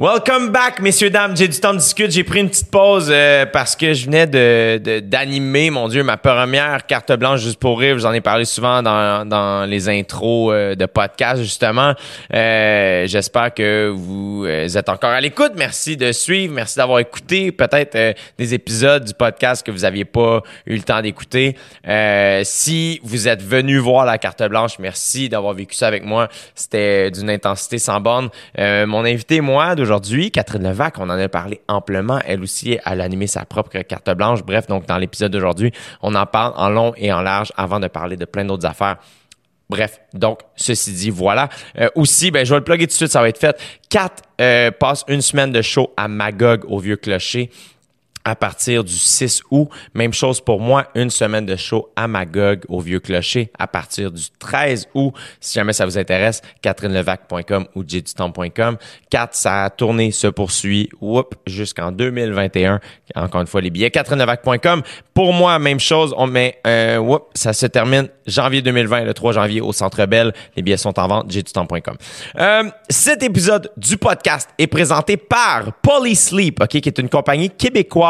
Welcome back, messieurs, dames. J'ai du temps de discuter. J'ai pris une petite pause euh, parce que je venais de, d'animer, mon Dieu, ma première carte blanche juste pour rire. J'en ai parlé souvent dans, dans les intros euh, de podcast, justement. Euh, j'espère que vous êtes encore à l'écoute. Merci de suivre. Merci d'avoir écouté peut-être des épisodes du podcast que vous aviez pas eu le temps d'écouter. si vous êtes venu voir la carte blanche, merci d'avoir vécu ça avec moi. C'était d'une intensité sans borne. mon invité, moi, aujourd'hui. Catherine Levac, on en a parlé amplement. Elle aussi, elle a animé sa propre carte blanche. Bref, donc dans l'épisode d'aujourd'hui, on en parle en long et en large avant de parler de plein d'autres affaires. Bref, donc, ceci dit, voilà. Euh, aussi, ben, je vais le plugger tout de suite, ça va être fait. Kat euh, passe une semaine de show à Magog au Vieux Clocher à partir du 6 août. Même chose pour moi, une semaine de show à Magog au Vieux Clocher à partir du 13 août. Si jamais ça vous intéresse, catherinelevac.com ou jdutemps.com. 4, sa tournée se poursuit jusqu'en 2021. Encore une fois, les billets, catherinelevac.com. Pour moi, même chose, on met, euh, ça se termine janvier 2020, le 3 janvier au Centre Bell. Les billets sont en vente, jdutemps.com. Euh, cet épisode du podcast est présenté par Polysleep, OK, qui est une compagnie québécoise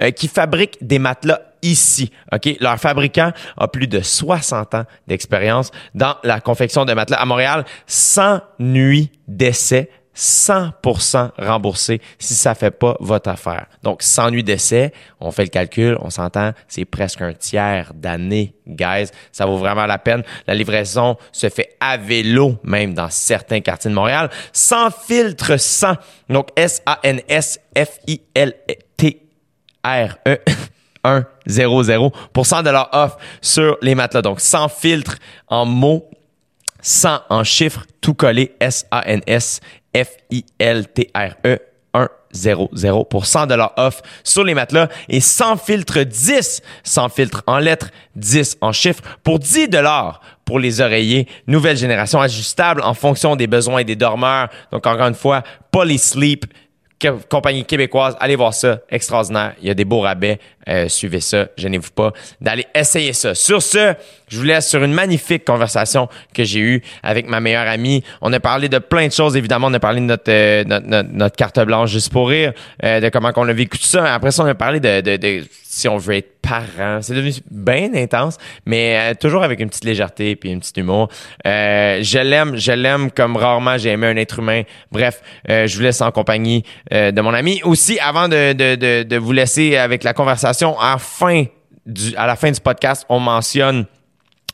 euh, qui fabriquent des matelas ici. OK? Leur fabricant a plus de 60 ans d'expérience dans la confection de matelas à Montréal, sans nuit d'essai 100% remboursé si ça fait pas votre affaire. Donc, sans nuit d'essai, on fait le calcul, on s'entend, c'est presque un tiers d'année, guys. Ça vaut vraiment la peine. La livraison se fait à vélo, même dans certains quartiers de Montréal, sans filtre, sans. Donc, S-A-N-S-F-I-L-T RE 100 de leur offre sur les matelas. Donc, sans filtre en mots, sans en chiffres, tout collé, S-A-N-S-F-I-L-T-R-E 100 de leur offre sur les matelas et sans filtre 10, sans filtre en lettres, 10 en chiffres pour 10 dollars pour les oreillers, nouvelle génération ajustable en fonction des besoins des dormeurs. Donc encore une fois, Polysleep, compagnie québécoise, allez voir ça, extraordinaire. Il y a des beaux rabais, euh, suivez ça, gênez-vous pas d'aller essayer ça. Sur ce, je vous laisse sur une magnifique conversation que j'ai eue avec ma meilleure amie. On a parlé de plein de choses, évidemment, on a parlé de notre, euh, notre, carte blanche juste pour rire, euh, de comment on a vécu tout ça. Après ça, on a parlé de, de, de si on veut être parent. C'est devenu bien intense, mais toujours avec une petite légèreté puis une petite humour. je l'aime, je l'aime comme rarement j'ai aimé un être humain. Bref, je vous laisse en compagnie de mon ami. Aussi, avant de, de, de, de vous laisser avec la conversation, à, fin du, à la fin du podcast, on mentionne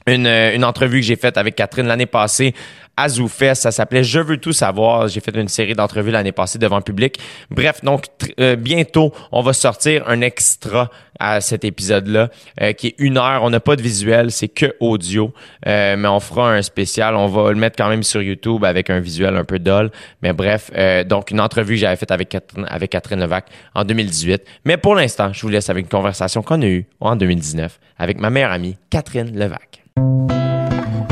une, une entrevue que j'ai faite avec Catherine l'année passée à. Ça s'appelait Je veux tout savoir. J'ai fait une série d'entrevues l'année passée devant public. Bref, donc euh, bientôt, on va sortir un extra à cet épisode-là euh, qui est une heure. On n'a pas de visuel, c'est que audio. Euh, mais on fera un spécial. On va le mettre quand même sur YouTube avec un visuel un peu dull. Mais bref, donc une entrevue que j'avais faite avec Catherine, avec Catherine Levac en 2018. Mais pour l'instant, je vous laisse avec une conversation qu'on a eue en 2019 avec ma meilleure amie, Catherine Levac.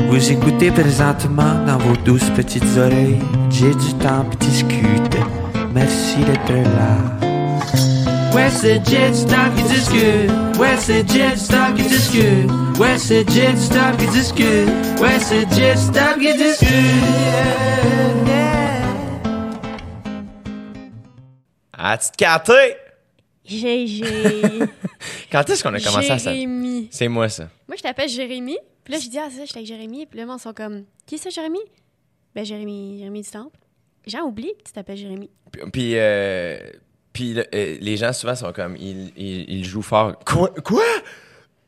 Vous écoutez présentement dans vos douces petites oreilles. J'ai du temps pour discuter. Merci d'être là. Ouais, c'est Jet Stop qui discute. Ouais, c'est Jet Stop qui discute. Ouais, c'est Jet Stop qui discute. Ouais, c'est Jet Stop qui discute. Ah, tu te GG. Quand est-ce qu'on a commencé à ça? Jérémy. C'est moi, ça. Moi, je t'appelle Jérémy. Puis là, je dis, ah, c'est ça, j'étais avec Jérémy. Puis là, ils sont comme, qui est ça, Jérémy? Ben, Jérémy, Jérémy du Temple. J'ai oublié que tu t'appelles Jérémy. Puis, euh, puis euh, les gens, souvent, sont comme, ils, ils, jouent fort. Quoi? Quoi?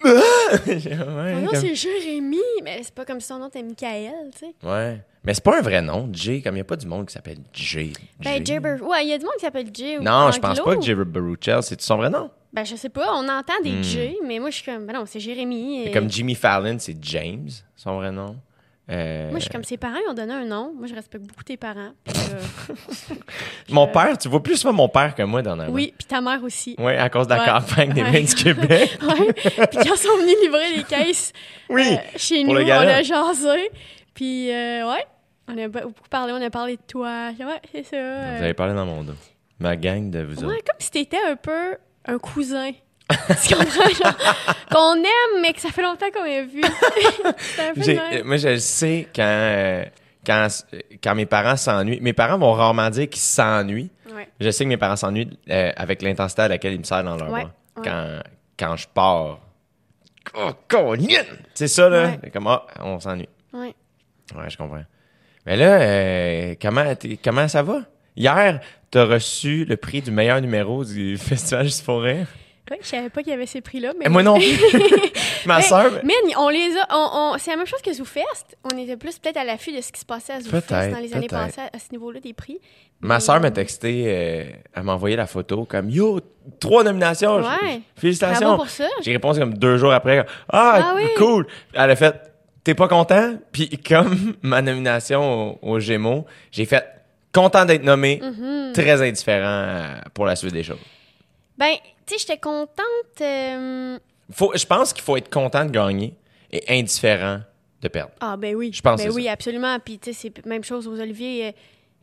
Ah! non, c'est Jérémy, mais c'est pas comme si ton nom était Michael, tu sais. Ouais. Mais c'est pas un vrai nom, Jay, comme il n'y a pas du monde qui s'appelle Jay. Ben, Jay. Ouais, il y a du monde qui s'appelle Jay. Non, je pense pas que Jay Baruchel, c'est son vrai nom. Ben, je sais pas, on entend des hmm. J, mais moi, je suis comme, ben non, c'est Jérémy. Et... Comme Jimmy Fallon, c'est James, son vrai nom. Euh, moi, je suis comme ses parents, ils ont donné un nom. Moi, je respecte beaucoup tes parents. mon père, tu vois plus souvent mon père que moi dans la Oui, puis ta mère aussi. Oui, à cause de la campagne des ouais. du Québec. oui, puis quand ils sont venus livrer les caisses oui, euh, chez nous, on a jasé. Puis, euh, ouais, on a beaucoup parlé, on a parlé de toi. Ouais, c'est ça. Vous avez parlé dans mon dos. Ma gang de vous Ouais, comme si t'étais un peu un cousin. tu comprends? qu'on aime, mais que ça fait longtemps qu'on a vu. moi, je sais quand, euh, quand, quand mes parents s'ennuient. Mes parents vont rarement dire qu'ils s'ennuient. Je sais que mes parents s'ennuient euh, avec l'intensité à laquelle ils me serrent dans leur bras. Quand, quand je pars. Oh, C'est ça, là. Comme, ah, on s'ennuie. Ouais. Ouais, je comprends. Mais là, euh, comment, comment ça va? Hier, tu as reçu le prix du meilleur numéro du Festival Juste pour rire? Oui, je savais pas qu'il y avait ces prix-là. Mais... Eh, moi non Ma soeur. Mais on les a. On, c'est la même chose que ZooFest. On était plus peut-être à l'affût de ce qui se passait à ZooFest dans les années passées à, ce niveau-là des prix. Ma soeur m'a texté, euh, elle m'a envoyé la photo comme Yo, trois nominations. Ouais. Félicitations. pour ça. J'ai répondu comme deux jours après. Ah, ah cool. Elle a fait T'es pas content? Puis comme ma nomination aux au Gémeaux, j'ai fait content d'être nommé, mm-hmm. très indifférent euh, pour la suite des choses. Ben, tu sais, j'étais contente. Euh, faut, je pense qu'il faut être content de gagner et indifférent de perdre. Ah, ben oui. Je pense ben oui, absolument. Puis, tu sais, c'est même chose aux Olivier. Euh,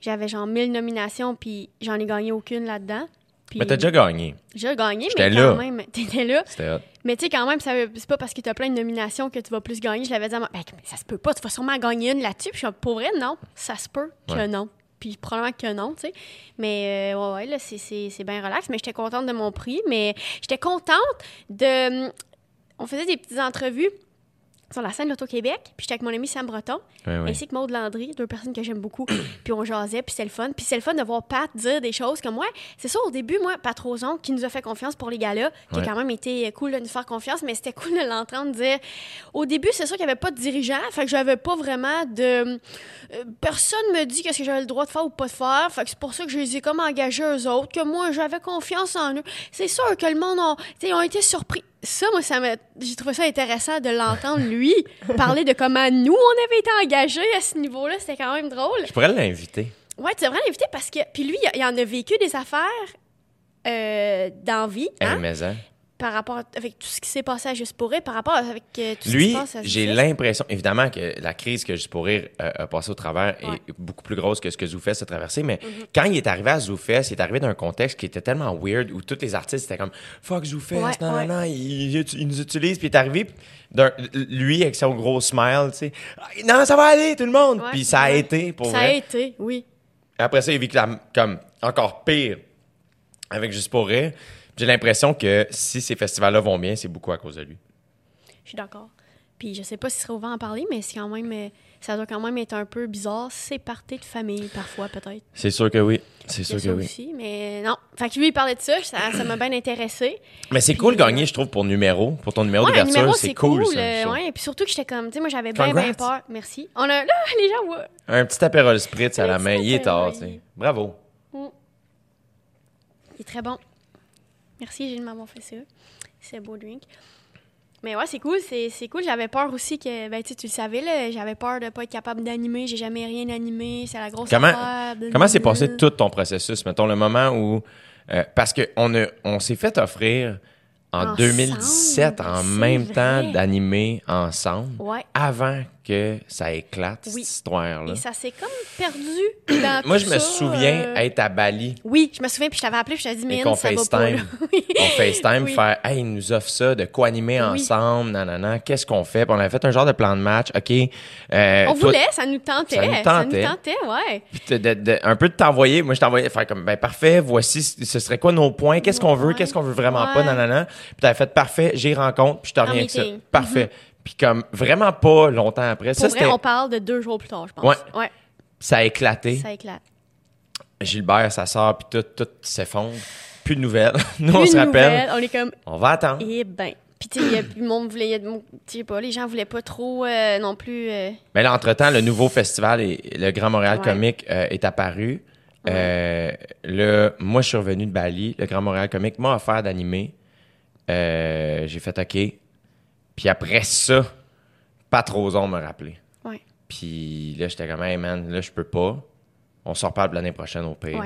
j'avais genre 1000 nominations, puis j'en ai gagné aucune là-dedans. mais t'as déjà gagné. J'ai gagné, mais quand là. même, t'étais là. C'était Mais tu sais, quand même, c'est pas parce que t'as plein de nominations que tu vas plus gagner. Je l'avais dit à moi, ben, ça se peut pas, tu vas sûrement gagner une là-dessus. Puis je suis pour vrai, non, ça se peut que non puis probablement que non, tu sais. Mais euh, ouais, ouais, là, c'est bien relax. Mais j'étais contente de mon prix. Mais j'étais contente de. On faisait des petites entrevues sur la scène de l'Auto-Québec. Puis j'étais avec mon ami Sam Breton, ainsi que Maude Landry, deux personnes que j'aime beaucoup. puis on jasait, puis c'est le fun. Puis c'est le fun de voir Pat dire des choses comme moi. C'est ça, au début, moi, Pat Roson, qui nous a fait confiance pour les gars-là, qui a quand même été cool de nous faire confiance, mais c'était cool de l'entendre dire. Au début, c'est sûr qu'il n'y avait pas de dirigeant, fait que j'avais pas vraiment de. Euh, personne me dit qu'est-ce que j'avais le droit de faire ou pas de faire. Fait que c'est pour ça que je les ai comme engagés eux autres, que moi, j'avais confiance en eux. C'est sûr que le monde, a, ils ont été surpris ça, moi, ça j'ai trouvé ça intéressant de l'entendre, lui, parler de comment nous, on avait été engagés à ce niveau-là. C'était quand même drôle. Je pourrais l'inviter. Ouais, tu devrais l'inviter parce que. Puis lui, il, en a vécu des affaires euh, d'envie. Hein? hein? Par rapport avec tout ce qui s'est passé à Juste pour rire, par rapport avec euh, tout ce qui se passe à j'ai l'impression, évidemment, que la crise que Juste pour rire euh, a passé au travers est beaucoup plus grosse que ce que ZooFest a traversé, mais mm-hmm. quand il est arrivé à ZooFest, il est arrivé dans un contexte qui était tellement weird où tous les artistes étaient comme « Fuck ZooFest, non, non, non, il, nous utilise », puis il est arrivé, lui, avec son gros smile, tu sais « Non, ça va aller, tout le monde! Puis ça a été, pour ça vrai. Ça a été, oui. Après ça, il vit comme encore pire avec Juste pour rire. J'ai l'impression que si ces festivals-là vont bien, c'est beaucoup à cause de lui. Je suis d'accord. Puis je sais pas si serait ouvert à en parler, mais c'est quand même, euh, ça doit quand même être un peu bizarre, séparé de famille parfois peut-être. C'est sûr que oui. C'est sûr que oui. Aussi, mais non. Fait que lui, il parlait de ça, ça m'a bien intéressé. Mais c'est cool de gagner, je trouve, pour numéro, pour ton numéro d'ouverture. C'est cool. cool euh, ouais, puis surtout que j'étais comme, tu sais, moi j'avais bien, bien peur. Merci. On a, là, les gens voient. Un petit apérol spritz à la main, il est tard, tu sais. Bravo. Mm. Il est très bon. Merci, Gilles, de m'avoir fait ça. C'est beau drink. Mais ouais, c'est cool, c'est cool. J'avais peur aussi que, ben, tu le savais, là, j'avais peur de pas être capable d'animer. J'ai jamais rien animé. C'est la grosse comment, affaire. Comment s'est passé tout ton processus? Mettons le moment où. Euh, parce qu'on on s'est fait offrir en 2017 en même temps d'animer ensemble avant que ça éclate cette histoire-là. Et ça s'est comme perdu dans Moi, je me souviens euh, être à Bali. Oui, je me souviens, puis je t'avais appelé, puis je t'avais dit, mais ça FaceTime, va pas. on FaceTime, faire, hey, ils nous offrent ça, de co-animer ensemble, nanana, qu'est-ce qu'on fait? Puis on avait fait un genre de plan de match, OK. Euh, on voulait, ça nous tentait. Ça nous tentait, ça nous tentait ouais. Puis de, un peu de t'envoyer, moi, je t'envoyais, faire comme, ben parfait, voici, ce serait quoi nos points, qu'est-ce qu'on veut, qu'est-ce qu'on veut vraiment pas, nanana. Puis t'avais fait, parfait, j'y rencontre, puis je te reviens avec ça. Parfait. Mm-hmm. Puis comme vraiment pas longtemps après. Pour ça, vrai, on parle de deux jours plus tard, je pense. Ouais. ouais. Ça a éclaté. Ça éclate. Gilbert, ça sort, puis tout, tout s'effondre. Plus de nouvelles. Nous, on se rappelle. On est comme. On va attendre. Eh ben. Puis, tu sais, le monde voulait. Tu sais pas, les gens voulaient pas trop euh, non plus. Euh, Mais là, entre-temps, le nouveau festival, et le Grand Montréal Comique, euh, est apparu. là, moi, je suis revenu de Bali. Le Grand Montréal Comique m'a offert d'animer. J'ai fait OK. Puis après ça, pas trop on me rappeler. Ouais. Puis là, j'étais comme, hey man, là, je peux pas. On sort pas l'année prochaine au pire.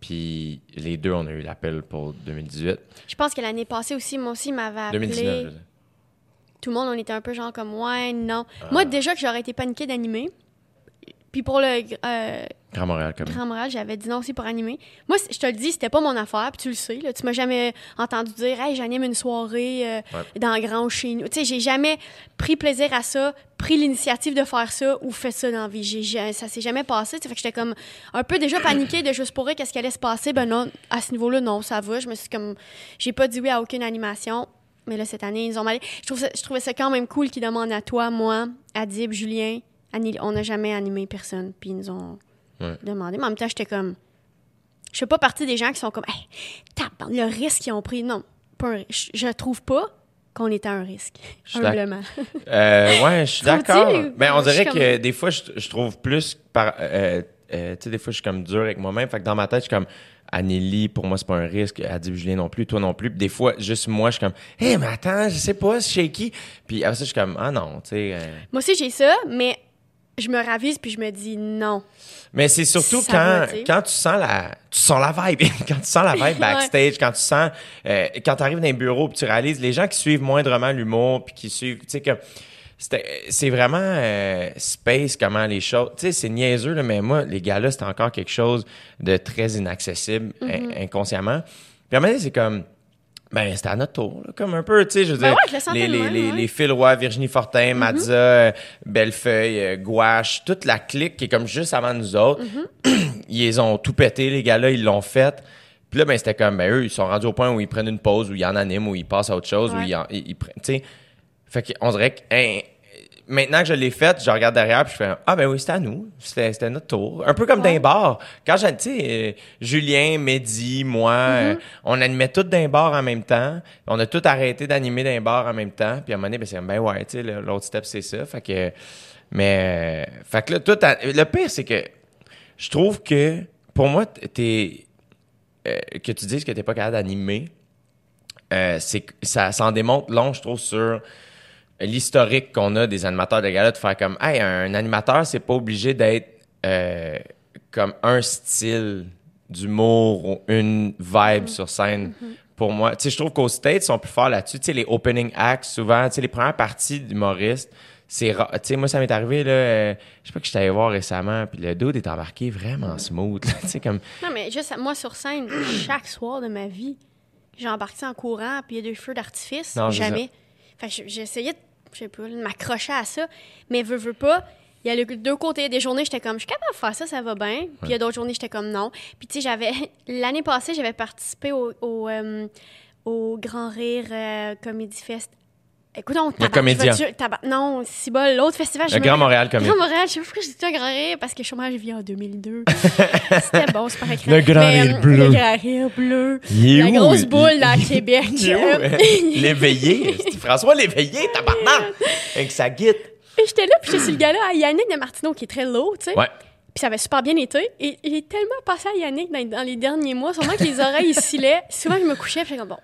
Puis les deux, on a eu l'appel pour 2018. Je pense que l'année passée aussi, moi aussi, m'avait appelé. 2019, je Tout le monde, on était un peu genre comme, ouais, non. Ah. Moi, déjà que j'aurais été paniqué d'animer. Puis pour le euh, Grand Montréal comme Grand Montréal, j'avais dit non aussi pour animer. Moi, je te le dis, c'était pas mon affaire, puis tu le sais. Là, tu m'as jamais entendu dire, hey, j'anime une soirée euh, dans Grand chez nous. Tu sais, j'ai jamais pris plaisir à ça, pris l'initiative de faire ça ou fait ça dans la vie. ça s'est jamais passé. Fait que j'étais comme un peu déjà paniquée de juste pour qu'est-ce qui allait se passer. Ben non, à ce niveau-là, non, ça va. Je me suis comme, j'ai pas dit oui à aucune animation. Mais là, cette année, ils ont mal. Je, je trouvais ça quand même cool qu'ils demandent à toi, moi, Adib, Julien, on n'a jamais animé personne. Puis ils nous ont demandé. Mais en même temps, j'étais comme. Je fais pas partie des gens qui sont comme. Hey, le risque qu'ils ont pris. Non, pas un... je, je trouve pas qu'on était à un risque. Humblement. Euh, ouais, je suis d'accord. Ben, on dirait que des fois, je, trouve plus par. Euh, euh, tu sais, des fois, je suis comme dur avec moi-même. Fait que dans ma tête, je suis comme. Anneli, pour moi, c'est pas un risque. Adib Julien non plus, toi non plus. Puis des fois, juste moi, je suis comme, hé, mais attends, je sais pas, c'est shaky. Puis après ça, je suis comme, ah non, tu sais. Moi aussi, j'ai ça, mais je me ravise puis je me dis non. Mais c'est surtout quand, quand tu sens la tu sens la vibe, quand tu sens la vibe backstage, quand tu sens euh, quand tu arrives dans un bureau puis tu réalises les gens qui suivent moindrement l'humour puis qui suivent tu sais que c'est vraiment euh, space comment les choses tu sais c'est niaiseux là, mais moi les gars là c'était encore quelque chose de très inaccessible mm-hmm. inconsciemment puis à un moment c'est comme ben, c'était à notre tour, comme un peu, tu sais, je veux ben dire, les, les, les, les Phil Roy, Virginie Fortin, mm-hmm. Madza, euh, Bellefeuille, euh, Gouache, toute la clique qui est comme juste avant nous autres, mm-hmm. ils ont tout pété, les gars-là, ils l'ont fait. Puis là, ben, c'était comme, ben, eux, ils sont rendus au point où ils prennent une pause, où ils en animent, où ils passent à autre chose, où ils, ils, tu sais. Fait qu'on dirait que, hein, maintenant que je l'ai faite, je regarde derrière puis je fais ah ben oui, c'était à nous, c'était notre tour. Un peu comme d'un bar. Quand j'ai tu sais euh, Julien, Mehdi, moi, euh, mm-hmm. on animait tout d'un bar en même temps. On a tout arrêté d'animer d'un bar en même temps, puis à un moment donné ben c'est ben ouais, tu sais l'autre step c'est ça, fait que mais fait que là tout le pire c'est que je trouve que pour moi t'es euh, que tu dises que t'es pas capable d'animer c'est ça s'en démontre long je trouve sur l'historique qu'on a des animateurs de gala de faire comme hey un animateur c'est pas obligé d'être euh, comme un style d'humour ou une vibe mm-hmm. sur scène mm-hmm. pour moi tu sais je trouve qu'aux States ils sont plus forts là-dessus tu sais les opening acts souvent tu sais les premières parties d'humoristes c'est tu sais moi ça m'est arrivé là euh, je sais pas que je allé voir récemment puis le dude est embarqué vraiment smooth tu sais comme non mais juste moi sur scène chaque soir de ma vie j'ai embarqué en courant puis il y a des feux d'artifice jamais fait j'essayais de je sais pas, m'accrocher à ça. Mais veux, veux pas, il y a les deux côtés. Des journées, j'étais comme, je suis capable de faire ça, ça va bien. Puis il y a d'autres journées, j'étais comme, non. Puis tu sais, j'avais, l'année passée, j'avais participé au, au, euh, Grand Rire euh, Comedy Fest Écoute, on Le comédien. Non, c'est bon. L'autre festival. Le Grand Montréal Comédie. Grand Montréal, je sais pas pourquoi j'ai dit un Grand Rire, parce que chômage vient en 2002. C'était bon, c'est pas grave. Le Grand Rire bleu. Le Grand Rire bleu. La grosse boule à Québec. L'éveillé. François L'éveillé, tabarnak? Avec sa guide. Et j'étais là, puis j'étais sur le gars-là à Yannick de Martineau, qui est très lourd, tu sais. Ouais. Puis ça avait super bien été. Et il est tellement passé à Yannick dans, les derniers mois, sûrement que les oreilles silaient. Souvent, je me couchais, puis j'étais comme, bon,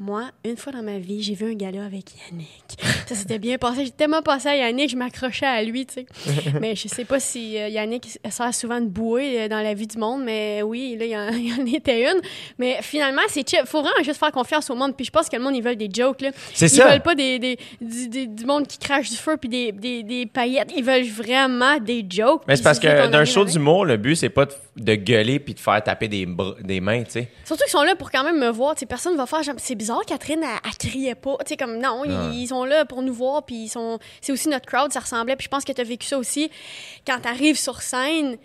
moi, une fois dans ma vie, j'ai vu un gala avec Yannick. Ça s'était bien passé. J'ai tellement passé à Yannick, je m'accrochais à lui, tu sais. mais je sais pas si euh, Yannick sert souvent de bouée euh, dans la vie du monde, mais oui, là, il y, en, était une. Mais finalement, c'est chill. Faut vraiment juste faire confiance au monde. Puis je pense que le monde, ils veulent des jokes, là. C'est ça. Ils veulent pas des, des, du, monde qui crache du feu puis des, des, des, paillettes. Ils veulent vraiment des jokes. Mais c'est parce que d'un show d'humour, le but, c'est pas de, gueuler puis de faire taper des, des mains, tu sais. Surtout qu'ils sont là pour quand même me voir. sais personne va faire, c'est bizarre, Catherine, elle, criait pas. Tu sais, comme non, ils, sont là pour nous voir, puis ils sont. C'est aussi notre crowd, ça ressemblait. Puis je pense que tu as vécu ça aussi. Quand tu arrives sur scène,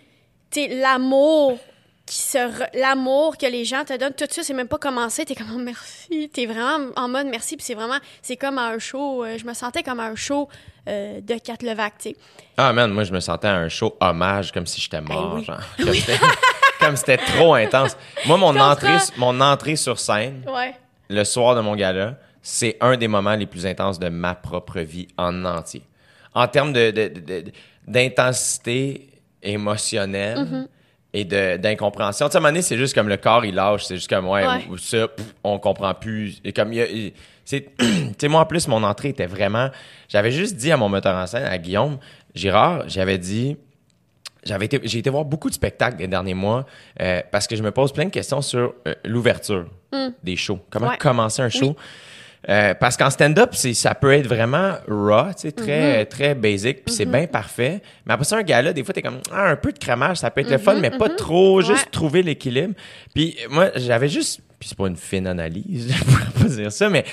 tu l'amour qui se l'amour que les gens te donnent tout ça c'est même pas commencé t'es comme oh, merci t'es vraiment en mode merci puis c'est vraiment c'est comme un show euh, je me sentais comme un show euh, de Kat Levac tu sais ah man moi je me sentais un show hommage comme si j'étais mort ben genre comme c'était trop intense moi mon entrée mon entrée sur scène ouais le soir de mon gala, c'est un des moments les plus intenses de ma propre vie en entier. En termes d'intensité émotionnelle mm-hmm. et d'incompréhension. Tu sais, à un moment donné, c'est juste comme le corps, il lâche. C'est juste comme, ouais, ça, on comprend plus. Et comme, tu sais, moi, en plus, mon entrée était vraiment... J'avais juste dit à mon metteur en scène, à Guillaume Girard, j'avais dit j'avais été, j'ai été voir beaucoup de spectacles les derniers mois euh, parce que je me pose plein de questions sur euh, l'ouverture mm. des shows. Comment commencer un show? Euh, parce qu'en stand-up, ça peut être vraiment raw, tu sais, très, mm-hmm. très basic, puis c'est mm-hmm. bien parfait. Mais après ça, un gars-là, des fois, t'es comme, ah, un peu de crémage, ça peut être le fun, mais pas trop, juste trouver l'équilibre. Puis moi, j'avais juste, puis c'est pas une fine analyse, je pourrais pas dire ça, mais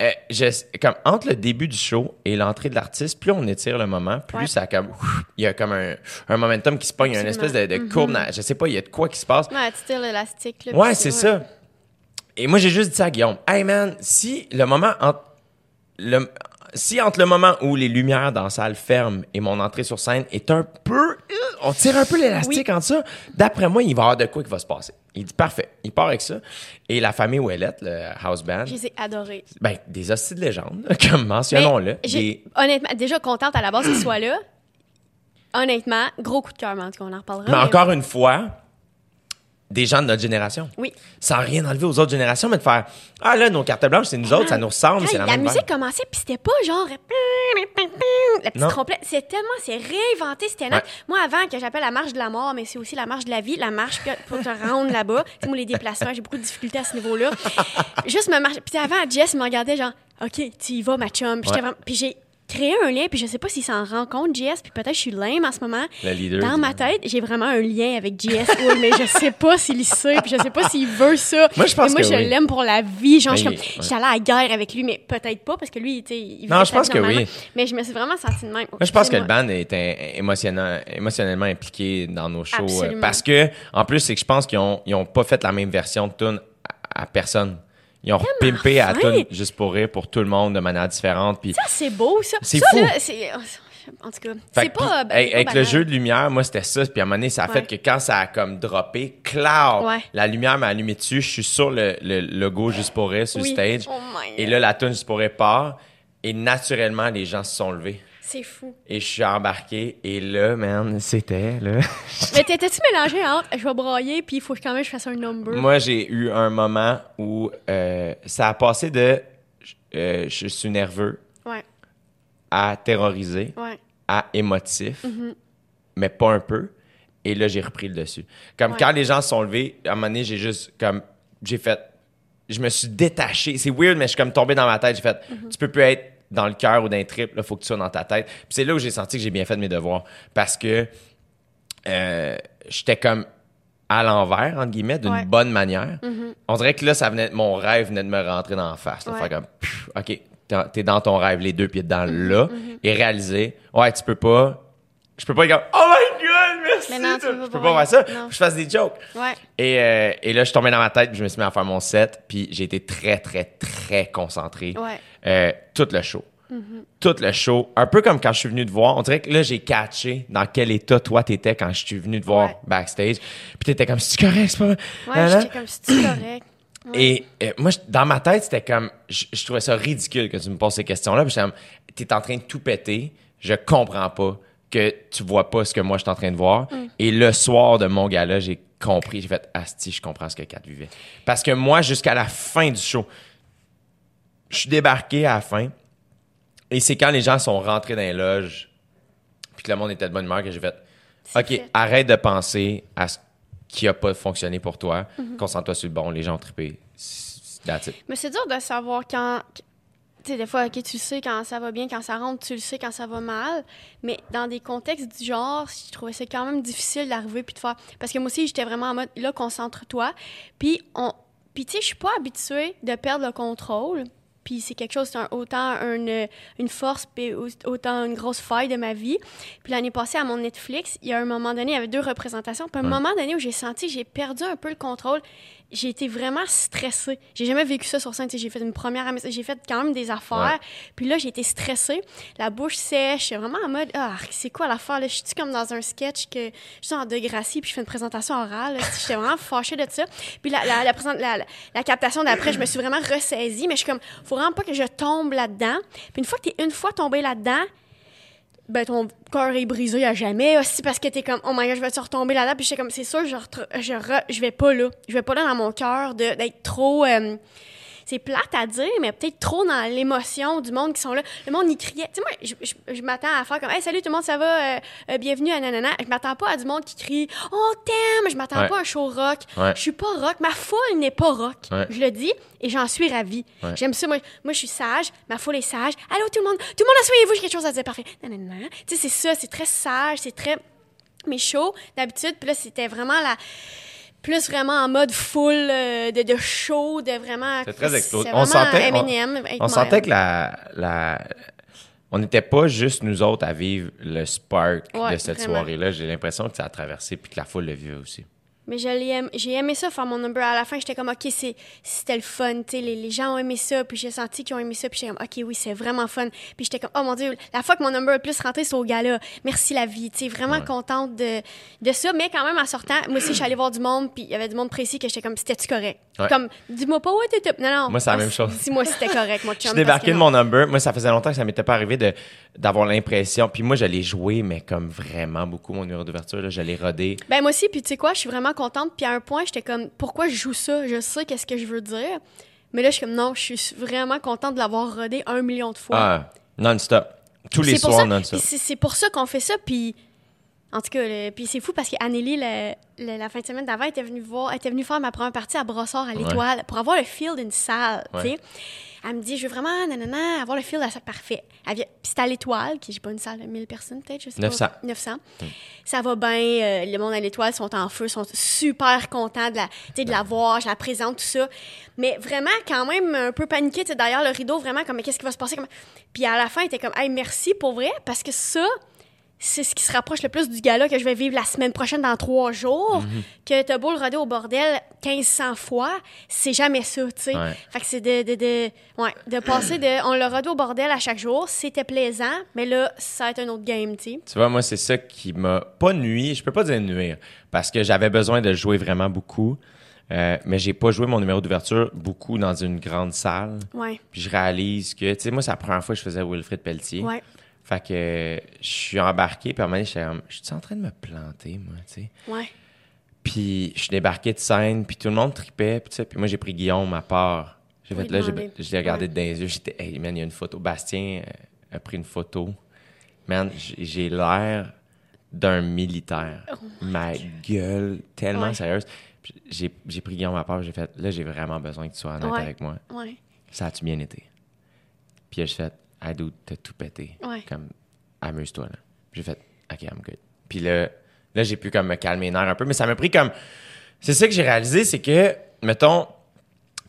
euh, comme entre le début du show et l'entrée de l'artiste, plus on étire le moment, plus ça comme il y a comme un, un momentum qui se pogne, il y a une espèce de, de courbe, mm-hmm. je sais pas, il y a de quoi qui se passe. Ouais, tu tires l'élastique. Ouais, c'est ça. Et moi j'ai juste dit ça à Guillaume. Hey man, si le moment entre le si entre le moment où les lumières dans la salle ferment et mon entrée sur scène est un peu on tire un peu l'élastique en ça, d'après moi, il va y avoir de quoi qui va se passer. Il dit parfait. Il part avec ça. Et la famille Ouellette, le house band. Je les ai adorés. Ben, des hosties de légende, comme mentionnons-le. Honnêtement, déjà contente à la base qu'ils soient là. Honnêtement, gros coup de cœur, en tout cas, on en reparlera. mais encore une fois, des gens de notre génération. Oui. Sans rien enlever aux autres générations, mais de faire Ah là, nos cartes blanches, c'est nous autres, ça nous ressemble, c'est la, la même musique commençait, puis c'était pas genre. La petite trompette. C'est tellement. C'est réinventé, c'était Moi, avant, que j'appelle la marche de la mort, mais c'est aussi la marche de la vie, la marche pour te rendre là-bas. Tu sais, moi, les déplacements, j'ai beaucoup de difficultés à ce niveau-là. Juste me marcher. Puis avant, Jess me regardait genre OK, tu y vas, ma chum. Puis j'ai créer un lien, puis je sais pas s'il s'en rend compte, JS, puis peut-être je suis lame en ce moment. Dans ma tête, j'ai vraiment un lien avec JS, mais je sais pas s'il sait, puis je sais pas s'il veut ça. Moi, je pense moi, je l'aime pour la vie. Genre, je suis allée à la guerre avec lui, mais peut-être pas, parce que lui, tu sais, il Non, je pense que oui. Mais je me suis vraiment sentie de même. Moi, je pense que le band est émotionnellement impliqué dans nos shows. Euh, parce que, en plus, c'est que je pense qu'ils ont, ont pas fait la même version de tune à personne. Ils ont pimpé à tout juste pour rire pour tout le monde de manière différente. Puis ça, c'est beau, ça. C'est fou. en tout cas, c'est pas, Avec le jeu de lumière, moi, c'était ça. Puis à un moment donné, ça a fait que quand ça a comme droppé, clair, la lumière m'a allumé dessus. Je suis sur le, logo juste pour rire sur le stage. Oh et là, la tune juste pour rire part. Et naturellement, les gens se sont levés. C'est fou. Et je suis embarqué. Et là, man, c'était, là. Mais t'étais-tu mélangé entre je vais broyer puis il faut quand même que je fasse un number? Moi, j'ai eu un moment où euh, ça a passé de euh, je suis nerveux à terrorisé à émotif, mm-hmm. mais pas un peu. Et là, j'ai repris le dessus. Comme quand les gens se sont levés, à un moment donné, j'ai juste comme. J'ai fait. Je me suis détaché. C'est weird, mais je suis comme tombé dans ma tête. J'ai fait. Mm-hmm. Tu peux plus être dans le cœur ou d'un trip, il faut que tu sois dans ta tête. Puis c'est là où j'ai senti que j'ai bien fait mes devoirs. Parce que euh, j'étais comme à l'envers, entre guillemets, d'une bonne manière. Mm-hmm. On dirait que là, ça venait, mon rêve venait de me rentrer dans la face. Faire comme, OK, t'es dans ton rêve, les deux pieds dedans mm-hmm. là, mm-hmm. et réaliser, ouais, tu peux pas, je peux pas dire, oh my god! Mais non, je peux pas faire ça. Faut que je fasse des jokes. Ouais. Et, euh, et là, je suis tombé dans ma tête, puis je me suis mis à faire mon set, puis j'ai été très, très, très concentré. Ouais. Euh, tout le show. Mm-hmm. Tout le show. Un peu comme quand je suis venu te voir. On dirait que là, j'ai catché dans quel état toi t'étais quand je suis venu te voir backstage. Puis t'étais comme, c'est correct, c'est pas. Ouais, j'étais comme, c'est correct? Et euh, moi, dans ma tête, c'était comme, je, trouvais ça ridicule que tu me poses ces questions-là. Puis j'étais t'es en train de tout péter. Je comprends pas que tu vois pas ce que moi je suis en train de voir. Mm. Et le soir de mon gala, j'ai compris, j'ai fait Asti, je comprends ce que Kat vivait. Parce que moi, jusqu'à la fin du show, je suis débarqué à la fin. Et c'est quand les gens sont rentrés dans les loges, puis que le monde était de bonne humeur, que j'ai fait OK, arrête de penser à ce qui n'a pas fonctionné pour toi. Mm-hmm. Concentre-toi sur le bon, les gens ont trippé. Mais c'est dur de savoir quand, tu sais, des fois, OK, tu sais quand ça va bien, quand ça rentre, tu le sais quand ça va mal. Mais dans des contextes du genre, je trouvais ça quand même difficile d'arriver puis de faire. Parce que moi aussi, j'étais vraiment en mode, là, concentre-toi. Puis, on... puis tu sais, je suis pas habituée de perdre le contrôle. Puis c'est quelque chose, c'est autant une, une force, puis autant une grosse faille de ma vie. Puis l'année passée, à mon Netflix, il y a un moment donné, il y avait deux représentations. Puis un moment donné où j'ai senti j'ai perdu un peu le contrôle j'ai été vraiment stressée. J'ai jamais vécu ça sur scène. J'ai fait une première, j'ai fait quand même des affaires. Puis là, j'ai été stressée, la bouche sèche, vraiment en mode ah c'est quoi l'affaire Je suis comme dans un sketch que je suis en Degrassi puis je fais une présentation orale. J'étais vraiment fâchée de ça. Puis la la, la, la, captation d'après, je me suis vraiment ressaisie, mais je suis comme faut vraiment pas que je tombe là-dedans. Puis une fois que t'es une fois tombée là-dedans, ben ton cœur est brisé à jamais aussi parce que t'es comme oh my god je vais te retomber là-dedans? Puis j'étais comme c'est sûr je je, je vais pas là. Je vais pas là dans mon cœur d'être trop euh, c'est plate à dire, mais peut-être trop dans l'émotion du monde qui sont là. Le monde y criait. Tu sais, moi, je, je, m'attends à faire comme, hey, salut tout le monde, ça va, euh, euh, bienvenue à nanana. Je m'attends pas à du monde qui crie, oh, t'aime. Je m'attends pas à un show rock. Je suis pas rock. Ma foule n'est pas rock. Je le dis et j'en suis ravie. J'aime ça. Moi, moi, je suis sage. Ma foule est sage. Allô, tout le monde. Tout le monde, asseyez-vous, j'ai quelque chose à dire. Parfait. Tu sais, c'est ça. C'est très sage. C'est très. Mais chaud, d'habitude. Puis là, c'était vraiment la plus vraiment en mode full euh, de, de, show, de vraiment. C'est très explosif. On sentait, on, sentait que la, la on n'était pas juste nous autres à vivre le spark de cette soirée-là. J'ai l'impression que ça a traversé puis que la foule le vivait aussi. Mais j'ai aimé ça faire mon number. À la fin, j'étais comme, OK, c'était le fun. Les, les gens ont aimé ça. Puis j'ai senti qu'ils ont aimé ça. Puis j'étais comme, OK, oui, c'est vraiment fun. Puis j'étais comme, oh mon Dieu, la fois que mon number a plus rentré, c'est au gala. Merci la vie. sais vraiment contente de, de ça. Mais quand même, en sortant, moi aussi, je suis allée voir du monde. Puis il y avait du monde précis que j'étais comme, c'était-tu correct? Comme, dis-moi pas, ouais, t'es Non, non. Moi, c'est la même chose. Dis-moi si c'était correct, moi, Je débarqué de mon number. Moi, ça faisait longtemps que ça m'était pas arrivé d'avoir l'impression. Puis moi, j'allais jouer, mais comme vraiment beaucoup, mon numéro d'ouverture. J'allais roder. Ben, moi aussi. Puis tu sais quoi, je suis vraiment contente. Puis à un point, j'étais comme, pourquoi je joue ça? Je sais qu'est-ce que je veux dire. Mais là, je suis comme, non, je suis vraiment contente de l'avoir rodé un million de fois. Ah, non-stop. Tous les soirs, non-stop. C'est pour ça qu'on fait ça. Puis, en tout cas, puis c'est fou parce qu'Anélie, la fin de semaine d'avant, était venue voir, était venue faire ma première partie à Brossard à l'Étoile pour avoir le feel d'une salle, tu sais. Elle me dit, je veux vraiment, nanana, avoir le feel de ça parfait. Puis c'était à l'étoile, qui j'ai pas une salle de 1000 personnes, peut-être, je sais 900. pas. 900. Hmm. Ça va bien, euh, le monde à l'étoile sont en feu, sont super contents de la, de la voir, je la présente, tout ça. Mais vraiment, quand même, un peu paniqué, d'ailleurs, le rideau, vraiment, comme, qu'est-ce qui va se passer? Puis à la fin, il était comme, hey, merci pour vrai, parce que ça, c'est ce qui se rapproche le plus du gala que je vais vivre la semaine prochaine dans trois jours. Mhm. Que t'as beau le roder au bordel 1500 fois, c'est jamais ça, tu sais. Fait que c'est de, de, de, ouais, de passer de. On le rodé au bordel à chaque jour, c'était plaisant, mais là, ça va être un autre game, tu sais. Tu vois, moi, c'est ça qui m'a pas nuit, je peux pas dire nuire, parce que j'avais besoin de jouer vraiment beaucoup. Euh, mais j'ai pas joué mon numéro d'ouverture beaucoup dans une grande salle. Ouais. Puis je réalise que, tu sais, moi, c'est la première fois que je faisais Wilfrid Pelletier. Ouais. Fait que je suis embarqué, puis à un moment donné, je suis en train de me planter, moi, tu sais. Ouais. Puis je suis débarqué de scène, puis tout le monde tripait, puis, puis moi, j'ai pris Guillaume à part. J'ai fait là, je l'ai regardé dans les yeux, j'étais, hey, man, il y a une photo. Bastien euh, a pris une photo. Man, j'ai l'air d'un militaire. Oh Ma gueule, tellement sérieuse. J'ai pris Guillaume à part, j'ai fait, là, j'ai vraiment besoin que tu sois honnête avec moi. Ouais. Ça a-tu bien été? Puis j'ai fait, I do, t'as tout pété. Comme, amuse-toi, là. J'ai fait, OK, I'm good. Puis là, là j'ai pu comme me calmer les nerfs un peu, mais ça m'a pris comme. C'est ça que j'ai réalisé, c'est que, mettons,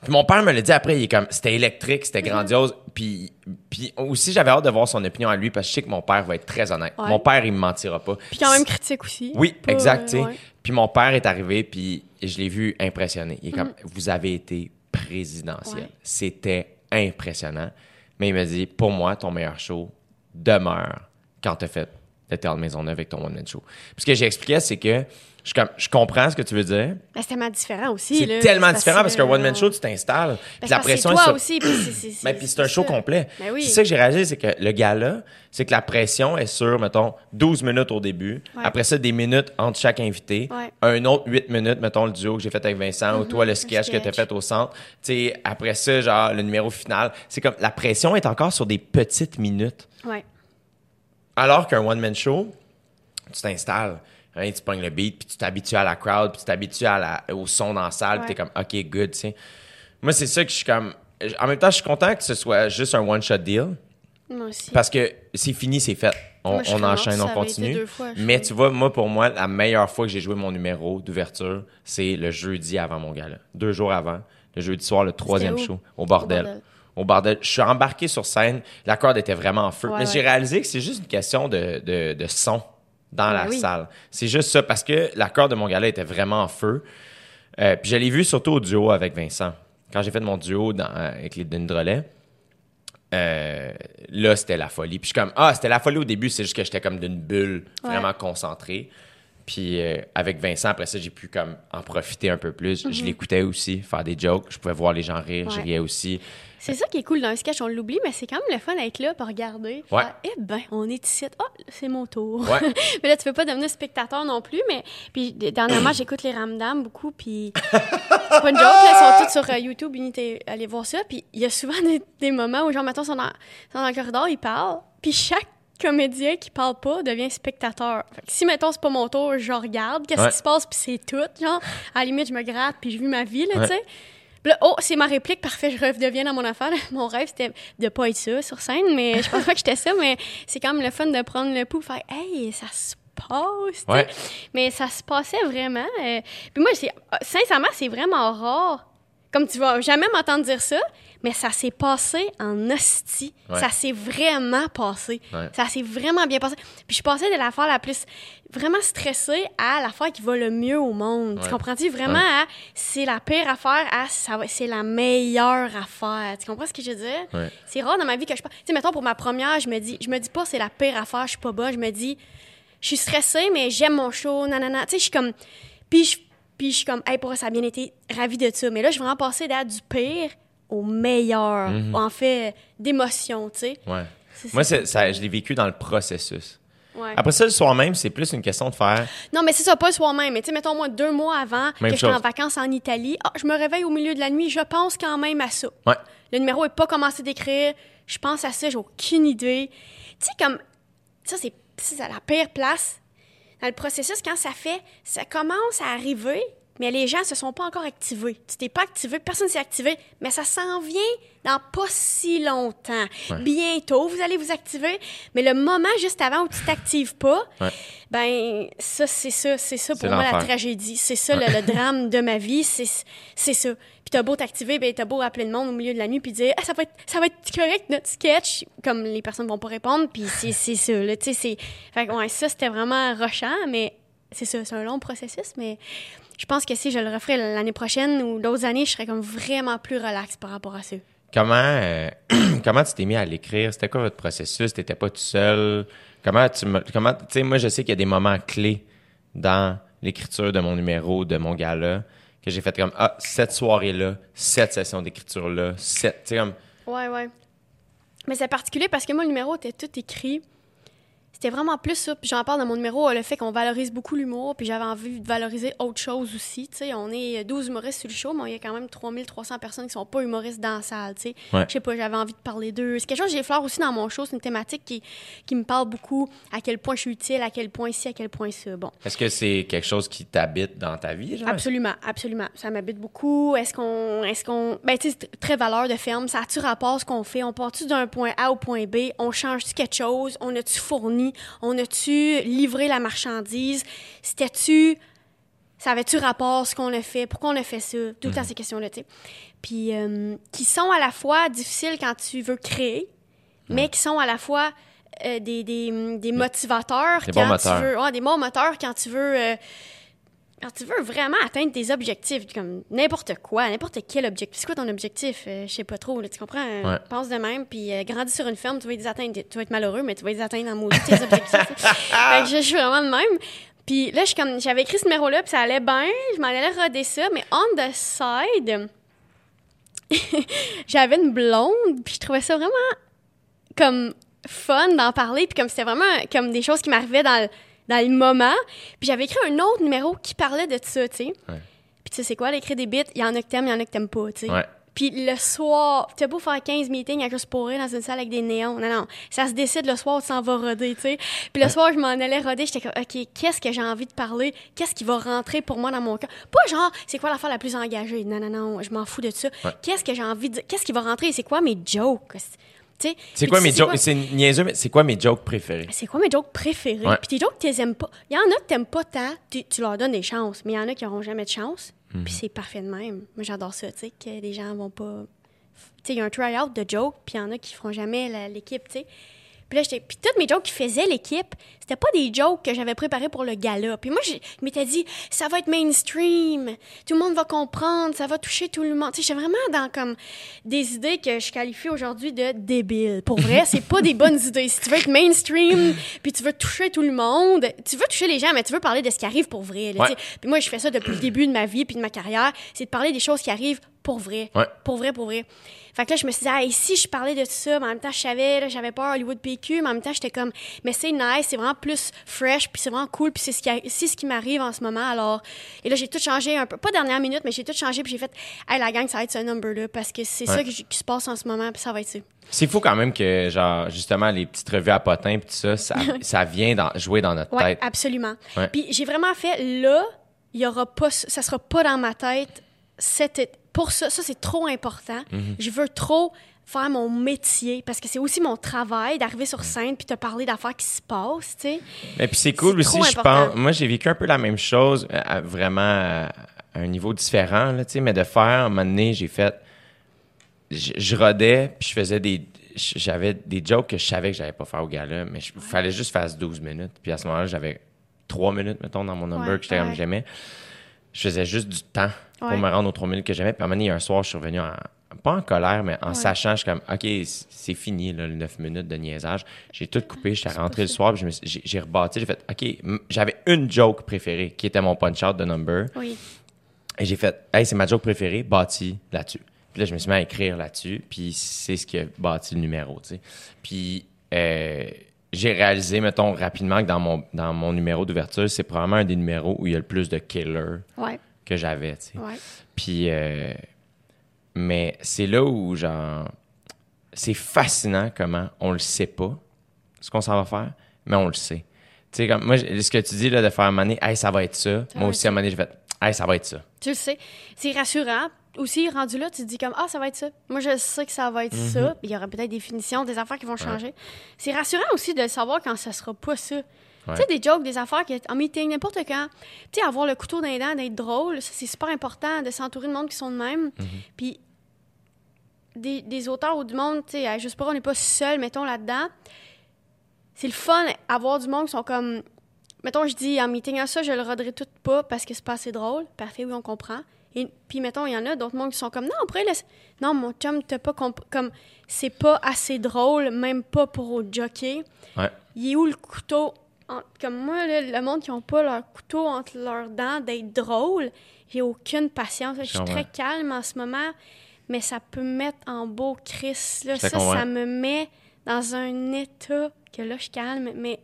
puis mon père me l'a dit après, il est comme, c'était électrique, c'était mm-hmm. grandiose. Puis, puis aussi, j'avais hâte de voir son opinion à lui parce que je sais que mon père va être très honnête. Mon père, il me mentira pas. Puis quand même critique aussi. Oui, exact, Puis mon père est arrivé, puis je l'ai vu impressionné. Il est comme, mm-hmm. vous avez été présidentiel. C'était impressionnant. Mais il m'a dit, pour moi, ton meilleur show demeure quand tu as fait le Théâtre Maisonneuve avec ton one-man show. Puis ce que j'ai expliqué, c'est que je, je, comprends ce que tu veux dire. Mais c'est tellement différent aussi. C'est tellement différent parce qu'un one-man show, tu t'installes. Puis la pression toi aussi. Mais puis c'est un show complet. Ben oui. C'est ça que j'ai réalisé, c'est que le gars-là, c'est que la pression est sur, mettons, 12 minutes au début. Après ça, des minutes entre chaque invité. Un autre 8 minutes, mettons, le duo que j'ai fait avec Vincent ou toi, le sketch, sketch. que tu as fait au centre. Sais, après ça, genre, le numéro final. C'est comme, la pression est encore sur des petites minutes. Ouais. Alors qu'un one-man show, tu t'installes. Hein, tu pognes le beat, puis tu t'habitues à la crowd, puis tu t'habitues au son dans la salle, puis t'es comme, OK, good, tu sais. Moi, c'est ça que je suis comme. En même temps, je suis content que ce soit juste un one-shot deal. Moi aussi. Parce que c'est fini, c'est fait. On, enchaîne, on continue. Mais tu vois, moi, pour moi, la meilleure fois que j'ai joué mon numéro d'ouverture, c'est le jeudi avant mon gala. Deux jours avant. Le jeudi soir, le troisième show, au bordel. au bordel. Je suis embarqué sur scène. La corde était vraiment en feu. mais j'ai réalisé que c'est juste une question de, de, de son dans la salle. C'est juste ça, parce que l'accord de mon gala était vraiment en feu. Euh, puis je l'ai vu surtout au duo avec Vincent. Quand j'ai fait mon duo dans, avec les Dindrelais, euh, là, c'était la folie. Puis je suis comme, ah, c'était la folie au début, c'est juste que j'étais comme d'une bulle vraiment concentrée. Puis euh, avec Vincent, après ça, j'ai pu comme en profiter un peu plus. Je Mhm. l'écoutais aussi, faire des jokes. Je pouvais voir les gens rire, je riais aussi. C'est ça qui est cool dans un sketch, on l'oublie, mais c'est quand même le fun d'être là pour regarder. Ouais. Faire, eh ben, on est ici. Ah, c'est mon tour. Ouais. mais là, tu peux pas devenir spectateur non plus, mais puis dernièrement, j'écoute les Ramdam beaucoup, puis c'est pas une joke, là, ils sont tous sur euh, YouTube, unité, allez voir ça, puis il y a souvent des, des moments où, genre, mettons, ils sont dans, ils sont dans le corridor, ils parlent, puis chaque comédien qui parle pas devient spectateur. Fait que si, mettons, c'est pas mon tour, je regarde, qu'est-ce Ouais. qui se passe, puis c'est tout, genre, à la limite, je me gratte, puis je vis ma vie, là, tu sais. Puis là, oh, c'est ma réplique, parfait, je redeviens dans mon affaire. Mon rêve, c'était de pas être ça sur scène, mais je pense pas que j'étais ça, mais c'est quand même le fun de prendre le pouls, faire Hey, ça se passe. Ouais. Mais ça se passait vraiment. euh, Puis moi, c'est- sincèrement, c'est vraiment rare. Comme tu vas jamais m'entendre dire ça, mais ça s'est passé en hostie. Ouais. Ça s'est vraiment passé. Ouais. Ça s'est vraiment bien passé. Puis je suis passée de l'affaire la plus vraiment stressée à l'affaire qui va le mieux au monde. Ouais. Tu comprends-tu? Vraiment à c'est la pire affaire à c'est la meilleure affaire. Tu comprends ce que je veux dire? C'est rare dans ma vie que je pense. Tu sais, mettons pour ma première, je me dis, je me dis pas c'est la pire affaire, je suis pas bonne. Je me dis, je suis stressée, mais j'aime mon show, nanana. Tu sais, je suis comme. Puis je, puis je suis comme, hey, pour ça a bien été, ravie de ça. Mais là, je suis vraiment passée d'être du pire au meilleur, en fait, d'émotion, tu sais. Ouais. Moi, ça. je l'ai vécu dans le processus. Ouais. Après ça, le soir même, c'est plus une question de faire. Non, mais c'est ça, pas le soir même. Mais tu sais, mettons, moi, deux mois avant Même que j'étais en vacances en Italie, ah, je me réveille au milieu de la nuit, je pense quand même à ça. Ouais. Le numéro est pas commencé d'écrire, je pense à ça, j'ai aucune idée. Tu sais, comme, ça, c'est la pire place. Le processus, quand ça fait, ça commence à arriver, mais les gens se sont pas encore activés. Tu t'es pas activé, personne s'est activé, mais ça s'en vient dans pas si longtemps. Bientôt, vous allez vous activer, mais le moment juste avant où tu t'actives pas, Ouais. ben ça c'est ça, c'est ça pour moi la tragédie, c'est ça le, le drame de ma vie, c'est c'est ça. Puis t'as beau t'activer, ben t'as beau appeler le monde au milieu de la nuit puis dire ah, ça va être ça va être correct notre sketch, comme les personnes vont pas répondre puis c'est c'est ça là, tu sais c'est fait que, ouais, ça c'était vraiment rochant mais c'est ça, c'est un long processus mais je pense que si je le referais l'année prochaine ou d'autres années, je serais comme vraiment plus relax par rapport à ça. Comment, euh, comment tu t'es mis à l'écrire? C'était quoi votre processus? T'étais pas tout seul? Comment tu me- comment, tu sais, moi, je sais qu'il y a des moments clés dans l'écriture de mon numéro, de mon gala, que j'ai fait comme, ah, cette soirée-là, cette session d'écriture-là, cette, tu sais, comme, Ouais, ouais. Mais c'est particulier parce que moi, le numéro était tout écrit. C'était vraiment plus ça. Puis j'en parle dans mon numéro, le fait qu'on valorise beaucoup l'humour. Puis j'avais envie de valoriser autre chose aussi. On est 12 humoristes sur le show, mais il y a quand même 3300 personnes qui sont pas humoristes dans la salle. Ouais. je sais pas, j'avais envie de parler d'eux. C'est quelque chose que j'effleure aussi dans mon show. C'est une thématique qui, qui me parle beaucoup. À quel point je suis utile, à quel point ci, à quel point ça. Bon. est-ce que c'est quelque chose qui t'habite dans ta vie, genre? Absolument, absolument. Ça m'habite beaucoup. Est-ce qu'on. Est-ce qu'on. Ben, tu sais, très valeur de ferme. Ça a-tu rapport ce qu'on fait? On part-tu d'un point A au point B? On change-tu quelque chose? On a-tu fourni? On a-tu livré la marchandise? C'était-tu. Ça avait-tu rapport ce qu'on a fait? Pourquoi on a fait ça? Tout le temps ces questions-là, tu sais. Puis, euh, qui sont à la fois difficiles quand tu veux créer, mais qui sont à la fois euh, des, des, des motivateurs Des quand bons tu moteurs. veux. ouais, des bons moteurs quand tu veux. euh, quand tu veux vraiment atteindre tes objectifs, comme n'importe quoi, n'importe quel objectif. C'est quoi ton objectif? Euh, je sais pas trop, là, tu comprends? Euh, Ouais. Pense de même, puis euh, grandis sur une ferme, tu vas les atteindre. Tu vas être malheureux, mais tu vas les atteindre en maudit tes objectifs. fait que je, je suis vraiment de même. Puis là, je suis comme, j'avais écrit ce numéro-là, puis ça allait bien, je m'en allais roder ça, mais on the side, j'avais une blonde, puis je trouvais ça vraiment comme fun d'en parler, puis comme c'était vraiment comme des choses qui m'arrivaient dans le, dans le moment. Puis j'avais écrit un autre numéro qui parlait de ça, tu sais. Ouais. Puis tu sais, c'est quoi, d'écrire des bits? Il y en a que t'aimes, il y en a que t'aimes pas, tu sais. Ouais. Puis le soir, t'as beau faire 15 meetings à juste pour rire dans une salle avec des néons. Non, non. Ça se décide le soir, tu s'en vas roder, tu sais. Puis le soir, je m'en allais roder. J'étais comme, OK, qu'est-ce que j'ai envie de parler? Qu'est-ce qui va rentrer pour moi dans mon cœur? Pas genre, c'est quoi l'affaire la plus engagée? Non, non, non, je m'en fous de ça. Ouais. Qu'est-ce que j'ai envie de dire? Qu'est-ce qui va rentrer? C'est quoi mes jokes? C'est quoi mes jokes? C'est niaiseux, mais c'est quoi mes jokes préférés? c'est quoi mes jokes préférés? Puis tes jokes, tu les aimes pas. Il y en a que t'aimes pas tant, tu, leur donnes des chances, mais il y en a qui auront jamais de chance. Mhm. Puis c'est parfait de même. Moi, j'adore ça, tu sais, que les gens vont pas. Tu sais, il y a un try-out de jokes, puis il y en a qui feront jamais l'équipe, tu sais. Puis là, j'étais. Puis toutes mes jokes qui faisaient l'équipe, c'était pas des jokes que j'avais préparés pour le gala. Puis moi, je m'étais dit, ça va être mainstream, tout le monde va comprendre, ça va toucher tout le monde. Tu sais, j'étais vraiment dans comme des idées que je qualifie aujourd'hui de débiles. Pour vrai, c'est pas des bonnes idées. Si tu veux être mainstream, puis tu veux toucher tout le monde, tu veux toucher les gens, mais tu veux parler de ce qui arrive pour vrai. Puis moi, je fais ça depuis le début de ma vie puis de ma carrière, c'est de parler des choses qui arrivent pour vrai. Pour vrai, pour vrai. Fait que là, je me suis dit, ah, si je parlais de ça, mais en même temps, je savais, j'avais pas Hollywood PQ, mais en même temps, j'étais comme, mais c'est nice, c'est vraiment plus fresh, puis c'est vraiment cool, puis c'est ce qui, ce qui m'arrive en ce moment. Alors, et là, j'ai tout changé un peu, pas dernière minute, mais j'ai tout changé, puis j'ai fait, hey, la gang, ça va être ce number-là, parce que c'est ça qui se passe en ce moment, puis ça va être ça. C'est fou quand même que, genre, justement, les petites revues à potins, puis tout ça, ça, vient dans, jouer dans notre ouais, tête. Absolument. Puis j'ai vraiment fait, là, il y aura pas, ça sera pas dans ma tête cet pour ça, ça c'est trop important. Mhm. Je veux trop faire mon métier parce que c'est aussi mon travail d'arriver sur scène puis te parler d'affaires qui se passent, tu sais. Puis c'est cool aussi, je pense. Moi, j'ai vécu un peu la même chose, euh, vraiment à un niveau différent, tu sais, mais de faire, à un moment donné, j'ai fait. Je, rodais, puis je faisais des. J'avais des jokes que je savais que j'allais pas faire au gala, mais il fallait juste faire 12 minutes. Puis à ce moment-là, j'avais 3 minutes, mettons, dans mon number que j'étais comme j'aimais. Je faisais juste du temps pour me rendre aux 3 minutes que j'aimais. Puis à un moment donné, soir, je suis revenu en, pas en colère, mais en sachant, je suis comme, OK, c'est fini, là, les 9 minutes de niaisage. J'ai tout coupé, j'étais rentré le soir, puis j'ai rebâti, j'ai fait, OK, j'avais une joke préférée, qui était mon punch-out de number. Oui. Et j'ai fait, hey, c'est ma joke préférée, bâti là-dessus. Puis là, je me suis mis à écrire là-dessus, puis c'est ce qui a bâti le numéro, tu sais. Puis euh, j'ai réalisé, mettons, rapidement que dans mon, dans mon numéro d'ouverture, c'est probablement un des numéros où il y a le plus de killers que j'avais, tu sais. Ouais. Puis, euh, mais c'est là où, genre, c'est fascinant comment on le sait pas, ce qu'on s'en va faire, mais on le sait. Tu sais, comme moi, ce que tu dis là, de faire moment hey, ça va être ça. moi aussi, à donné, j'ai fait, hey, ça va être ça. Tu le sais. C'est rassurant aussi, rendu là, tu te dis comme Ah, ça va être ça. Moi, je sais que ça va être ça. Mhm. Il y aura peut-être des finitions, des affaires qui vont changer. C'est rassurant aussi de savoir quand ça sera pas ça. Tu sais, des jokes, des affaires qui, en meeting, n'importe quand. Tu sais, avoir le couteau dans les dents, d'être drôle, c'est super important de s'entourer de monde qui sont de même. Mhm. Puis, des, des, auteurs ou du monde, tu sais, juste pas, on n'est pas seul, mettons, là-dedans. C'est le fun, avoir du monde qui sont comme. Mettons, je dis en meeting, ah, ça, je le roderai tout pas parce que c'est pas assez drôle. Parfait, oui, on comprend. Et puis, mettons, il y en a d'autres monde qui sont comme, non, après, laisse... non, mon chum, t'as pas comme, c'est pas assez drôle, même pas pour au jockey. Ouais. Il est où le couteau? Comme moi, le monde qui ont pas leur couteau entre leurs dents d'être drôle, j'ai aucune patience. Je suis très calme en ce moment, mais ça peut me mettre en beau Chris. Là. Ça, ça me met dans un état que là, je calme, mais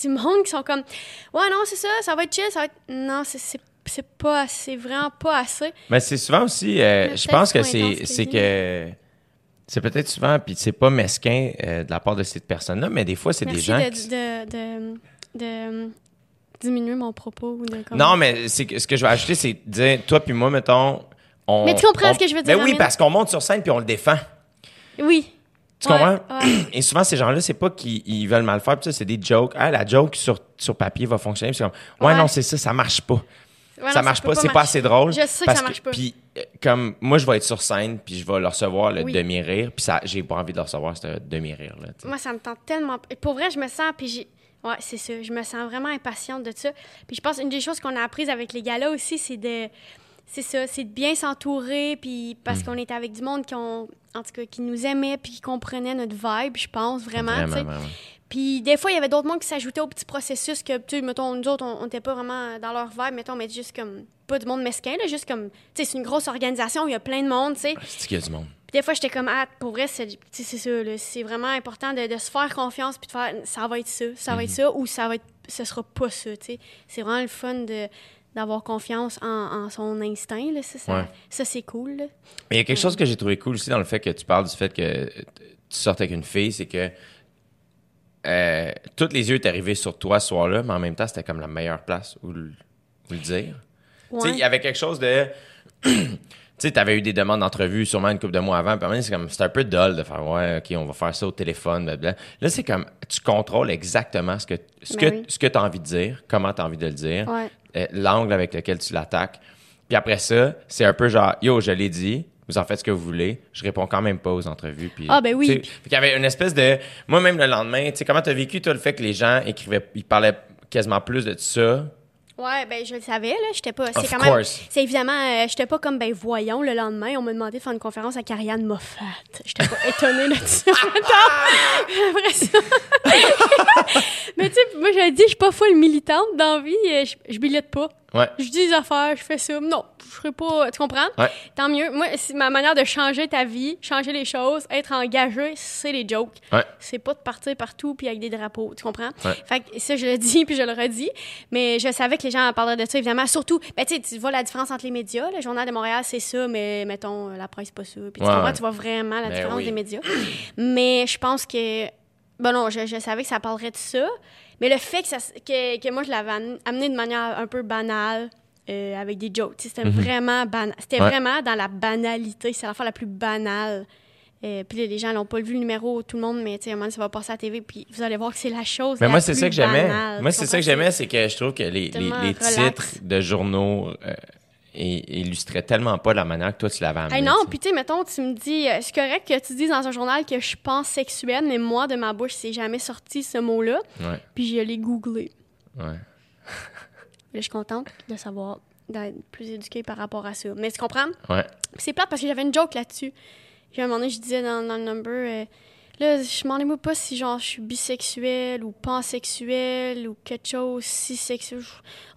du monde qui sont comme ouais non c'est ça ça va être chill ça va être non c'est c'est pas assez, vraiment pas assez. Mais c'est souvent aussi, euh, je pense que c'est, c'est que c'est peut-être souvent, puis c'est pas mesquin euh, de la part de cette personne-là, mais des fois, c'est des gens. De, qui... de, de, de, diminuer mon propos. Ou de, Non, mais c'est, ce que je vais ajouter, c'est dire, toi puis moi, mettons. On, mais tu comprends ce que je veux dire? Mais oui, parce qu'on monte sur scène puis on le défend. Oui. Tu comprends? Et souvent, ces gens-là, c'est pas qu'ils veulent mal faire, puis ça, c'est des jokes. Ah, la joke sur, sur papier va fonctionner. c'est comme, ouais, non, c'est ça, ça marche pas ça marche pas, c'est pas assez drôle. Je sais que ça marche pas. Puis, euh, comme moi, je vais être sur scène, puis je vais leur recevoir le demi-rire, puis ça, j'ai pas envie de leur recevoir ce demi-rire. là. Moi, ça me tente tellement. Pour vrai, je me sens, puis j'ai. Ouais, c'est ça. Je me sens vraiment impatiente de ça. Puis je pense une des choses qu'on a apprises avec les gars-là aussi, c'est de. C'est ça, c'est de bien s'entourer, puis parce mm. qu'on était avec du monde qui ont, en tout cas, qui nous aimait, puis qui comprenait notre vibe, je pense vraiment. vraiment, vraiment. Puis des fois, il y avait d'autres mondes qui s'ajoutaient au petit processus que, tu sais, mettons, nous autres, on n'était pas vraiment dans leur vibe, mettons, mais juste comme, pas du monde mesquin, là, juste comme, tu sais, c'est une grosse organisation, il y a plein de monde, tu sais. C'est qu'il y a du monde. Puis des fois, j'étais comme, ah, pour vrai, c'est ça, c'est vraiment important de, se faire confiance, puis de faire, ça va être ça, ça va être mhm. ça, ou ça va être, ce sera pas ça, tu sais. C'est vraiment le fun de d'avoir confiance en, son instinct. Là, ça, ça, c'est cool. Mais il y a quelque chose que j'ai trouvé cool aussi dans le fait que tu parles du fait que tu sortes avec une fille, c'est que euh, tous les yeux étaient arrivés sur toi ce soir-là, mais en même temps, c'était comme la meilleure place où le, dire. Il y avait quelque chose de. tu sais, tu avais eu des demandes d'entrevue sûrement une couple de mois avant, puis c'est comme, c'est un peu dull de faire, ouais, OK, on va faire ça au téléphone, blablabla. Là, c'est comme, tu contrôles exactement ce que, ce ben que, ce que tu as envie de dire, comment tu as envie de le dire, euh, l'angle avec lequel tu l'attaques. Puis après ça, c'est un peu genre, yo, je l'ai dit, vous en faites ce que vous voulez. Je réponds quand même pas aux entrevues. Puis, ah, ben oui. Il y avait une espèce de. Moi-même, le lendemain, tu sais, comment tu as vécu, toi, le fait que les gens écrivaient, ils parlaient quasiment plus de ça? Ouais, ben je le savais là, j'étais pas c'est quand même c'est évidemment euh, j'étais pas comme ben voyons le lendemain, on m'a demandé de faire une conférence à Karianne Moffat. J'étais pas étonnée là dessus Après ça. Mais tu sais, moi j'ai dit je suis pas folle militante dans la vie, euh, je, je pas. Ouais. Je dis des affaires, je fais ça. Non, je ferai pas. Tu comprends? Ouais. Tant mieux. Moi, ma manière de changer ta vie, changer les choses, être engagé, c'est les jokes. Ouais. C'est pas de partir partout puis avec des drapeaux. Tu comprends? Fait que ça, je le dis puis je le redis. Mais je savais que les gens parleraient de ça, évidemment. Surtout, ben, tu vois la différence entre les médias. Le Journal de Montréal, c'est ça, mais mettons, la presse, pas ça. Puis tu comprends, tu vois vraiment la ben différence oui. des médias. mais je pense que. Bon, non, je, je savais que ça parlerait de ça. Mais le fait que, ça, que, que moi, je l'avais amené de manière un peu banale, euh, avec des jokes. C'était Mhm. vraiment banal. C'était Ouais. vraiment dans la banalité. C'est la fois la plus banale. Euh, puis les gens n'ont pas vu le numéro, tout le monde, mais tu sais, à un moment donné, ça va passer à la TV, puis vous allez voir que c'est la chose. Mais la moi, c'est plus ça que j'aimais. banale. Moi, c'est ça que j'aimais, c'est que je trouve que les, les, titres de journaux euh, i- illustraient tellement pas la manière que toi, tu l'avais amené. Hey, non, puis tu sais, mettons, tu me dis, euh, c'est correct que tu dises dans un journal que je pense sexuelle, mais moi, de ma bouche, c'est jamais sorti ce mot-là. Ouais, Puis je l'ai googlé. ouais. Là, je suis contente de savoir, d'être plus éduquée par rapport à ça. Mais tu comprends? Ouais. C'est plate parce que j'avais une joke là-dessus. Puis à un moment donné, je disais dans, dans le number, euh, là, je m'en moi pas si genre je suis bisexuelle ou pansexuelle ou quelque chose si sexuel.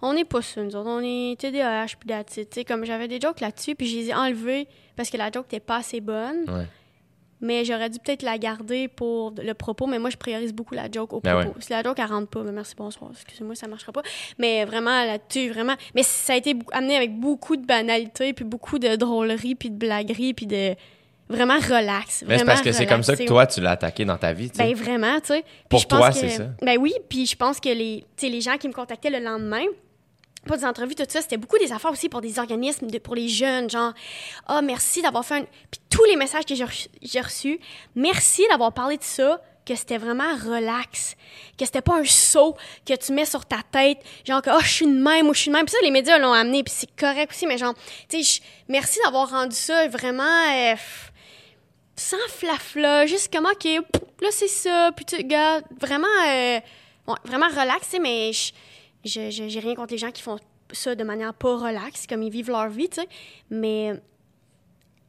On n'est pas ça, nous autres. On est TDAH puis it. Tu comme j'avais des jokes là-dessus, puis je les ai enlevés parce que la joke n'était pas assez bonne. Ouais. Mais j'aurais dû peut-être la garder pour le propos, mais moi, je priorise beaucoup la joke au Ben propos. Si la joke, elle rentre pas, mais merci, bonsoir, excusez-moi, ça marchera pas. Mais vraiment, là-dessus, vraiment... Mais ça a été amené avec beaucoup de banalité, puis beaucoup de drôlerie, puis de blaguerie, puis de... Vraiment relax. Mais c'est vraiment parce que c'est comme ça que toi, tu l'as attaqué dans ta vie, tu sais. Ben vraiment, tu sais. Pour toi, c'est ça. Ben oui, puis je pense que les, les gens qui me contactaient le lendemain, pas des entrevues, tout ça, c'était beaucoup des affaires aussi pour des organismes, de- pour les jeunes, genre, ah, merci d'avoir fait un. Puis tous les messages que j'ai reçus, merci d'avoir parlé de ça, que c'était vraiment relax, que c'était pas un saut que tu mets sur ta tête, genre que, oh, je suis de même ou je suis de même. Puis ça, les médias l'ont amené, puis c'est correct aussi, mais genre, tu sais, merci d'avoir rendu ça vraiment. euh, sans flafla, juste comment que là c'est ça, puis tu regardes vraiment euh, ouais, vraiment relax, tu sais, mais je j'ai rien contre les gens qui font ça de manière pas relax, comme ils vivent leur vie, tu sais, mais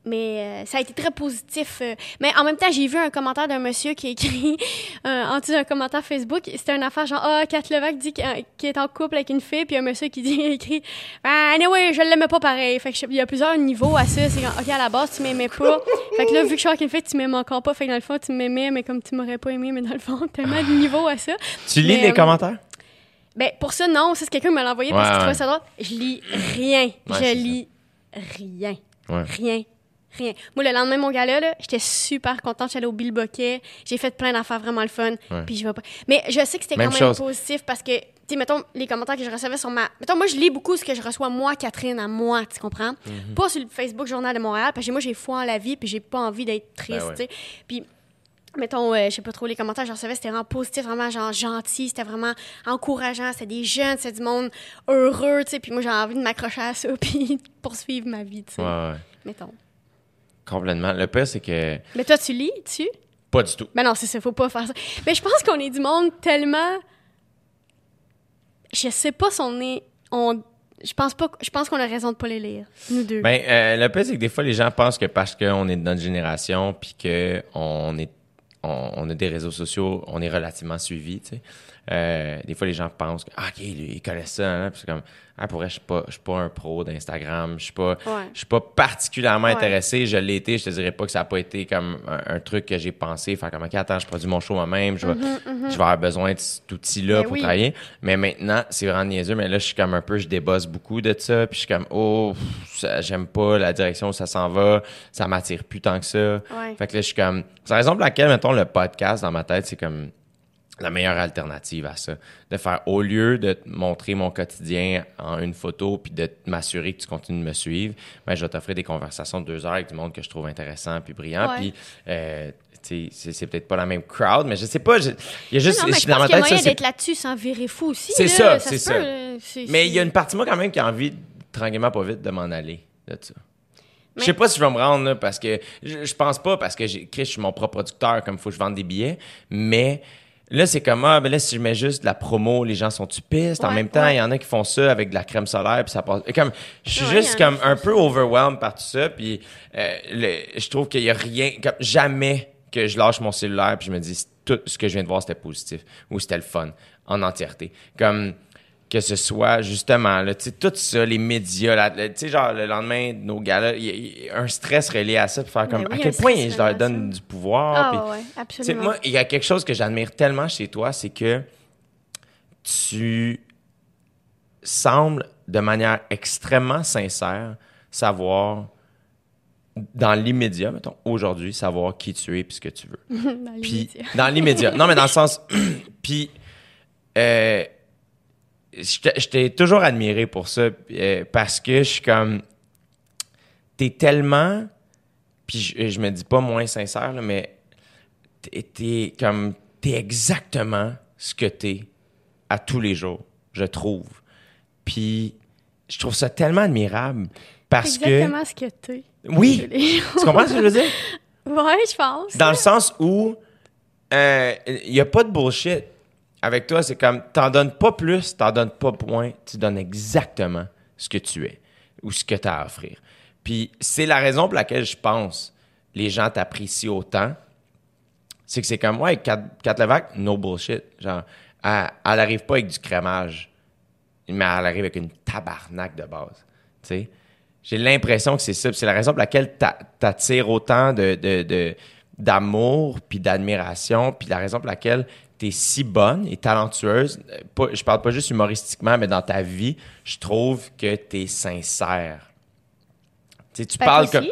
mais euh, ça a été très positif. euh. mais en même temps, j'ai vu un commentaire d'un monsieur qui a écrit euh, en dessous d'un commentaire Facebook. C'était une affaire genre Ah, Kat Levac dit qu'il qu'il est en couple avec une fille, puis un monsieur qui dit écrit Ah, anyway, je l'aimais pas pareil. Fait que je- il y a plusieurs niveaux à ça. C'est OK, à la base, tu m'aimais pas. Fait que là, vu que je suis avec une fille, tu m'aimes encore pas. Fait que dans le fond, tu m'aimais, mais comme tu m'aurais pas aimé, mais dans le fond, tellement de niveaux à ça. Tu lis Mais, les euh, commentaires? Ben, pour ça, non. C'est quelqu'un qui me l'a envoyé parce Ouais, qu'il trouvait ouais. ça drôle. Je lis rien. Ouais, je lis rien. Rien. Rien. Moi, le lendemain, mon gala, là, j'étais super contente. J'allais au Bill Boquet. J'ai fait plein d'affaires vraiment le fun. Ouais. Puis je vais pas. Mais je sais que c'était quand Même chose. positif parce que, tu sais, mettons, les commentaires que je recevais sur ma. Mettons, moi, je lis beaucoup ce que je reçois, moi, Catherine, à moi, tu comprends? Mhm. Pas sur le Facebook Journal de Montréal, parce que moi, j'ai foi en la vie, puis j'ai pas envie d'être triste, Ben ouais. tu sais. Puis mettons, euh, je sais pas trop, les commentaires que je recevais, c'était vraiment positif, vraiment genre gentil, c'était vraiment encourageant, c'était des jeunes, c'était du monde heureux, tu sais, puis moi j'ai envie de m'accrocher à ça, puis de poursuivre ma vie, tu sais, Ouais, ouais. mettons. Complètement. Le pire, c'est que. Mais toi, tu lis, tu? Pas du tout. Ben non, c'est ça, faut pas faire ça. Mais je pense qu'on est du monde tellement... Je sais pas si on est... On... Je pense pas... Je pense qu'on a raison de pas les lire, nous deux. Ben, euh, le pire, c'est que des fois, les gens pensent que parce qu'on est de notre génération, puis qu'on est, on, on a des réseaux sociaux, on est relativement suivi, tu sais. Euh, des fois, les gens pensent que, ah, OK, lui, il connaît ça, hein? Puis c'est comme, ah, pour vrai, je je suis pas un pro d'Instagram, je suis pas, Ouais. je suis pas particulièrement Ouais. intéressé, je l'ai été, je te dirais pas que ça a pas été comme un, un truc que j'ai pensé, faire comme, OK, attends, je produis mon show moi-même, je vais, je vais avoir besoin de cet outil-là Ben pour oui. travailler. Mais maintenant, c'est vraiment niaiseux, mais là, je suis comme un peu, je débosse beaucoup de ça, puis je suis comme, oh, j'aime pas la direction où ça s'en va, ça m'attire plus tant que ça. Ouais. Fait que là, je suis comme, c'est la raison pour laquelle, mettons, le podcast dans ma tête, c'est comme la meilleure alternative à ça. De faire, au lieu de te montrer mon quotidien en une photo puis de m'assurer que tu continues de me suivre, ben, je vais t'offrir des conversations de deux heures avec du monde que je trouve intéressant puis brillant. Puis, euh, tu sais, c'est, peut-être pas la même crowd, mais je sais pas. je- Il y a juste, non, mais je dans pense qu'il y a moyen d'être là-dessus sans virer fou aussi. C'est ça, c'est ça. C'est- Mais il y a une partie de moi quand même qui a envie, tranquillement pas vite, de m'en aller de ça. Je sais pas si je vais me rendre, là, parce que je, pense pas, parce que j'ai, je suis mon propre producteur, comme il faut que je vende des billets, mais Là, c'est comme, ah, ben là, si je mets juste de la promo, les gens sont tu pistes. en même temps, il y en a qui font ça avec de la crème solaire, puis ça passe. comme, je suis juste comme un peu overwhelmed par tout ça, puis euh, je trouve qu'il y a rien, comme jamais que je lâche mon cellulaire, puis je me dis, tout ce que je viens de voir, c'était positif, ou c'était le fun, en entièreté. Comme, que ce soit justement là, tout ça, les médias, tu sais, genre le lendemain de nos galas, il y, a un stress relié à ça, pour faire comme à quel point je leur donne du pouvoir. Ah, ouais, absolument. Moi, il y a quelque chose que j'admire tellement chez toi, c'est que tu sembles de manière extrêmement sincère savoir dans l'immédiat, mettons, aujourd'hui, savoir qui tu es et ce que tu veux. dans l'immédiat. Dans l'immédiat. non, mais dans le sens. puis, euh, je t'ai toujours admiré pour ça euh, parce que je suis comme t'es tellement puis je, me dis pas moins sincère mais t'es comme t'es exactement ce que t'es à tous les jours je trouve. Puis je trouve ça tellement admirable parce que exactement ce que t'es. Oui! Tu comprends ce que je veux dire? Ouais je pense. Dans le sens où il euh, y a pas de bullshit avec toi, c'est comme, t'en donnes pas plus, t'en donnes pas moins, tu donnes exactement ce que tu es ou ce que tu as à offrir. Puis c'est la raison pour laquelle je pense les gens t'apprécient autant. C'est que c'est comme, ouais, Kat, Levac, no bullshit. Genre, elle, arrive pas avec du crémage, mais elle arrive avec une tabarnak de base. Tu sais? J'ai l'impression que c'est ça. C'est la raison pour laquelle t'attires autant d'amour puis d'admiration, puis la raison pour laquelle tu si bonne et talentueuse, pas, je parle pas juste humoristiquement, mais dans ta vie, je trouve que tu es sincère. tu ben, parles comme.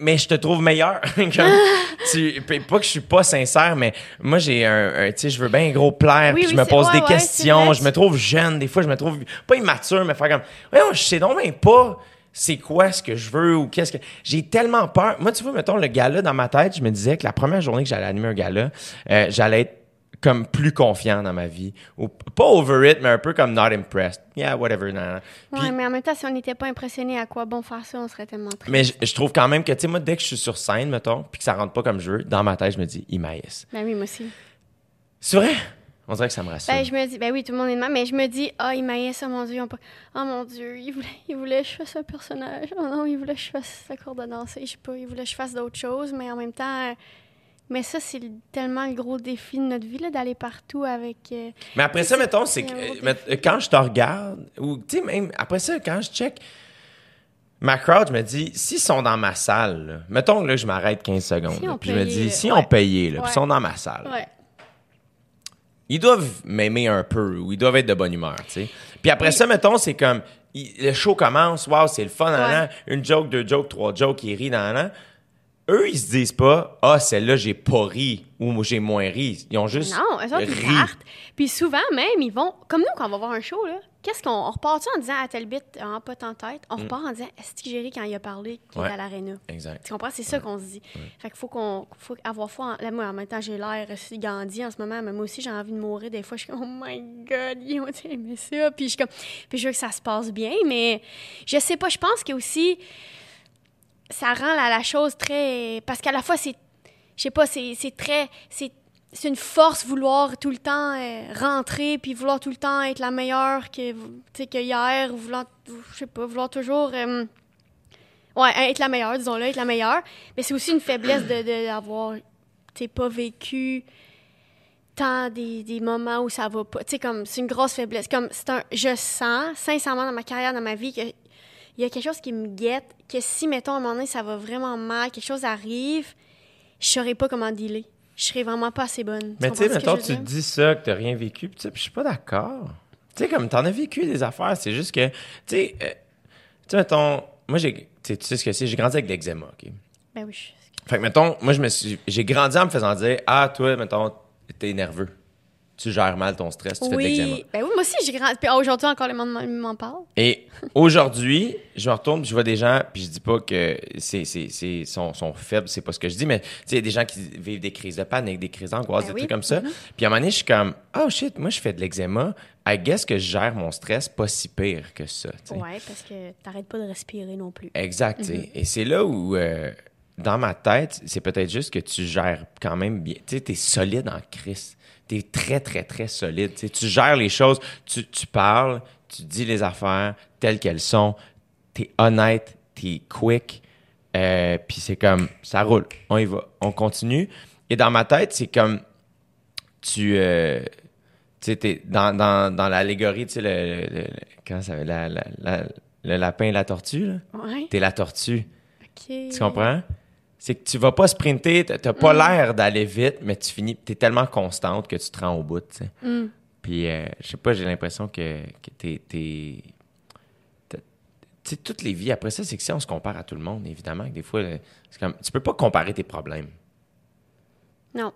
Mais, je te trouve meilleur. tu, pas que je suis pas sincère, mais moi, j'ai un. tu sais, je veux bien gros plaire, puis je me pose des questions. Je me trouve jeune. Des fois, je me trouve pas immature, mais faire comme. Ouais, je sais donc même pas c'est quoi ce que je veux ou qu'est-ce que. J'ai tellement peur. Moi, tu vois, mettons, le gala dans ma tête, je me disais que la première journée que j'allais animer un gala, euh, j'allais être comme plus confiant dans ma vie. Ou, pas over it, mais un peu comme not impressed. Yeah, whatever. ouais, mais en même temps, si on n'était pas impressionné, à quoi bon faire ça, on serait tellement triste. Mais je, trouve quand même que, tu sais, moi, dès que je suis sur scène, mettons, puis que ça rentre pas comme je veux, dans ma tête, je me dis, il maïs. Ben oui, moi aussi. C'est vrai? On dirait que ça me rassure. Ben, je me dis, ben oui, tout le monde est de mais je me dis, ah, oh, il oh mon Dieu, pas... oh mon Dieu, il voulait, il voulait que je fasse un personnage. Oh non, il voulait que je fasse la corde à danser, je sais pas, il voulait que je fasse d'autres choses, mais en même temps, mais ça, c'est tellement le gros défi de notre vie, d'aller partout avec. Euh, mais après ça, mettons, c'est que quand je te regarde, ou tu sais, même après ça, quand je check, ma crowd, je me dis, s'ils sont dans ma salle, mettons là, je m'arrête 15 secondes, puis je me dis, si on payé, là, puis ils sont dans ma salle, ils doivent m'aimer un peu, ou ils doivent être de bonne humeur, tu sais. Puis après ça, mettons, c'est comme, le show commence, waouh, c'est le fun, une joke, deux jokes, trois jokes, ils rient, dans eux, ils se disent pas Ah, celle-là, j'ai pas ri ou j'ai moins ri. Ils ont juste. Non, eux autres, ils partent. Puis souvent, même, ils vont. Comme nous, quand on va voir un show, là, qu'est-ce qu'on. On repart en disant à tel bit, en pas en tête? On mm. repart en disant Est-ce que j'ai ri quand il a parlé qu'il est à l'aréna? Exact. Tu comprends? C'est ça qu'on se dit. Fait qu'il faut, qu'on, faut avoir foi. En... Là, moi, en même temps, j'ai l'air aussi Gandhi en ce moment, mais moi aussi, j'ai envie de mourir. Des fois, je suis comme Oh my God, ils ont aimé ça? Puis je, comme... Puis je veux que ça se passe bien, mais je sais pas, je pense que aussi ça rend la, chose très. Parce qu'à la fois, c'est. Je sais pas, c'est très. C'est une force vouloir tout le temps euh, rentrer puis vouloir tout le temps être la meilleure que que hier ou vouloir je sais pas vouloir toujours euh, ouais être la meilleure disons-le être la meilleure mais c'est aussi une faiblesse de d'avoir tu pas vécu tant des, des, moments où ça va pas tu sais comme c'est une grosse faiblesse comme c'est un je sens sincèrement dans ma carrière dans ma vie que il y a quelque chose qui me guette, que si, mettons, à un moment donné, ça va vraiment mal, quelque chose arrive, je saurais pas comment dealer. Je serais vraiment pas assez bonne. Mais tu sais, mettons, tu dis ça, que tu n'as rien vécu, puis je suis pas d'accord. Tu sais, comme tu en as vécu des affaires, c'est juste que, tu sais, euh, tu mettons, moi, j'ai, tu sais ce que c'est, j'ai grandi avec l'eczéma, OK? Ben oui, Fait que, mettons, moi, je me suis, j'ai grandi en me faisant dire, ah, toi, mettons, t'es nerveux. Tu gères mal ton stress, tu fais de l'eczéma. Ben oui, moi aussi, j'ai grand... Puis aujourd'hui, encore, le monde m'en parle. Et aujourd'hui, je me retourne, je vois des gens, puis je dis pas que c'est, c'est, sont, sont faibles, c'est pas ce que je dis, mais tu sais, il y a des gens qui vivent des crises de panique, des crises d'angoisse, ben des trucs comme ça. Mm-hmm. Puis à un moment donné, je suis comme, oh shit, moi, je fais de l'eczéma. I guess que je gère mon stress pas si pire que ça. Ouais, parce que t'arrêtes pas de respirer non plus. Exact. Mm-hmm. Et c'est là où. Euh, dans ma tête, c'est peut-être juste que tu gères quand même bien. Tu sais, es solide en crise tu es très, très, très solide. tu gères les choses, tu, parles, tu dis les affaires telles qu'elles sont, tu es honnête, tu es quick, euh, puis c'est comme, ça roule, on y va, on continue. Et dans ma tête, c'est comme, tu... Euh, tu sais, dans, dans, dans l'allégorie, tu sais, le, comment ça la, le lapin et la tortue, là? Ouais. T'es la tortue. Tu comprends? C'est que tu vas pas sprinter, t'as pas mm. l'air d'aller vite, mais tu finis, t'es tellement constante que tu te rends au bout, tu sais. Mm. Puis, euh, je sais pas, j'ai l'impression que, que t'es... Tu sais, toutes les vies, après ça, c'est que si on se compare à tout le monde, évidemment, que des fois, c'est comme, tu peux pas comparer tes problèmes. Non.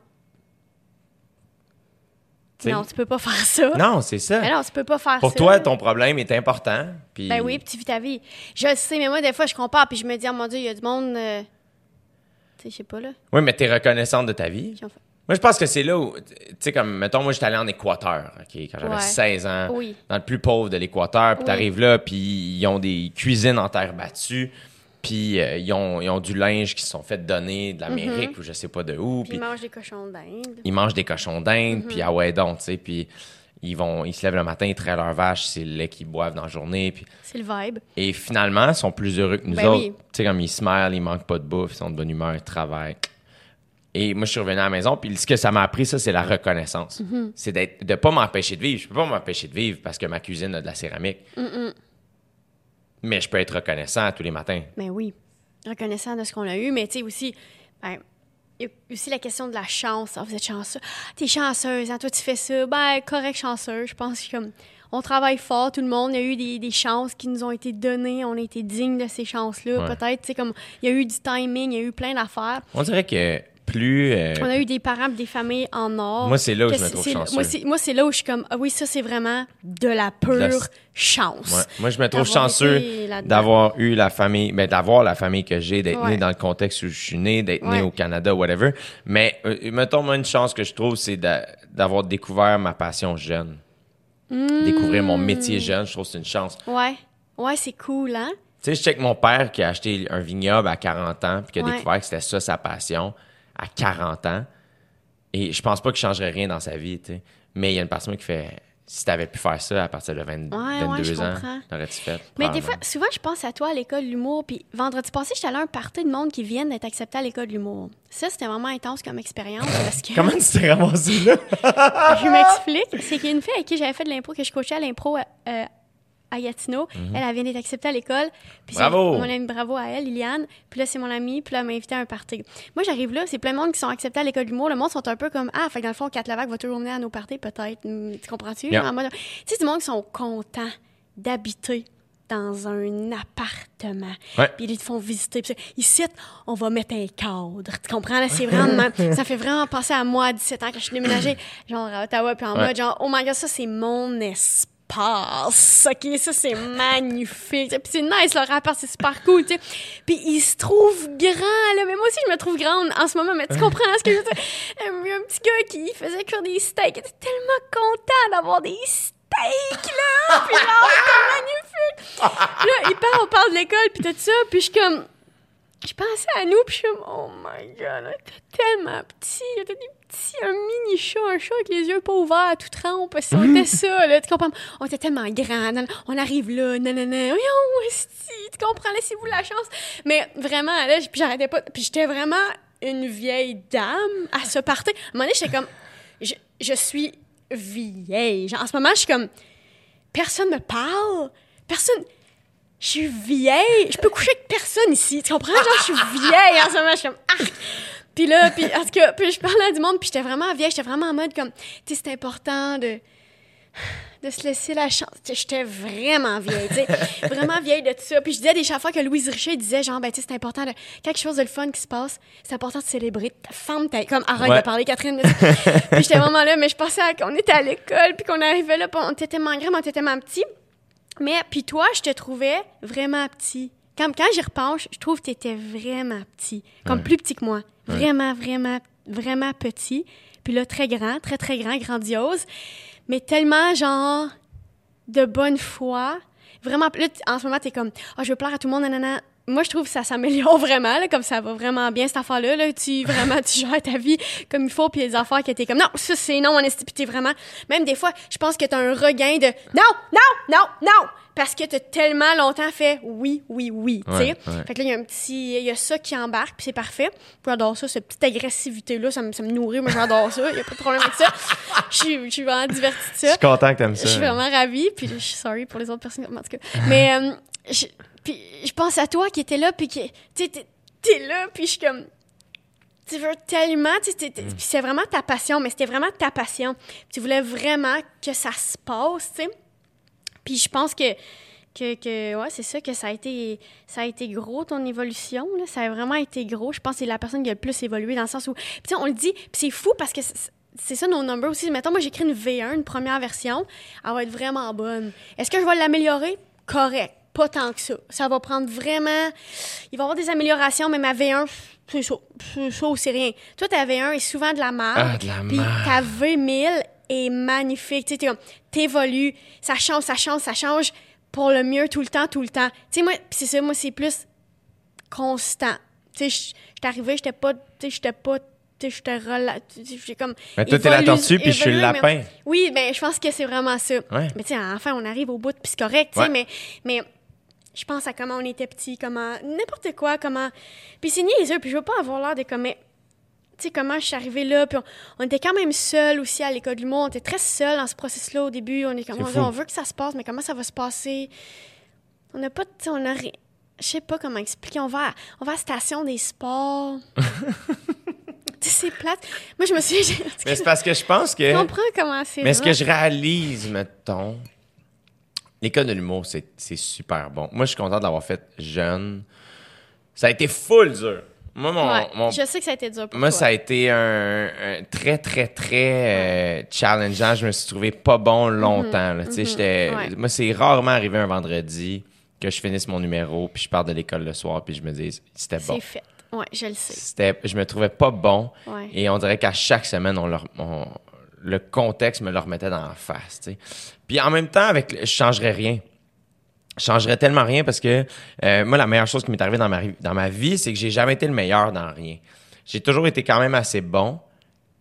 non, tu peux pas faire ça. Non, c'est ça. Mais non, tu peux pas faire Pour ça. Pour toi, ton problème est important. Puis... Ben oui, puis tu vis ta vie. Je sais, mais moi, des fois, je compare, puis je me dis, oh mon Dieu, il y a du monde. Euh, je sais pas, là. Oui, mais tu es reconnaissante de ta vie. Moi, je pense que c'est là où, tu sais, comme, mettons, moi, j'étais allé en Équateur, OK, quand j'avais 16 ans, dans le plus pauvre de l'Équateur, puis tu t'arrives là, puis ils ont des cuisines en terre battue, puis euh, ils, ont, ils, ont, du linge qui se sont fait donner de l'Amérique mm-hmm. ou je sais pas de où. Puis ils mangent des cochons d'Inde. Ils mangent des cochons d'Inde, puis mm-hmm. ah ouais, donc, tu sais, puis ils vont ils se lèvent le matin, ils traient leur vache, c'est le lait qu'ils boivent dans la journée. Puis... C'est le vibe. Et finalement, ils sont plus heureux que nous ben autres. Tu sais, comme ils smilent, ils manquent pas de bouffe, ils sont de bonne humeur, ils travaillent. Et moi, je suis revenu à la maison, puis ce que ça m'a appris, ça, c'est la reconnaissance. Mm-hmm. C'est de pas m'empêcher de vivre. Je peux pas m'empêcher de vivre parce que ma cuisine a de la céramique. Mais je peux être reconnaissant tous les matins. Mais ben oui, reconnaissant de ce qu'on a eu, mais tu sais aussi, ben, il y a aussi la question de la chance. Ah, vous êtes chanceux. T'es chanceuse, hein, toi tu fais ça. Ben, correct, chanceux. Je pense que comme on travaille fort, tout le monde. Il y a eu des, des, chances qui nous ont été données. On a été dignes de ces chances-là. Peut-être, tu sais, comme il y a eu du timing, il y a eu plein d'affaires. On dirait que plus. Euh, on a eu des parents des familles en or. Moi, c'est là où je me trouve chanceux. Moi, c'est là où je suis comme, ah oui, ça, c'est vraiment de la pure chance. Moi, je me trouve chanceux d'avoir eu la famille, ben, d'avoir la famille que j'ai, d'être né dans le contexte où je suis né, d'être né au Canada, whatever. Mais, euh, mettons, moi, une chance que je trouve, c'est d'avoir découvert ma passion jeune. Hmm. Découvrir mon métier jeune, je trouve que c'est une chance. Ouais. Ouais, c'est cool, hein? Tu sais, je sais que mon père qui a acheté un vignoble à 40 ans, puis qui a découvert que c'était ça sa passion à 40 ans. Et je pense pas qu'il changerait rien dans sa vie, tu sais. Mais il y a une personne qui fait si tu avais pu faire ça à partir de 20, ouais, 22 ans, t'aurais-tu fait? Mais des fois, souvent, je pense à toi à l'école de l'humour. Puis vendredi passé, j'étais allée à un party de monde qui viennent d'être accepté à l'école de l'humour. Ça, c'était vraiment intense comme expérience. Parce que... Comment tu t'es ramassé là? je m'explique. C'est qu'il y a une fille avec qui j'avais fait de l'impro, que je coachais à l'impro euh, à Gatineau. Mhm. Elle, vient d'être acceptée à l'école. bravo! Mon ami, bravo à elle, Liliane. Puis là, c'est mon amie. Puis là, elle m'a invité à un party. Moi, j'arrive là, c'est plein de monde qui sont acceptés à l'école d'humour. Le monde sont un peu comme Ah, fait que dans le fond, Kat Lavac va toujours venir à nos parties, peut-être. Hmm, tu comprends-tu? Tu sais, du monde qui sont contents d'habiter dans un appartement. Puis ils te font visiter. Puis ici, on va mettre un cadre. Tu comprends? Là, c'est vraiment... ça fait vraiment penser à moi à 17 ans quand je suis déménagée, genre à Ottawa, puis en mode genre, oh my God, ça, c'est mon espace passe. OK, ça, c'est magnifique. Puis c'est nice, leur rapport, c'est super cool, tu sais. Puis il se trouve grand, là. Mais moi aussi, je me trouve grande en ce moment. Mais tu comprends ce que je veux dire? A un petit gars qui faisait cuire des steaks. Il était tellement content d'avoir des steaks, là. Puis là, c'était magnifique. Là, il parle, on parle de l'école, puis tout ça. Puis je suis comme je pensais à nous, puis je suis comme, oh my god, t'es tellement petit, t'es des petits, un mini chat, un chat avec les yeux pas ouverts, tout trempe, si on était ça, là, tu comprends? On était tellement grands, on arrive là, nanana, oui, tu comprends, laissez-vous la chance. Mais vraiment, là, puis j'arrêtais pas, puis j'étais vraiment une vieille dame à se partir. À un moment donné, j'étais comme, je, je suis vieille. Genre, en ce moment, je suis comme, personne me parle, personne je suis vieille, je peux coucher avec personne ici. Tu comprends? Genre, je suis vieille en ce moment, je suis comme, ah! Puis là, puis, en tout cas, puis je parlais à du monde, puis j'étais vraiment vieille, j'étais vraiment en mode comme, tu sais, c'est important de, de se laisser la chance. J'étais vraiment vieille, tu sais, vraiment vieille de tout ça. Puis je disais des fois que Louise Richer disait, genre, ben, tu sais, c'est important, de, quelque chose de le fun qui se passe, c'est important de célébrer. Ta femme, t'as comme, arrête de parler, Catherine. puis j'étais vraiment là, mais je pensais qu'on était à l'école, puis qu'on arrivait là, puis on était tellement grand, on était tellement petit. Mais, puis toi, je te trouvais vraiment petit. Comme quand j'y repense, je trouve que t'étais vraiment petit. Comme plus petit que moi. Vraiment, vraiment, vraiment petit. Puis là, très grand, très, très grand, grandiose mais tellement genre de bonne foi. Vraiment, là, en ce moment, t'es comme, ah, oh, je veux plaire à tout le monde, nanana. Moi, je trouve que ça s'améliore vraiment, là, comme ça va vraiment bien, cette affaire-là. Là. Tu, vraiment, tu gères ta vie comme il faut, puis les affaires qui étaient comme, non, ça, c'est non, on est vraiment, même des fois, je pense que t'as un regain de, non, non, non, non! parce que tu as tellement longtemps fait oui, oui, oui. tu sais. Fait que là, il y a un petit. Il y a ça qui embarque, puis c'est parfait. J'adore ça, cette petite agressivité-là, ça me, ça me nourrit. Moi, j'adore ça. Il n'y a pas de problème avec ça. Je suis, je suis vraiment divertie de ça. Je suis content que aimes ça. Je suis vraiment ravie, puis je suis sorry pour les autres personnes. En tout cas. Mais, euh, je, puis je pense à toi qui étais là, puis qui. Tu t'es là, puis je suis comme tu veux tellement, tu mm. c'est vraiment ta passion, mais c'était vraiment ta passion. Tu voulais vraiment que ça se passe, tu sais. Puis je pense que, que, que ouais, c'est ça, que ça a, été, ça a été gros, ton évolution. Là. Ça a vraiment été gros. Je pense que c'est la personne qui a le plus évolué dans le sens où. Puis on le dit, puis c'est fou parce que c'est ça nos numbers aussi. Mettons, moi, j'écris une V1, une première version. Elle va être vraiment bonne. Est-ce que je vais l'améliorer? Correct. Pas tant que ça. Ça va prendre vraiment. Il va y avoir des améliorations, mais ma V1, c'est ça. C'est c'est rien. Toi, ta V1 est souvent de la merde. Ah, de la Puis ta V1000 est magnifique. Tu sais, t'évolues, ça change, ça change, ça change pour le mieux tout le temps, tout le temps. Tu sais, moi, c'est ça, moi, c'est plus constant. Tu sais, je suis arrivée, j'étais pas, tu sais, j'étais pas j'étais j'étais comme mais toi t'es la tortue puis je suis le lapin oui ben je pense que c'est vraiment ça mais tu sais enfin on arrive au bout puis c'est correct tu sais mais mais je pense à comment on était petit comment n'importe quoi comment puis c'est niaiseux puis je veux pas avoir l'air de comme tu sais, comment je suis arrivée là. Puis on, était quand même seuls aussi à l'école du monde. On était très seuls dans ce processus-là au début. On est comme, on, veut que ça se passe, mais comment ça va se passer? On n'a pas, tu on a rien. Je sais pas comment expliquer. On va, à, on va à la station des sports. tu sais, c'est plate. Moi, je me suis. mais c'est parce que je pense que. Je comprends comment c'est. Mais ce que je réalise, mettons, l'école de l'humour, c'est super bon. Moi, je suis content de l'avoir fait jeune. Ça a été full dur. Moi, mon, Je sais que ça a été dur pour Moi, toi. ça a été un, très, très, très euh, challengeant. Je me suis trouvé pas bon longtemps. Mhm. Mhm. Moi, c'est rarement arrivé un vendredi que je finisse mon numéro, puis je pars de l'école le soir, puis je me dis, c'était bon. C'est fait. Oui, je le sais. Je me trouvais pas bon. Et on dirait qu'à chaque semaine, on leur, le contexte me le remettait dans la face. Puis en même temps, avec, je changerais rien changerait tellement rien parce que euh, moi, la meilleure chose qui m'est arrivée dans ma, dans ma vie, c'est que j'ai jamais été le meilleur dans rien. J'ai toujours été quand même assez bon.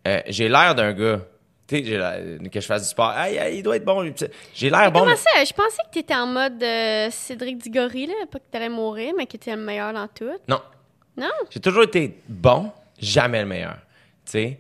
Euh, j'ai l'air d'un gars. Tu sais, que je fasse du sport. Aïe, aïe, il doit être bon. J'ai l'air bon. Comment ça? Je pensais que tu étais en mode euh, Cédric Diggory, là. Pas que tu allais mourir, mais que tu étais le meilleur dans tout. Non. Non? J'ai toujours été bon, jamais le meilleur. Tu sais?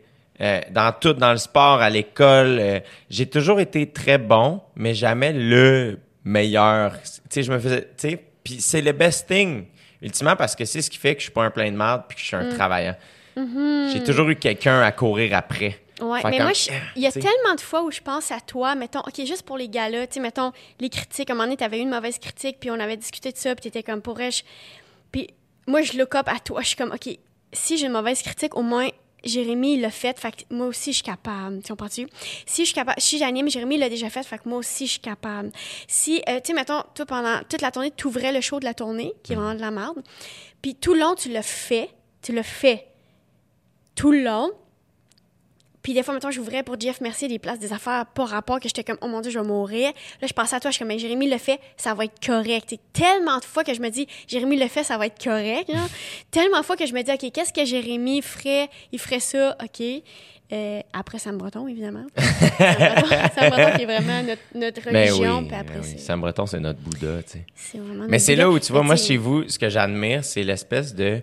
Dans tout, dans le sport, à l'école, j'ai toujours été très bon, mais jamais le meilleur. Tu sais, je me faisais, tu sais, puis c'est le best thing, ultimement, parce que c'est ce qui fait que je suis pas un plein de merde puis que je suis un mm. travaillant. Mm-hmm. J'ai toujours eu quelqu'un à courir après. Ouais, mais moi, il y a tellement de fois où je pense à toi, mettons, OK, juste pour les gars-là, tu sais, mettons, les critiques, à un moment donné, t'avais eu une mauvaise critique, puis on avait discuté de ça, puis t'étais comme, pourrais-je... Puis moi, je look up à toi, je suis comme, OK, si j'ai une mauvaise critique, au moins, Jérémy l'a fait, fait que moi aussi je suis capable. Tu comprends Si je suis capable, si j'anime, Jérémy l'a déjà fait, fait que moi aussi je suis capable. Si, euh, tu sais, mettons, toi pendant toute la tournée, tu ouvrais le show de la tournée, qui est vraiment de la merde, puis tout le long tu le fais, tu le fais tout le long, puis des fois, maintenant, j'ouvrais pour Jeff Mercier des places, des affaires pas rapport que j'étais comme, oh mon Dieu, je vais mourir. Là, je pensais à toi, je suis comme, mais Jérémy le fait, ça va être correct. Et tellement de fois que je me dis, Jérémy le fait, ça va être correct. tellement de fois que je me dis, OK, qu'est-ce que Jérémy ferait? Il ferait ça, OK. Euh, après Sam Breton, évidemment. Sam, Breton, qui est vraiment notre, notre ben religion. oui, puis après, ben oui. Sam Breton, c'est notre Bouddha, tu sais. C'est vraiment Mais c'est là où, tu vois, moi, chez vous, ce que j'admire, c'est l'espèce de,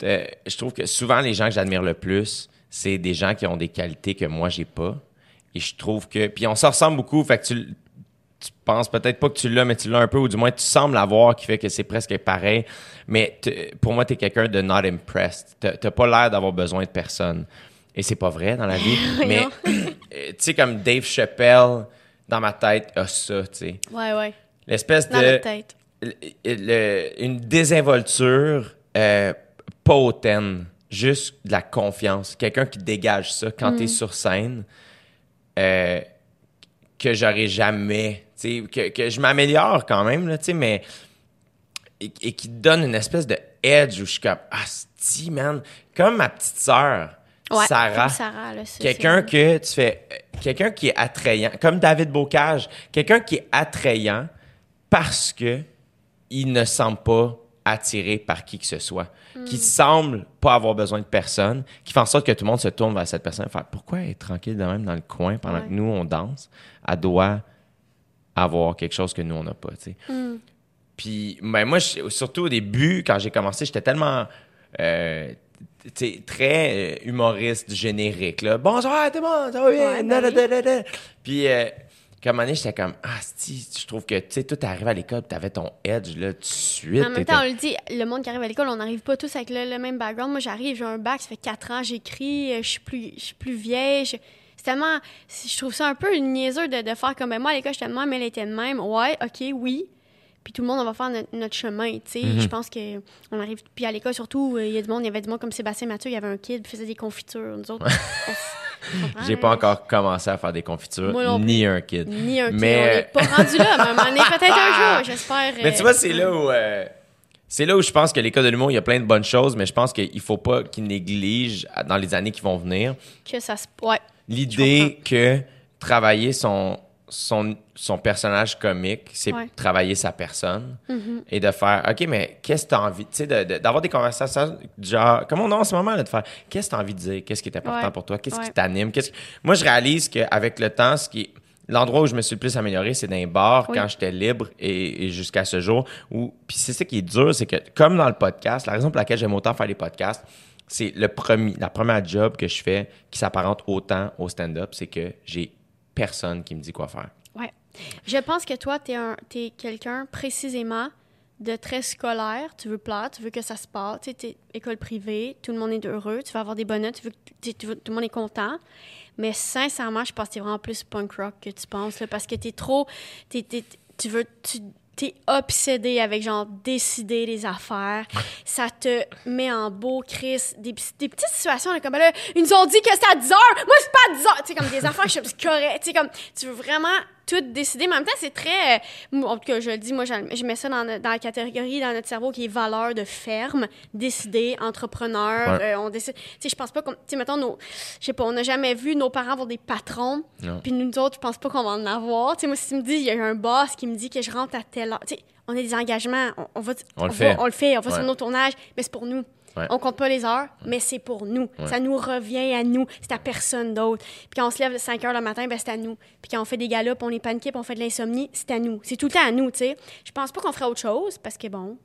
de... Je trouve que souvent, les gens que j'admire le plus, c'est des gens qui ont des qualités que moi, j'ai pas. Et je trouve que. Puis on se ressemble beaucoup, fait que tu, tu penses peut-être pas que tu l'as, mais tu l'as un peu, ou du moins tu sembles l'avoir, qui fait que c'est presque pareil. Mais pour moi, tu es quelqu'un de not impressed. T'as pas l'air d'avoir besoin de personne. Et c'est pas vrai dans la vie. mais euh, tu sais, comme Dave Chappelle, dans ma tête, a ça, tu sais. Ouais, ouais. L'espèce Dans de. notre tête. le- une désinvolture euh, pas hautaine, juste de la confiance. Quelqu'un qui dégage ça quand t'es sur scène, euh, que j'aurais jamais, tu sais, que, que je m'améliore quand même, là, tu sais, mais et, et qui donne une espèce de edge où je suis comme, ah, si, man, comme ma petite sœur, Ouais, Sarah. Sarah, Quelqu'un que tu fais. Quelqu'un qui est attrayant, comme David Bocage, quelqu'un qui est attrayant parce que il ne semble pas attiré par qui que ce soit, qui semble pas avoir besoin de personne, qui fait en sorte que tout le monde se tourne vers cette personne et fait pourquoi elle est tranquille de même dans le coin pendant Ouais. que nous on danse, elle doit avoir quelque chose que nous on n'a pas, tu sais. Puis, ben moi, je- surtout au début, quand j'ai commencé, j'étais tellement euh, très euh, humoriste générique. Là. Bonsoir, tout le monde, ça va bien? Ouais, ben. Puis, euh, comme un moment donné, j'étais comme, ah, si, je trouve que, tu sais, tout arrivé à l'école, tu avais ton edge, là, tout de suite. En même temps, on le dit, le monde qui arrive à l'école, on n'arrive pas tous avec le, le même background. Moi, j'arrive, j'ai un bac, ça fait quatre ans, j'écris, euh, je suis plus, je suis plus vieille. C'est tellement. Je trouve ça un peu une niaiseux de, de faire comme ben, moi à l'école, j'étais de même, elle était de même. Ouais, ok, oui. Puis tout le monde, on va faire notre, notre chemin, tu sais. Mm-hmm. Je pense que on arrive. Puis à l'école, surtout, euh, il y a du monde, il y avait du monde comme Sébastien Mathieu, il y avait un kid, il faisait des confitures. Nous autres, on on J'ai pas encore commencé à faire des confitures, Moi ni un kid. Ni un kid. Mais- On n'est pas rendu là, mais moment donné, peut-être un jour, j'espère. Mais tu euh, vois, c'est là où. euh, c'est là où je pense que l'école de l'humour, il y a plein de bonnes choses, mais je pense qu'il faut pas qu'ils négligent dans les années qui vont venir Que ça se. Ouais. l'idée que travailler son, son, son personnage comique, c'est Ouais. travailler sa personne Mm-hmm. et de faire OK, mais qu'est-ce que tu as envie, tu sais, de- de- d'avoir des conversations genre, comme on a en ce moment, là, de faire qu'est-ce que tu as envie de dire, qu'est-ce qui est important Ouais. pour toi, qu'est-ce qui t'anime, qu'est-ce que- Moi, je réalise qu'avec le temps, ce qui L'endroit où je me suis le plus amélioré, c'est dans les bars Oui. quand j'étais libre et, et jusqu'à ce jour. Où, puis c'est ça qui est dur, c'est que comme dans le podcast, la raison pour laquelle j'aime autant faire les podcasts, c'est le premier, la première job que je fais qui s'apparente autant au stand-up, c'est que j'ai personne qui me dit quoi faire. Ouais. Je pense que toi, tu es, quelqu'un précisément de très scolaire. Tu veux plaire, tu veux que ça se passe. Tu es école privée, tout le monde est heureux, tu veux avoir des bonnes notes, tu veux que tout le monde est content. Mais sincèrement, je pense que tu es vraiment plus punk rock que tu penses, parce que tu es trop. t'es- t'es- tu veux. Tu, T'es obsédé avec genre décider les affaires. Ça te met en beau crise. Des, petites situations là, comme là, ils nous ont dit que c'était à 10 heures. Moi, c'est pas à 10 heures. Tu sais, comme des affaires, je suis correct. Tu sais, comme tu veux vraiment tout décider. Mais en même temps, c'est très. euh, en tout cas, je le dis, moi, je, mets ça dans, la catégorie dans notre cerveau qui est valeur de ferme, décider, entrepreneur. Ouais. euh, on décide. Tu sais, je pense pas qu'on. Tu sais, mettons, nos, je sais pas, on n'a jamais vu nos parents avoir des patrons. Puis nous autres, je pense pas qu'on va en avoir. Tu sais, moi, si tu me dis, il y a un boss qui me dit que je rentre à telle heure. Tu sais, on a des engagements. On, on va, On le va- fait. on le fait. On va Ouais. sur nos tournages, mais c'est pour nous. Ouais. On compte pas les heures, mais c'est pour nous. Ça nous revient à nous. C'est à personne d'autre. Puis quand on se lève à 5 heures le matin, ben c'est à nous. Puis quand on fait des galops, on est paniqué, puis on fait de l'insomnie, c'est à nous. C'est tout le temps à nous, tu sais. Je pense pas qu'on ferait autre chose parce que bon,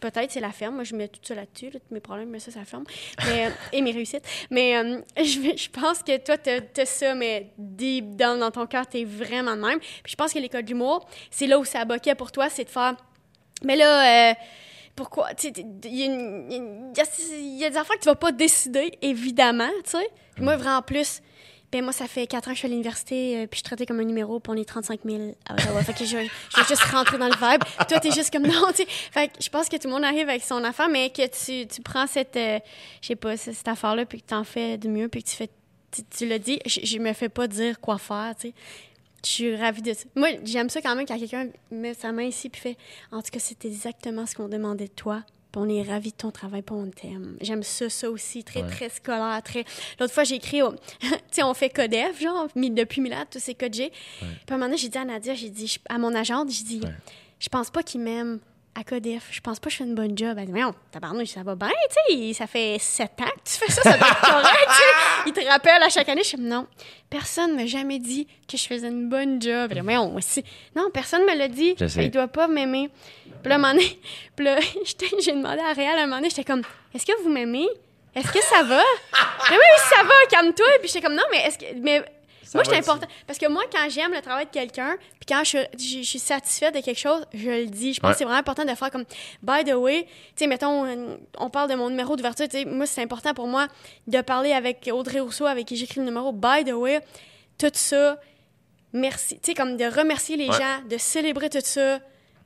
peut-être c'est la ferme. Moi, je mets tout ça là-dessus, là, tous mes problèmes, mais ça, c'est la ferme. Mais, euh, et mes réussites. Mais euh, je, je pense que toi, t'as as ça, mais deep down dans ton cœur, t'es vraiment de même. Puis je pense que l'école d'humour, c'est là où ça boquait pour toi, c'est de faire. Mais là, euh, pourquoi? Il y, a y y des affaires que tu vas pas décider, évidemment, tu sais. Puis moi, vraiment, en plus, ben moi, ça fait 4 ans que je suis à l'université, euh, puis je suis traitée comme un numéro, puis on est 35 000 à Ottawa. fait que je, je vais juste rentrer dans le vibe. Toi, t'es juste comme non, tu sais. Fait que je pense que tout le monde arrive avec son affaire, mais que tu, tu prends cette, euh, je sais pas, cette, affaire-là, puis que t'en fais du mieux, puis que tu fais, tu, tu l'as dit, je, je me fais pas dire quoi faire, tu sais. Je suis ravie de ça. Moi, j'aime ça quand même quand quelqu'un met sa main ici puis fait En tout cas, c'est exactement ce qu'on demandait de toi. Puis on est ravis de ton travail, puis on t'aime. J'aime ça, ça aussi. Très, très scolaire. Très... L'autre fois, j'ai écrit au- Tu sais, on fait Codef, genre, depuis Milan, tous ces codes G. Puis à un moment donné, j'ai dit à Nadia, j'ai dit, à mon agente, j'ai dit Je pense pas qu'il m'aime à Codef. Je pense pas que je fais une bonne job. Elle dit, non, tabarnouche, ça va bien, tu sais. Ça fait sept ans que tu fais ça, ça doit être correct, tu sais. Il te rappelle à chaque année. Je comme, non, personne m'a jamais dit que je faisais une bonne job. Elle dit, aussi. Non, personne me l'a dit. Je sais. Il doit pas m'aimer. Puis là, un moment donné, puis là, j'étais- j'ai demandé à Réal à un moment donné, j'étais comme, est-ce que vous m'aimez? Est-ce que ça va? mais oui, ça va, calme-toi. Puis j'étais comme, non, mais est-ce que. Mais moi, c'est important. Parce que moi, quand j'aime le travail de quelqu'un, puis quand je, je, je suis satisfaite de quelque chose, je le dis. Je pense Ouais. que c'est vraiment important de faire comme, by the way, tu sais, mettons, on parle de mon numéro d'ouverture, tu sais, moi, c'est important pour moi de parler avec Audrey Rousseau, avec qui j'écris le numéro. By the way, tout ça, merci, tu sais, comme de remercier les gens, de célébrer tout ça,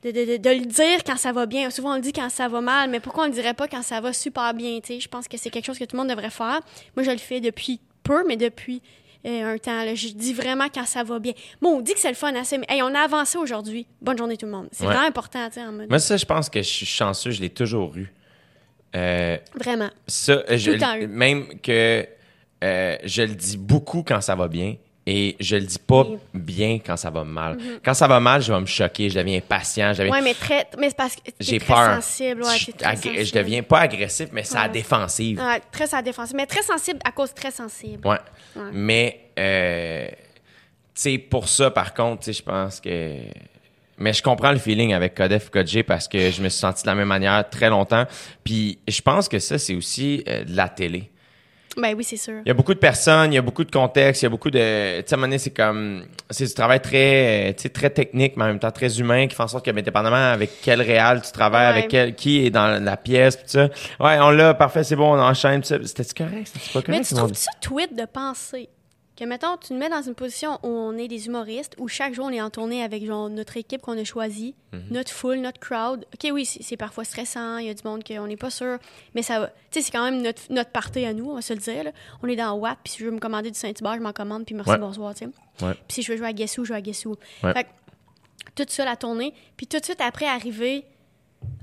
de, de, de, le dire quand ça va bien. Souvent, on le dit quand ça va mal, mais pourquoi on le dirait pas quand ça va super bien, tu sais? Je pense que c'est quelque chose que tout le monde devrait faire. Moi, je le fais depuis peu, mais depuis un temps. Là. Je dis vraiment quand ça va bien. Bon, on dit que c'est le fun assez, mais hey, on a avancé aujourd'hui. Bonne journée tout le monde. C'est vraiment important, en mode... Moi, ça, je pense que je suis chanceux, je l'ai toujours eu. Euh, vraiment. Ça, je, même que euh, je le dis beaucoup quand ça va bien, et je le dis pas bien quand ça va mal. Mhm. Quand ça va mal, je vais me choquer, je deviens impatient. Je deviens... Ouais, mais, très, mais c'est parce que j'ai peur. sensible. Ouais, je, très sensible. je deviens pas agressif, mais c'est à défensive. Ouais, très à défensive. Mais très sensible à cause très sensible. Ouais. Mais, euh, tu sais, pour ça, par contre, tu sais, je pense que. Mais je comprends le feeling avec Codef Codg parce que je me suis senti de la même manière très longtemps. Puis je pense que ça, c'est aussi euh, de la télé. Ben oui, c'est sûr. Il y a beaucoup de personnes, il y a beaucoup de contextes, il y a beaucoup de. Tu sais, à un moment donné, c'est comme. C'est du travail très, sais, très technique, mais en même temps très humain, qui fait en sorte que, ben, dépendamment avec quel réal tu travailles, avec quel, qui est dans la pièce, tout ça. Ouais, on l'a, parfait, c'est bon, on enchaîne, C'était-tu correct? C'était pas correct? Mais tu trouves ça tweet de penser? Que, mettons, tu te mets dans une position où on est des humoristes, où chaque jour on est en tournée avec genre, notre équipe qu'on a choisie, mhm. notre foule, notre crowd. OK, oui, c'est parfois stressant, il y a du monde qu'on n'est pas sûr, mais ça va. Tu sais, c'est quand même notre, notre party à nous, on va se le dire. On est dans WAP, puis si je veux me commander du Saint-Hubert, je m'en commande, puis merci, bonsoir, tu sais. Puis si je veux jouer à Guessou, je joue à Guessou. Fait tout ça, la tournée. Puis tout de suite après, arriver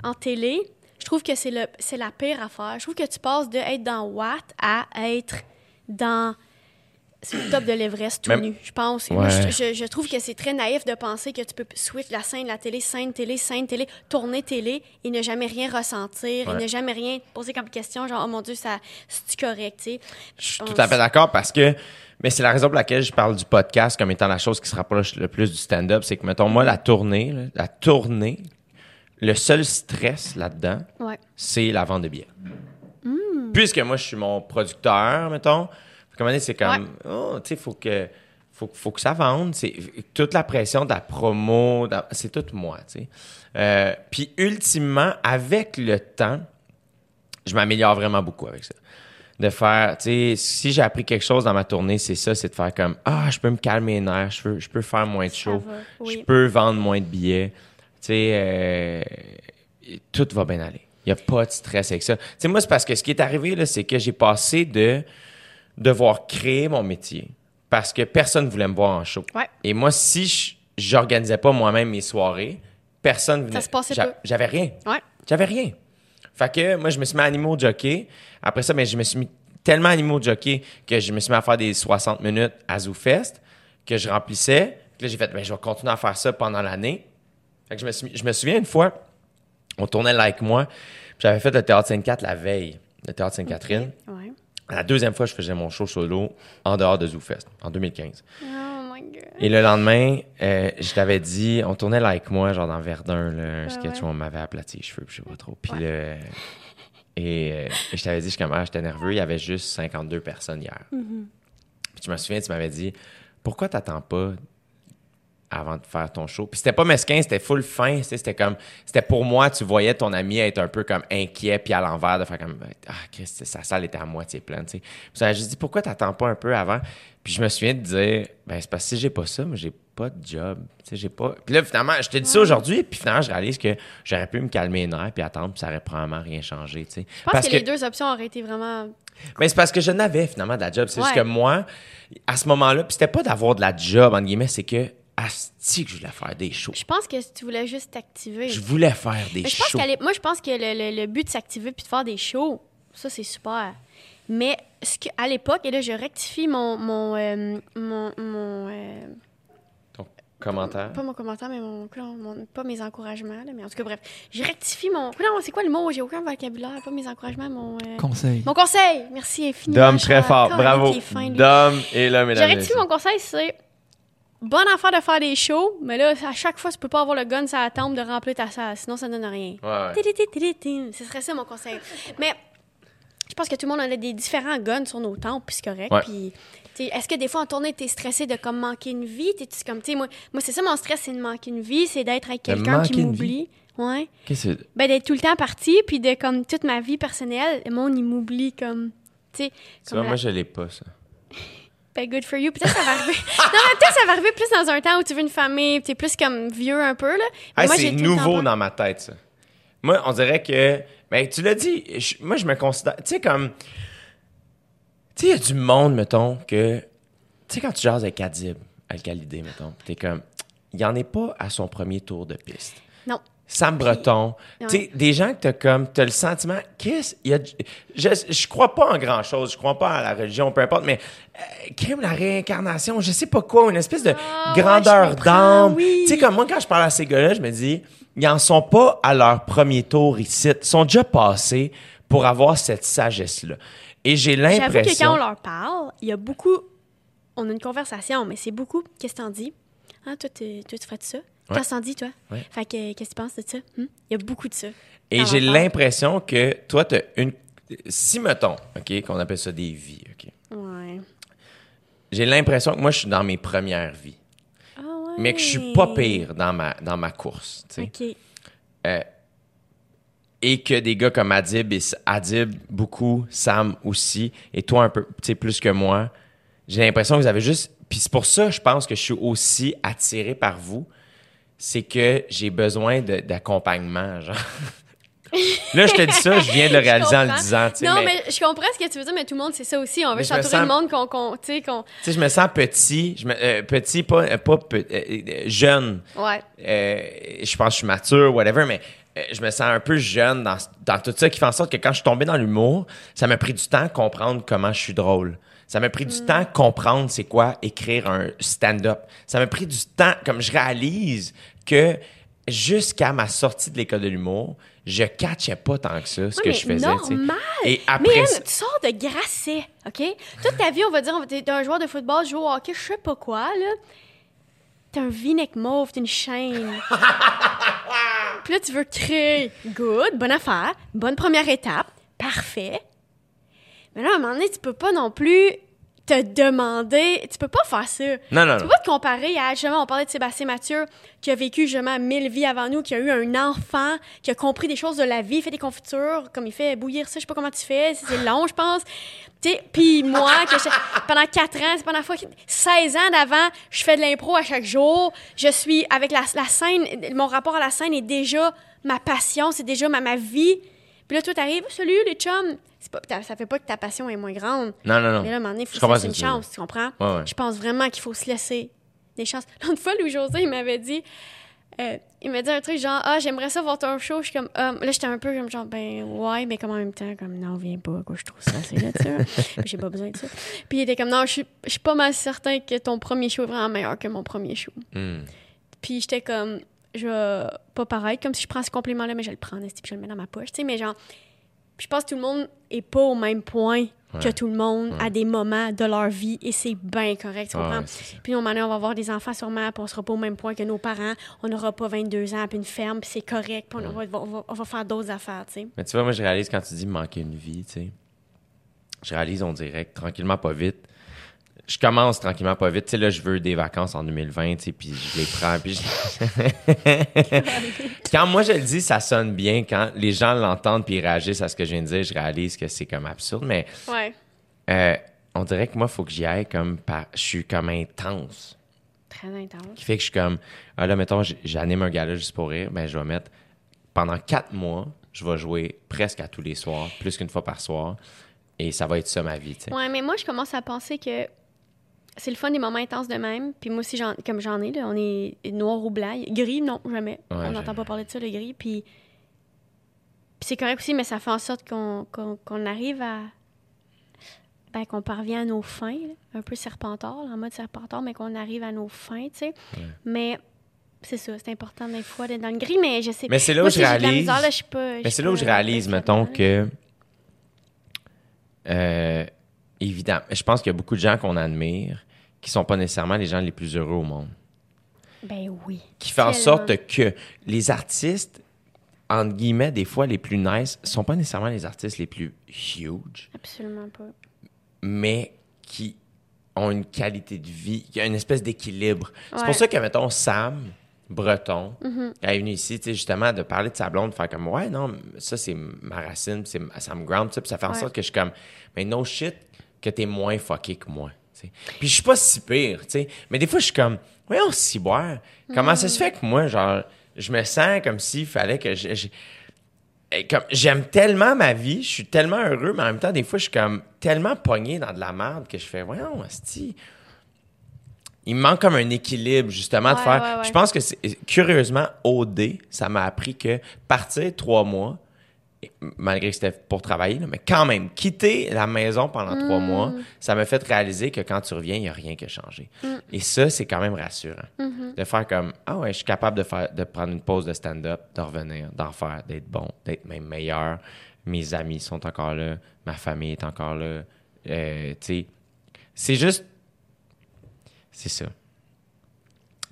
en télé, je trouve que c'est la pire affaire. Je trouve que tu passes de être dans Watt à être dans c'est le top de l'Everest tout nu, je pense. je, trouve que c'est très naïf de penser que tu peux switch la scène, la télé, scène, télé, scène, télé, tourner télé et ne jamais rien ressentir et ne jamais rien poser comme question, genre, oh mon Dieu, ça, c'est correct, tu sais? Je suis tout à fait d'accord parce que, mais c'est la raison pour laquelle je parle du podcast comme étant la chose qui se rapproche le plus du stand-up. C'est que, mettons, moi, la tournée, la tournée, le seul stress là-dedans, c'est la vente de billets. Hmm. Puisque moi, je suis mon producteur, mettons c'est comme, oh, tu sais, faut que, faut, faut, que ça vende. C'est toute la pression de la promo, c'est tout moi, tu sais. Euh, puis ultimement, avec le temps, je m'améliore vraiment beaucoup avec ça. De faire, tu sais, si j'ai appris quelque chose dans ma tournée, c'est ça, c'est de faire comme, ah, je peux me calmer les nerfs, je peux, je peux faire moins de shows, je peux vendre moins de billets. Tu sais, euh, tout va bien aller. Il n'y a pas de stress avec ça. Tu sais, moi, c'est parce que ce qui est arrivé, là, c'est que j'ai passé de devoir créer mon métier parce que personne ne voulait me voir en show. Et moi, si j'organisais pas moi-même mes soirées, personne venait. Ça se passait pas. J'avais rien. J'avais rien. Fait que moi, je me suis mis à animaux jockey. Après ça, mais je me suis mis tellement animaux jockey que je me suis mis à faire des 60 minutes à ZooFest que je remplissais. Puis là, j'ai fait, mais ben, je vais continuer à faire ça pendant l'année. Fait que je me, suis, je me souviens une fois, on tournait Like Moi, j'avais fait le Théâtre Sainte-Catherine la veille, le Théâtre Sainte-Catherine. La deuxième fois, je faisais mon show solo en dehors de ZooFest, en 2015. Oh my God. Et le lendemain, euh, je t'avais dit, on tournait like moi, genre dans Verdun, là, un sketch où on m'avait aplati les cheveux, je sais pas trop. Puis euh, et, je t'avais dit, je ah, j'étais nerveux, il y avait juste 52 personnes hier. Mm-hmm. Puis je me souviens, tu m'avais dit, pourquoi t'attends pas avant de faire ton show. Puis c'était pas mesquin, c'était full fin, c'était comme c'était pour moi, tu voyais ton ami être un peu comme inquiet puis à l'envers de faire comme ah Christ, sa salle était à moitié pleine, tu sais. Puis j'ai dit pourquoi t'attends pas un peu avant? Puis je me souviens de dire ben c'est parce que si j'ai pas ça, moi j'ai pas de job, tu sais, j'ai pas. Puis là finalement, je te dis ça aujourd'hui, puis finalement je réalise que j'aurais pu me calmer les nerfs puis attendre, puis ça aurait probablement rien changé, tu sais. Je pense que, les deux options auraient été vraiment mais c'est parce que je n'avais finalement de la job. C'est juste que moi, à ce moment-là, puis c'était pas d'avoir de la job, entre guillemets, c'est que Asti que je voulais faire des shows. Je pense que tu voulais juste t'activer. Je voulais faire des shows. moi, je pense que le, but de s'activer puis de faire des shows, ça, c'est super. Mais ce que, à l'époque, et là, je rectifie mon. mon, euh, mon, euh, Ton commentaire Pas mon commentaire, mais mon. pas mes encouragements, mais en tout cas, bref. Je rectifie mon. Non, c'est quoi le mot? J'ai aucun vocabulaire. Pas mes encouragements, mon. Euh, conseil. Mon conseil Merci infiniment. Dom, très fort. Bravo. Dom et là, mesdames. Je rectifie mon conseil, c'est bonne affaire de faire des shows, mais là, à chaque fois, tu peux pas avoir le gun sur la tempe de remplir ta salle, sinon ça donne rien. Ce serait ça mon conseil. Mais je pense que tout le monde a des différents guns sur nos tempes, puis c'est correct. Puis, est-ce que des fois en tournée, tu es stressé de comme manquer une vie? T'es comme, moi, moi c'est ça mon stress, c'est de manquer une vie, c'est d'être avec quelqu'un qui m'oublie. Ouais. Qu'est-ce que Ben, d'être tout le temps parti, puis de comme toute ma vie personnelle, le monde, il m'oublie comme. Tu sais. moi, je l'ai pas, ça. Ben, good for you. Peut-être ça va arriver. non, mais peut-être ça va arriver plus dans un temps où tu veux une famille, tu es plus comme vieux un peu, là. Ah, c'est nouveau dans ma tête, ça. Moi, on dirait que. Ben, tu l'as dit, moi, je me considère. Tu sais, comme. Tu sais, il y a du monde, mettons, que. Tu sais, quand tu jases avec Adib, Alcalidé, mettons, t'es comme. Il n'y en est pas à son premier tour de piste. Non. Sam Breton. Tu sais, des gens que t'as comme, t'as le sentiment, qu'est-ce, y a, je, je crois pas en grand chose, je crois pas à la religion, peu importe, mais, euh, la réincarnation, je sais pas quoi, une espèce de ah, grandeur d'âme. Tu sais, comme moi, quand je parle à ces gars-là, je me dis, ils en sont pas à leur premier tour ici. Ils sont déjà passés pour avoir cette sagesse-là. Et j'ai l'impression. J'avoue que quand on leur parle, il y a beaucoup, on a une conversation, mais c'est beaucoup, qu'est-ce que t'en dis? Ah, toi, tu ferais ça? Ouais. T'as dit, toi? Fait que, qu'est-ce que tu penses de ça? Hmm? Il y a beaucoup de ça. Et j'ai l'impression que toi, tu as une. Si, mettons, OK, qu'on appelle ça des vies, OK? Ouais. J'ai l'impression que moi, je suis dans mes premières vies. Ah ouais. Mais que je suis pas pire dans ma, dans ma course, tu sais. OK. Euh, et que des gars comme Adib, et Adib beaucoup, Sam aussi, et toi un peu, tu sais, plus que moi, j'ai l'impression que vous avez juste. Puis c'est pour ça, je pense que je suis aussi attiré par vous c'est que j'ai besoin d'accompagnement, genre. Là, je te dis ça, je viens de le réaliser en le disant. Non, mais... je comprends ce que tu veux dire, mais tout le monde, c'est ça aussi. On veut s'entourer du monde qu'on. tu sais, je me sens petit, je me, euh, petit, pas, euh, pas euh, jeune. Ouais. je pense que je suis mature, whatever, mais je me sens un peu jeune dans, dans tout ça qui fait en sorte que quand je suis tombé dans l'humour, ça m'a pris du temps à comprendre comment je suis drôle. Ça m'a pris du mm. temps comprendre c'est quoi écrire un stand-up. Ça m'a pris du temps, comme je réalise que jusqu'à ma sortie de l'école de l'humour, je catchais pas tant que ça ce que je faisais. Normal. Et après, mais tu sors de Grasset, OK? Toute ta vie, on va dire, t'es un joueur de football, joue au hockey, je sais pas quoi, là. T'as un v-neck mauve, t'as une chaîne. Puis là, tu veux créer. Good, bonne affaire, bonne première étape, parfait. Mais là, à un moment donné, tu peux pas non plus te demander. Tu peux pas faire ça. Non, non, Tu peux pas te comparer à, justement, on parlait de Sébastien Mathieu, qui a vécu, justement, mille vies avant nous, qui a eu un enfant, qui a compris des choses de la vie, fait des confitures, comme il fait bouillir ça, je sais pas comment tu fais, c'est long, je pense. Puis moi, que pendant quatre ans, c'est pendant fois 16 ans d'avant, je fais de l'impro à chaque jour. Je suis avec la, la, scène, mon rapport à la scène est déjà ma passion, c'est déjà ma, ma vie. Puis là, toi, t'arrives, salut les chums, pas, ça fait pas que ta passion est moins grande. Non, non, non. Mais là, à un moment donné, il faut se laisser une chance, tu comprends? Je pense vraiment qu'il faut se laisser des chances. L'autre fois, Louis-José, il m'avait dit... Euh, il m'a dit un truc genre ah j'aimerais ça voir ton show je suis comme ah, là j'étais un peu comme genre ben ouais mais comme en même temps comme non viens pas quoi je trouve ça c'est là j'ai pas besoin de ça puis il était comme non je suis je suis pas mal certain que ton premier show est vraiment meilleur que mon premier show hmm. puis j'étais comme je vais pas pareil comme si je prends ce compliment là mais je le prends puis je le mets dans ma poche tu sais mais genre je pense que tout le monde est pas au même point que tout le monde à des moments de leur vie et c'est bien correct, tu comprends? puis on va avoir des enfants sûrement, puis on sera pas au même point que nos parents. On n'aura pas 22 ans, puis une ferme, puis c'est correct, puis on, va, faire d'autres affaires, tu sais. Mais tu vois, moi, je réalise quand tu dis manquer une vie, tu sais. Je réalise, on dirait, tranquillement, pas vite, je commence tranquillement pas vite. Tu sais, là, je veux des vacances en 2020, tu sais, puis je les prends. Puis quand moi, je le dis, ça sonne bien. Quand les gens l'entendent puis ils réagissent à ce que je viens de dire, je réalise que c'est comme absurde. Mais ouais. Euh, on dirait que moi, il faut que j'y aille comme... Par... Je suis comme intense. Très intense. Qui fait que je suis comme... Ah là, mettons, j'anime un gala juste pour rire. Ben, je vais mettre... Pendant quatre mois, je vais jouer presque à tous les soirs, plus qu'une fois par soir. Et ça va être ça ma vie, tu sais. Ouais, mais moi, je commence à penser que c'est le fun des moments intenses de même. Puis moi aussi, comme j'en ai, là, on est noir ou blanc. Gris, non, jamais. on n'entend pas parler de ça, le gris. Puis, c'est correct aussi, mais ça fait en sorte qu'on arrive à. Ben, qu'on parvient à nos fins, un peu serpentard, en mode serpentard, mais qu'on arrive à nos fins, tu sais. Mais c'est ça, c'est important des fois d'être dans le gris, mais je sais Mais c'est là où je réalise. mais c'est là où je réalise, mettons, que. Euh, évidemment, je pense qu'il y a beaucoup de gens qu'on admire qui sont pas nécessairement les gens les plus heureux au monde. Ben oui. Qui fait en sorte que les artistes, entre guillemets, des fois les plus nice, sont pas nécessairement les artistes les plus huge. Absolument pas. Mais qui ont une qualité de vie, qui a une espèce d'équilibre. C'est pour ça que, mettons, Sam Breton, mm-hmm. est venu ici, justement, de parler de sa blonde, de faire comme, ouais, non, ça, c'est ma racine, c'est ça me ground, puis ça fait en sorte que je suis comme, mais no shit, que t'es moins fucké que moi. sais. Puis je suis pas si pire. Mais des fois, je suis comme, voyons, si boire. Comment ça se fait que moi, genre, je me sens comme s'il fallait que je, comme j'aime tellement ma vie, je suis tellement heureux, mais en même temps, des fois, je suis comme tellement pogné dans de la merde que je fais, voyons, asti. Il me manque comme un équilibre, justement, de faire. Je pense que, c'est, curieusement, OD, ça m'a appris que partir trois mois, malgré que c'était pour travailler, mais quand même, quitter la maison pendant trois mm. mois, ça m'a fait réaliser que quand tu reviens, il n'y a rien qui a changé. Mm. Et ça, c'est quand même rassurant. Mm-hmm. De faire comme, ah ouais, je suis capable de, faire, de prendre une pause de stand-up, de revenir, d'en faire, d'être bon, d'être même meilleur. Mes amis sont encore là, ma famille est encore là. Euh, tu sais, c'est juste, c'est ça.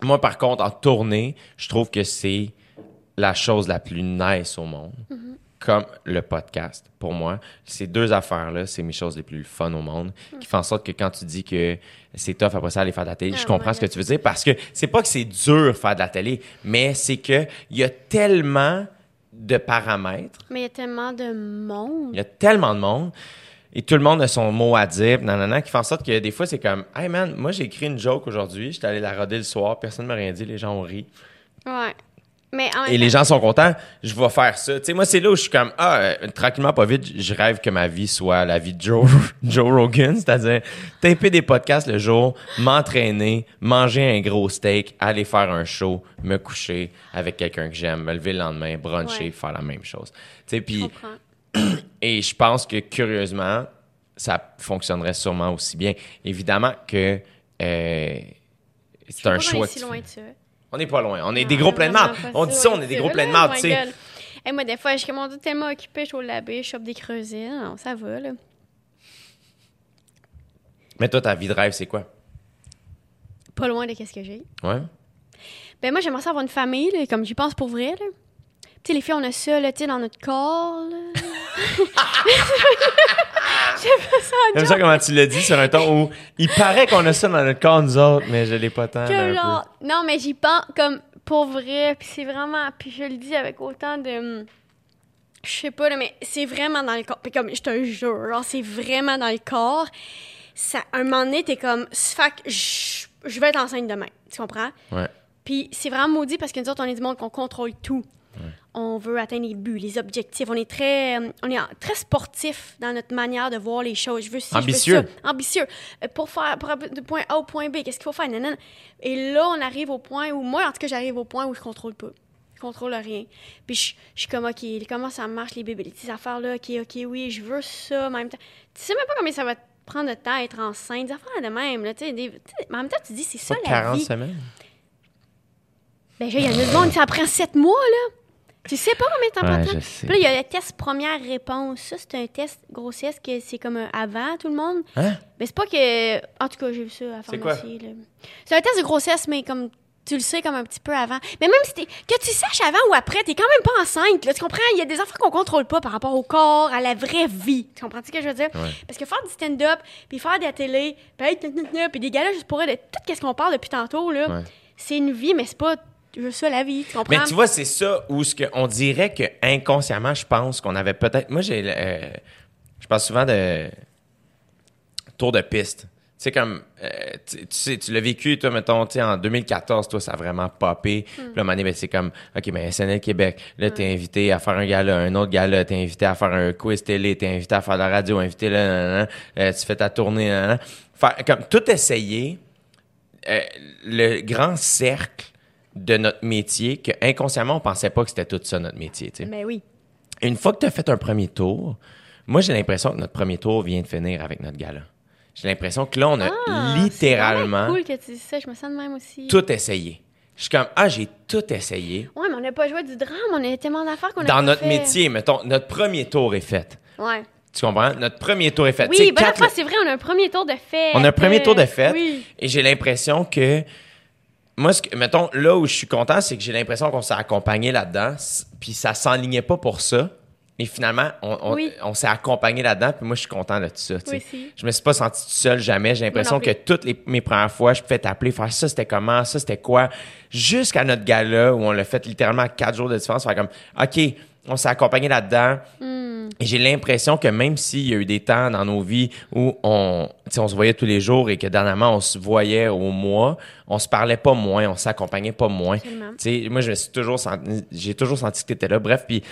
Moi, par contre, en tournée, je trouve que c'est la chose la plus nice au monde. Mm-hmm comme le podcast, pour moi. Ces deux affaires-là, c'est mes choses les plus fun au monde, qui font en sorte que quand tu dis que c'est tough après ça aller faire de la télé, je ah, comprends ce que tu veux dire, parce que c'est pas que c'est dur faire de la télé, mais c'est que il y a tellement de paramètres. Mais il y a tellement de monde. Il y a tellement de monde. Et tout le monde a son mot à dire, nanana, qui fait en sorte que des fois, c'est comme, hey man, moi j'ai écrit une joke aujourd'hui, j'étais allé la roder le soir, personne ne m'a rien dit, les gens ont ri. Ouais et les gens sont contents, je vais faire ça. Tu sais, moi, c'est là où je suis comme, ah, euh, tranquillement, pas vite, je rêve que ma vie soit la vie de Joe, Joe Rogan, c'est-à-dire taper des podcasts le jour, m'entraîner, manger un gros steak, aller faire un show, me coucher avec quelqu'un que j'aime, me lever le lendemain, bruncher, faire la même chose. Tu sais, puis. Et je pense que, curieusement, ça fonctionnerait sûrement aussi bien. Évidemment que euh, c'est un choix. Si loin de ça. On n'est pas loin. On est des gros pleins de marde. On dit ça, on est des gros pleins de marde, tu sais. Et moi, des fois, je suis tellement occupée, je suis au labé, je chope des creusets. Non, ça va, là. Mais toi, ta vie de rêve, c'est quoi? Pas loin de qu'est-ce que j'ai. Ouais. Ben moi, j'aimerais ça avoir une famille, là, comme j'y pense pour vrai, là. Tu sais, les filles, on a ça, là, tu sais, dans notre corps, là. J'aime ça comment tu l'as dit sur un ton où il paraît qu'on a ça dans notre corps, nous autres, mais je l'ai pas tant. non, mais j'y pense comme pour vrai, puis c'est vraiment. Puis je le dis avec autant de. Je sais pas, mais c'est vraiment dans le corps. Puis comme, je te jure, c'est vraiment dans le corps. Ça, un moment donné, t'es comme. Je, je vais être enceinte demain. Tu comprends? Ouais. Puis c'est vraiment maudit parce que nous autres, on est du monde qu'on contrôle tout on veut atteindre les buts, les objectifs. On est très, euh, on est très sportif dans notre manière de voir les choses. Je veux ambitieux. Ambitieux. Euh, pour faire pour, de point A au point B, qu'est-ce qu'il faut faire? Et là, on arrive au point où, moi, en tout cas, j'arrive au point où je contrôle pas. Je contrôle rien. Puis je, je, suis comme, OK, comment ça marche, les bébés, ces affaires-là? OK, OK, oui, je veux ça. En même temps, tu sais même pas combien ça va te prendre de temps à être enceinte. Des affaires de même. Là, des, mais en même temps, tu dis, c'est ça la 40 semaines? Ben, il y a une monde, ça prend sept mois, là. Tu sais pas combien de temps ouais, Puis là, il y a le test première réponse. Ça, c'est un test grossesse que c'est comme un avant, tout le monde. Hein? Mais c'est pas que. En tout cas, j'ai vu ça à la pharmacie. C'est un test de grossesse, mais comme tu le sais comme un petit peu avant. Mais même si que tu saches avant ou après, t'es quand même pas enceinte. Là, tu comprends? Il y a des enfants qu'on contrôle pas par rapport au corps, à la vraie vie. Tu comprends ce que je veux dire? Parce que faire du stand-up, puis faire de la télé, puis des gars juste pour de tout ce qu'on parle depuis tantôt, là, c'est une vie, mais c'est pas je veux ça la vie, tu comprends? Mais tu vois, c'est ça où ce que on dirait que inconsciemment, je pense qu'on avait peut-être. Moi, j'ai. Euh, je parle souvent de tour de piste. Tu sais, comme, euh, tu, sais, tu l'as vécu, toi, mettons, tu sais, en 2014, toi, ça a vraiment popé. Hmm. Puis là, ben, c'est comme, OK, ben, SNL Québec, là, t'es invité à faire un gala, un autre gala, t'es invité à faire un quiz télé, t'es invité à faire de la radio, invité là, euh, tu fais ta tournée, là, Faire, comme, tout essayer, le grand cercle de notre métier que inconsciemment on pensait pas que c'était tout ça notre métier. Tu Mais oui. Une fois que tu as fait un premier tour, moi j'ai l'impression que notre premier tour vient de finir avec notre gala. J'ai l'impression que là on a ah, littéralement cool que tu dis ça, je me sens de même aussi. Tout essayé. Je suis comme ah j'ai tout essayé. Ouais, mais on n'a pas joué du drame, on a tellement d'affaires qu'on a Dans notre métier, mettons, notre premier tour est fait. Ouais. Tu comprends? Notre premier tour est fait. Oui, bonne fois, c'est vrai, on a un premier tour de fait. On a un premier tour de. Oui. Et j'ai l'impression que moi, ce que, mettons, là où je suis content, c'est que j'ai l'impression qu'on s'est accompagné là-dedans, puis ça s'enlignait pas pour ça. Et finalement, on, s'est accompagné là-dedans, puis moi, je suis content de tout ça. Oui, je me suis pas senti tout seul jamais. J'ai l'impression que toutes les, mes premières fois, je pouvais t'appeler, faire ça, c'était comment, ça, c'était quoi? Jusqu'à notre gala, où on l'a fait littéralement quatre jours de différence, faire comme, OK, on s'est accompagné là-dedans. Hmm. Et j'ai l'impression que même s'il y a eu des temps dans nos vies où on, on se voyait tous les jours et que dernièrement on se voyait au mois, on se parlait pas moins, on s'accompagnait pas moins. moi, je suis toujours senti, j'ai toujours senti que tu étais là. Bref, puis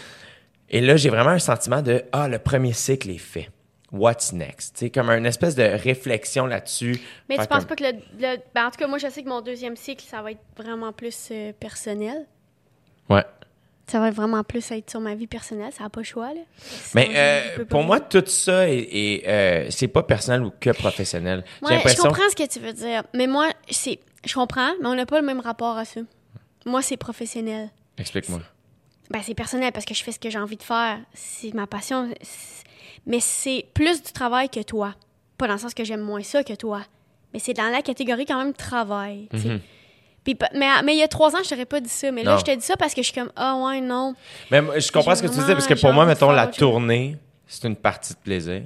et là, j'ai vraiment un sentiment de ah, le premier cycle est fait. What's next? C'est comme une espèce de réflexion là-dessus. Mais tu penses pas que le, ben, en tout cas, moi, je sais que mon deuxième cycle, ça va être vraiment plus euh, personnel? Ouais. Ça va vraiment plus être sur ma vie personnelle, ça n'a pas le choix. Là. Mais euh, pour moi, tout ça, est, euh, c'est pas personnel ou que professionnel. Ouais, je comprends ce que tu veux dire. Mais moi, c'est, je comprends, mais on n'a pas le même rapport à ça. Moi, c'est professionnel. Explique-moi. Ben, c'est personnel parce que je fais ce que j'ai envie de faire. C'est ma passion. Mais c'est plus du travail que toi. Pas dans le sens que j'aime moins ça que toi. Mais c'est dans la catégorie quand même travail. Mais, mais il y a trois ans, je t'aurais pas dit ça. Mais là, je te dis ça parce que je suis comme, ah ouais, non. Mais je comprends ce que tu dis parce que pour moi, mettons, la tournée, c'est une partie de plaisir.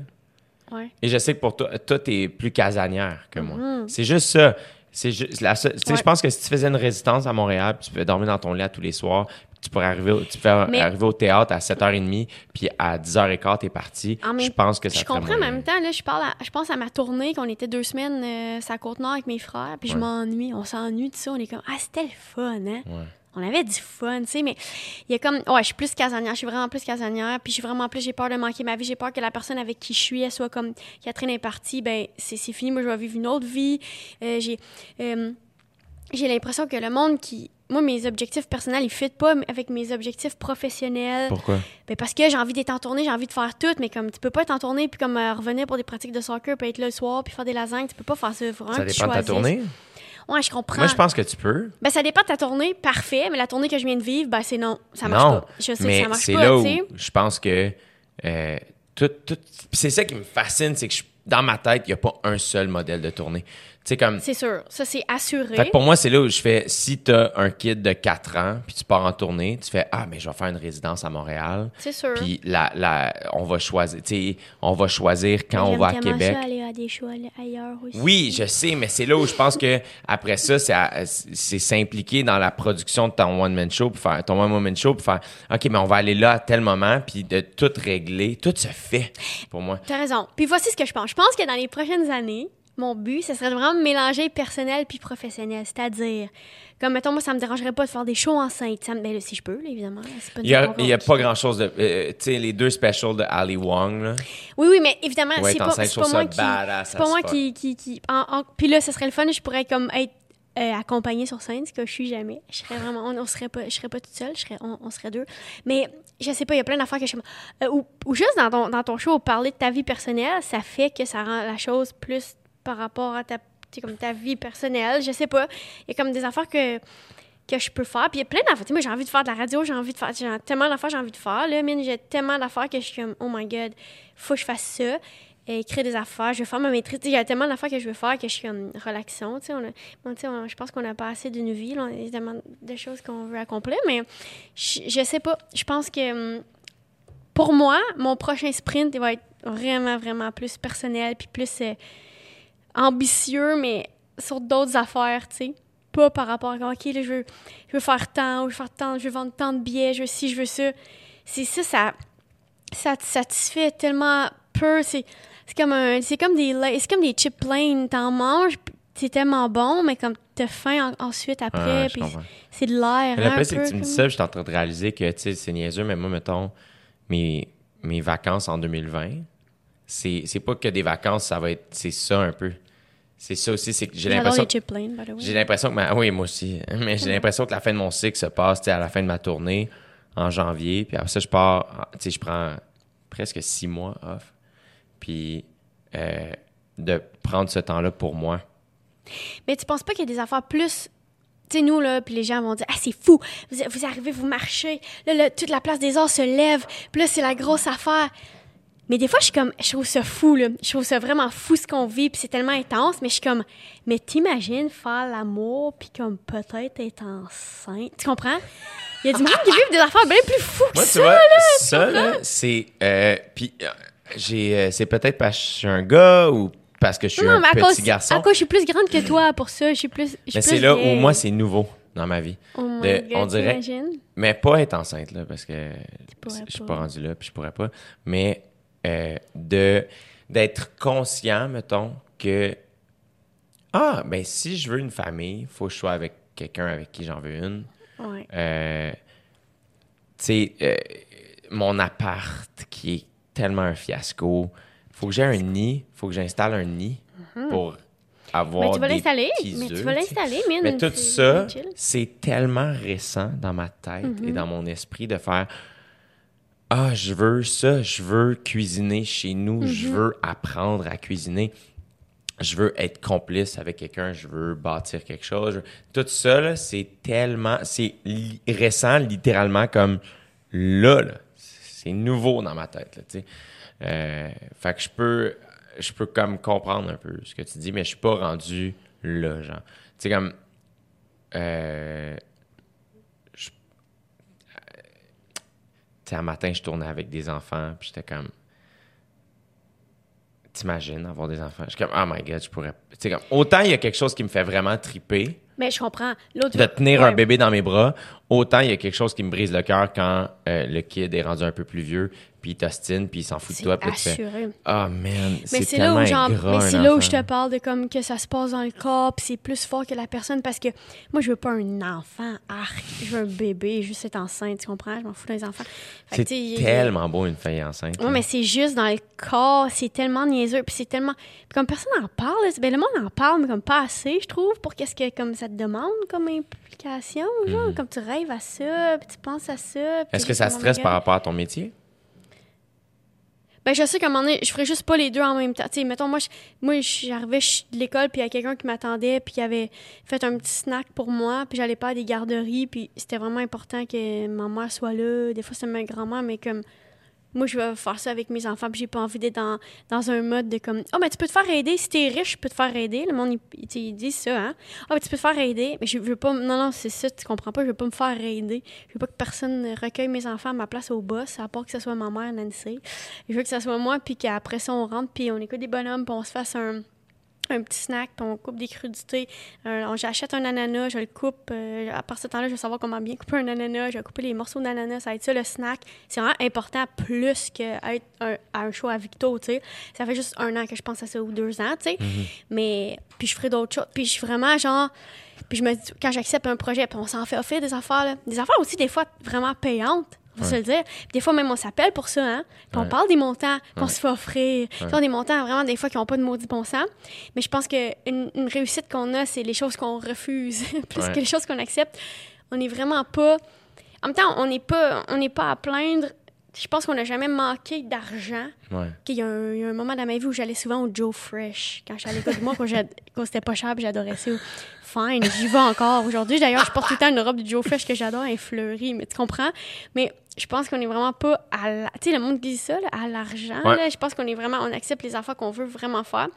Ouais. Et je sais que pour toi, toi, t'es plus casanière que moi. Mhm. C'est juste ça. C'est juste la Je pense que si tu faisais une résistance à Montréal, tu pouvais dormir dans ton lit tous les soirs, tu pourrais arriver, tu peux arriver au théâtre à 7h30, puis à 10h15, t'es parti. je pense que ça Je comprends en même temps, là, je, parle je pense à ma tournée, qu'on était deux semaines euh, à Côte-Nord avec mes frères, puis je m'ennuie. On s'ennuie de ça. On est comme, ah, c'était le fun, hein? On avait du fun, tu sais, mais il y a comme, ouais, je suis plus casanière, je suis vraiment plus casanière, puis je suis vraiment plus, j'ai peur de manquer ma vie, j'ai peur que la personne avec qui je suis, elle soit comme Catherine est partie, ben c'est fini, moi je vais vivre une autre vie. Euh, j'ai euh, j'ai l'impression que le monde qui, moi, mes objectifs personnels, ils ne fitent pas avec mes objectifs professionnels. Pourquoi? Ben parce que j'ai envie d'être en tournée, j'ai envie de faire tout, mais comme tu peux pas être en tournée puis comme euh, revenir pour des pratiques de soccer, puis être là le soir, puis faire des lasagnes, tu peux pas faire ça. Vraiment, ça dépend de ta tournée? Ouais, je comprends. Moi, je pense que tu peux. Ben, ça dépend de ta tournée, parfait, mais la tournée que je viens de vivre, ben, c'est non. Ça marche pas. Je sais mais que ça marche pas. C'est là où je pense que euh, tout, tout... c'est ça qui me fascine, c'est que dans ma tête, il n'y a pas un seul modèle de tournée. C'est sûr, ça c'est assuré. pour moi, c'est là où je fais si tu as un kid de 4 ans, puis tu pars en tournée, tu fais Ah, mais je vais faire une résidence à Montréal. C'est sûr. Puis la, la, on va choisir, on va choisir quand on va à Québec. Ça aller à des shows ailleurs aussi. Oui, je sais, mais c'est là où je pense que après ça, c'est s'impliquer dans la production de ton one-man show, pour faire ton one-man show, pour faire OK, mais on va aller là à tel moment, puis de tout régler. Tout se fait pour moi. Tu as raison. Puis voici ce que je pense. Je pense que dans les prochaines années, mon but, ce serait vraiment de mélanger personnel puis professionnel. C'est-à-dire, comme mettons, moi, ça me dérangerait pas de faire des shows enceintes. Ça ben, si je peux, évidemment. il n'y a, pas grand-chose de. Euh, tu sais, les deux specials de Ali Wong. Là. Oui, oui, mais évidemment, c'est pas, pas, moi qui. C'est pas moi qui. qui, qui puis là, ce serait le fun. Je pourrais comme être euh, accompagnée sur scène, ce que je suis jamais. Je serais vraiment, on, serait pas, je serais pas toute seule, je serais, on, serait deux. Mais je sais pas, il y a plein d'affaires que je euh, ou, ou, juste dans ton, dans ton show, parler de ta vie personnelle, ça fait que ça rend la chose plus par rapport à ta, comme ta vie personnelle. Je sais pas. Il y a comme des affaires que, que je peux faire. Puis il y a plein d'affaires. Moi, j'ai envie de faire de la radio, j'ai envie de faire. J'ai tellement d'affaires j'ai envie de faire. Là, j'ai tellement d'affaires que je suis comme, oh my god, faut que je fasse ça. Et écrire des affaires, je vais faire ma maîtrise. Il y a tellement d'affaires que je veux faire que je suis comme relaxation. On a, je pense qu'on n'a pas assez d'une vie. Là, on a tellement de choses qu'on veut accomplir. Mais je, je sais pas. Je pense que hum, pour moi, mon prochain sprint il va être vraiment, vraiment plus personnel. Puis plus. Euh, ambitieux, mais sur d'autres affaires, tu sais. Pas par rapport à, OK, là, je veux, je veux faire tant, ou je veux faire tant, je veux vendre tant de billets, je veux ci, je veux ça. C'est ça, ça, ça te satisfait tellement peu. C'est comme un, c'est comme des, c'est comme des chips plain. T'en manges, c'est tellement bon, mais comme t'as faim ensuite après, puis c'est de l'air. Hein, après, c'est que tu me dis ça, je suis en train de réaliser que, tu sais, c'est niaiseux, mais moi, mettons, mes, mes vacances en 2020, c'est pas que des vacances, ça va être. C'est ça un peu. C'est ça aussi, c'est que j'ai l'impression. J'ai l'impression que ma, oui, moi aussi. Mais j'ai l'impression que la fin de mon cycle se passe à la fin de ma tournée en janvier. Puis après ça, je pars, tu sais, je prends presque six mois off. Puis euh, de prendre ce temps-là pour moi. Mais tu penses pas qu'il y a des affaires plus tu sais, nous, là, puis les gens vont dire Ah, c'est fou, vous, arrivez, vous marchez, là, toute la place des arts se lève, puis là, c'est la grosse affaire. Mais des fois, je suis comme, je trouve ça fou, là. Je trouve ça vraiment fou ce qu'on vit, puis c'est tellement intense, mais je suis comme, mais t'imagines faire l'amour, puis comme peut-être être enceinte. Tu comprends? Il y a du monde qui vivent des affaires bien plus fous que ça, là, Ça, là, c'est. Euh, puis, euh, j'ai, euh, c'est peut-être parce que je suis un gars ou parce que je suis un petit garçon. À quoi je suis plus grande que toi pour ça. Je suis plus. mais c'est là où moi, c'est nouveau. dans ma vie. Oh my De- God, on dirait-? Mais pas être enceinte, là, parce que je suis pas. pas rendu là, puis je pourrais pas. Mais euh, de d'être conscient, mettons, que ah, ben si je veux une famille, faut que je sois avec quelqu'un avec qui j'en veux une. Ouais. Euh, tu sais, euh, mon appart qui est tellement un fiasco, faut que j'ai un nid, faut que j'installe un nid pour avoir Mais Mhm. tu vas l'installer, mais tu vas l'installer. Mais tout ça, c'est tellement récent dans ma tête Mhm. et dans mon esprit de faire Ah, je veux ça, je veux cuisiner chez nous, je Mhm. veux apprendre à cuisiner, je veux être complice avec quelqu'un, je veux bâtir quelque chose. Tout ça, là, c'est tellement. C'est li- récent, littéralement, comme là, là. C'est nouveau dans ma tête, là, tu sais. Euh, fait que je peux, je peux comme comprendre un peu ce que tu dis, mais je suis pas rendu là, genre. Tu sais, comme. Euh, je- euh, tu sais, un matin, je tournais avec des enfants, puis j'étais comme. T'imagines avoir des enfants? Je suis comme, oh my god, je pourrais. Tu sais, comme, autant il y a quelque chose qui me fait vraiment triper, Mais je comprends. L'autre de tenir un bébé dans mes bras, autant il y a quelque chose qui me brise le cœur quand euh, le kid est rendu un peu plus vieux, puis il t'ostine, puis il s'en fout de toi, puis tu fais. Ah man, Mais c'est là où genre, mais c'est là où je te parle de comme que ça se passe dans le corps, puis c'est plus fort que la personne parce que moi je veux pas un enfant, arc, je veux un bébé, juste être enceinte, tu comprends? Je m'en fous des enfants. C'est tellement beau une fille enceinte. Là. mais c'est juste dans le corps, c'est tellement niaiseux, puis c'est tellement puis comme personne en parle, ben le monde en parle mais comme pas assez, je trouve, pour qu'est-ce que comme ça te demande comme implication, genre comme tu rêves à ça, puis tu penses à ça. Est-ce que ça stresse par rapport à ton métier? Ben, je sais qu'à un moment donné, je ferais juste pas les deux en même temps. Tu sais, mettons, moi, je- moi, j'arrivais de l'école, puis il y a quelqu'un qui m'attendait, puis qui avait fait un petit snack pour moi, puis j'allais pas à des garderies, puis c'était vraiment important que ma mère soit là. Des fois, c'est ma grand-mère, mais comme, moi, je vais faire ça avec mes enfants, puis j'ai pas envie d'être dans, dans un mode de comme, oh, mais tu peux te faire aider. Si t'es riche, je peux te faire aider. Le monde, il, il, dit ça, hein. Ah, mais tu peux te faire aider. Mais je veux pas, non, non, c'est ça, tu comprends pas, je veux pas me faire aider. Je veux pas que personne recueille mes enfants à ma place au boss, à part que ce soit ma mère, Nancy. Je veux que ce soit moi, puis qu'après ça, on rentre, puis on écoute des bonhommes, puis on se fasse un, un petit snack, puis on coupe des crudités. Euh, J'achète un ananas, je le coupe. euh, à part ce temps-là, je vais savoir comment bien couper un ananas. Je vais couper les morceaux d'ananas. Ça va être ça, le snack. C'est vraiment important, plus qu'être un, à un show à Victo, tu sais. Ça fait juste un an que je pense à ça, ou deux ans, tu sais. Mais, puis je ferai d'autres choses. Puis je suis vraiment, genre... Puis je me dis, quand j'accepte un projet, puis on s'en fait offrir des affaires, là. Des affaires aussi, des fois, vraiment payantes. On va se le dire. Puis des fois, même, on s'appelle pour ça, hein. Puis on parle des montants qu'on se fait offrir. Tu vois, des montants, vraiment, des fois, qui n'ont pas de maudit bon sens. Mais je pense qu'une une réussite qu'on a, c'est les choses qu'on refuse plus que les choses qu'on accepte. On n'est vraiment pas... En même temps, on n'est pas, on n'est pas à plaindre. Je pense qu'on n'a jamais manqué d'argent. Ouais. Il y, a un, il y a un moment dans ma vie où j'allais souvent au Joe Fresh. Quand j'allais du mois, quand, quand c'était pas cher, puis j'adorais ça. Fine, j'y vais encore. Aujourd'hui, d'ailleurs, je porte tout le temps une robe du Joe Fresh que j'adore, elle est fleurie, mais tu comprends? Mais je pense qu'on est vraiment pas à la... Tu sais, le monde dit ça, là, à l'argent. Ouais. Je pense qu'on est vraiment... On accepte les affaires qu'on veut vraiment faire.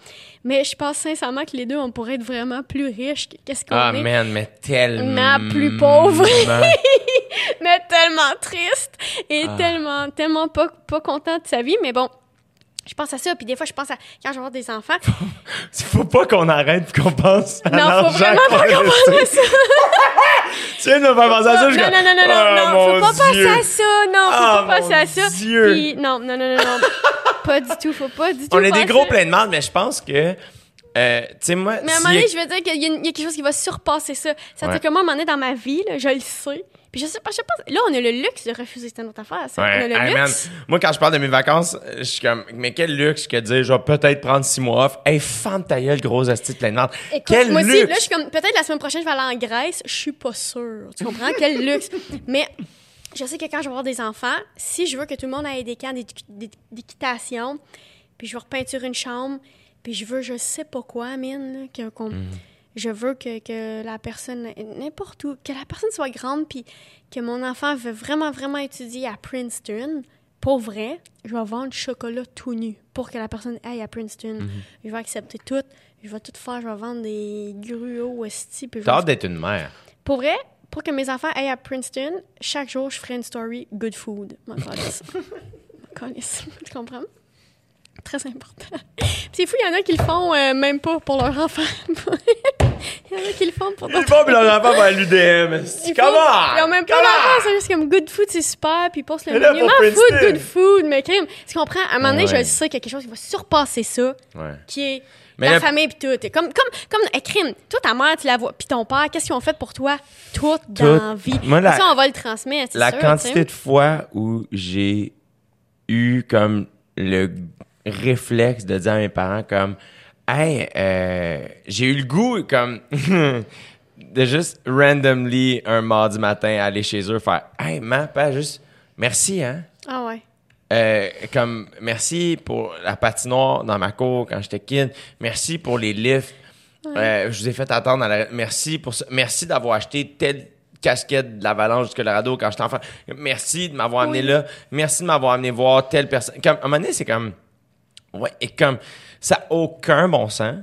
Mais je pense sincèrement que les deux, on pourrait être vraiment plus riches que- qu'est-ce qu'on Ah est. man, mais tellement. Plus pauvre. mais tellement triste et Ah. tellement, tellement pas, pas content de sa vie. Mais bon, je pense à ça. Puis des fois, je pense à quand je vais avoir des enfants. Il faut pas qu'on arrête qu'on pense à Non, faut vraiment pas qu'on pense à ça. Tu viens de me faire penser à ça, je non, non, non, non, non, oh, non, faut pas penser à ça. Non, faut Ah, pas penser à ça. Dieu. Puis, non, non, non, non, non. pas du tout, faut pas du tout. On est des gros pleins de mal, mais je pense que. euh, moi. Mais à un moment a- donné, je veux dire qu'il y, a y a quelque chose qui va surpasser ça. Ça Ouais. dire que moi, à un moment donné, dans ma vie, là, je le sais. Puis je sais pas, je sais pas. Là, on a le luxe de refuser cette autre affaire. ça. Ouais, On a le hey, man, luxe. moi, quand je parle de mes vacances, je suis comme, mais quel luxe que de dire, je vais peut-être prendre six mois off. Hey, femme ta gueule, gros asti de plein de Quel moi aussi, luxe! là, je suis comme, peut-être la semaine prochaine, je vais aller en Grèce. Je suis pas sûre. Tu comprends? Quel luxe. Mais je sais que quand je vais avoir des enfants, si je veux que tout le monde ait des camps d'équ- d'é- d'équitation, puis je veux repeinturer une chambre, puis je veux, je sais pas quoi, mine, qu'on- Mhm. Je veux que, que la personne, n'importe où, que la personne soit grande, puis que mon enfant veut vraiment, vraiment étudier à Princeton. Pour vrai, je vais vendre du chocolat tout nu pour que la personne aille à Princeton. Mhm. Je vais accepter tout. Je vais tout faire. Je vais vendre des gruaux, esti. T'as hâte d'être une mère. Pour vrai, pour que mes enfants aillent à Princeton, chaque jour, je ferai une story good food. Calisse. Tu comprends? Très important. C'est fou, il y en a qui le font euh, même pas pour leur enfant. Il y en a qui le font pour Ils leur enfant va à l'UDM. Comment? Ils ont même pas d'enfant, c'est juste comme good food, c'est super, puis ils postent le menu. Man, food, good food, mais crime. Tu comprends? À un moment donné, Ouais. je sais ça, quelque chose qui va surpasser ça, Ouais. qui est Mais la le- famille puis tout. Et Comme, comme, comme, hey, crime, toi, ta mère, tu la vois, puis ton père, qu'est-ce qu'ils ont fait pour toi? Tout dans la vie. Moi, la- ça, on va le transmettre, La sûr, quantité de fois où j'ai eu comme le réflexe de dire à mes parents comme Hey, euh, j'ai eu le goût comme de juste randomly un mardi matin aller chez eux faire Hey, maman, pas juste merci, hein? Ah ouais. Euh, comme merci pour la patinoire dans ma cour quand j'étais kid. Merci pour les lifts. Euh, je vous ai fait attendre. À la... Merci pour ça. Merci d'avoir acheté telle casquette de l'avalanche du Colorado quand j'étais enfant. Merci de m'avoir amené là. Merci de m'avoir amené voir telle personne. Comme, à un moment donné, c'est comme. Ouais, et comme. Ça n'a aucun bon sens.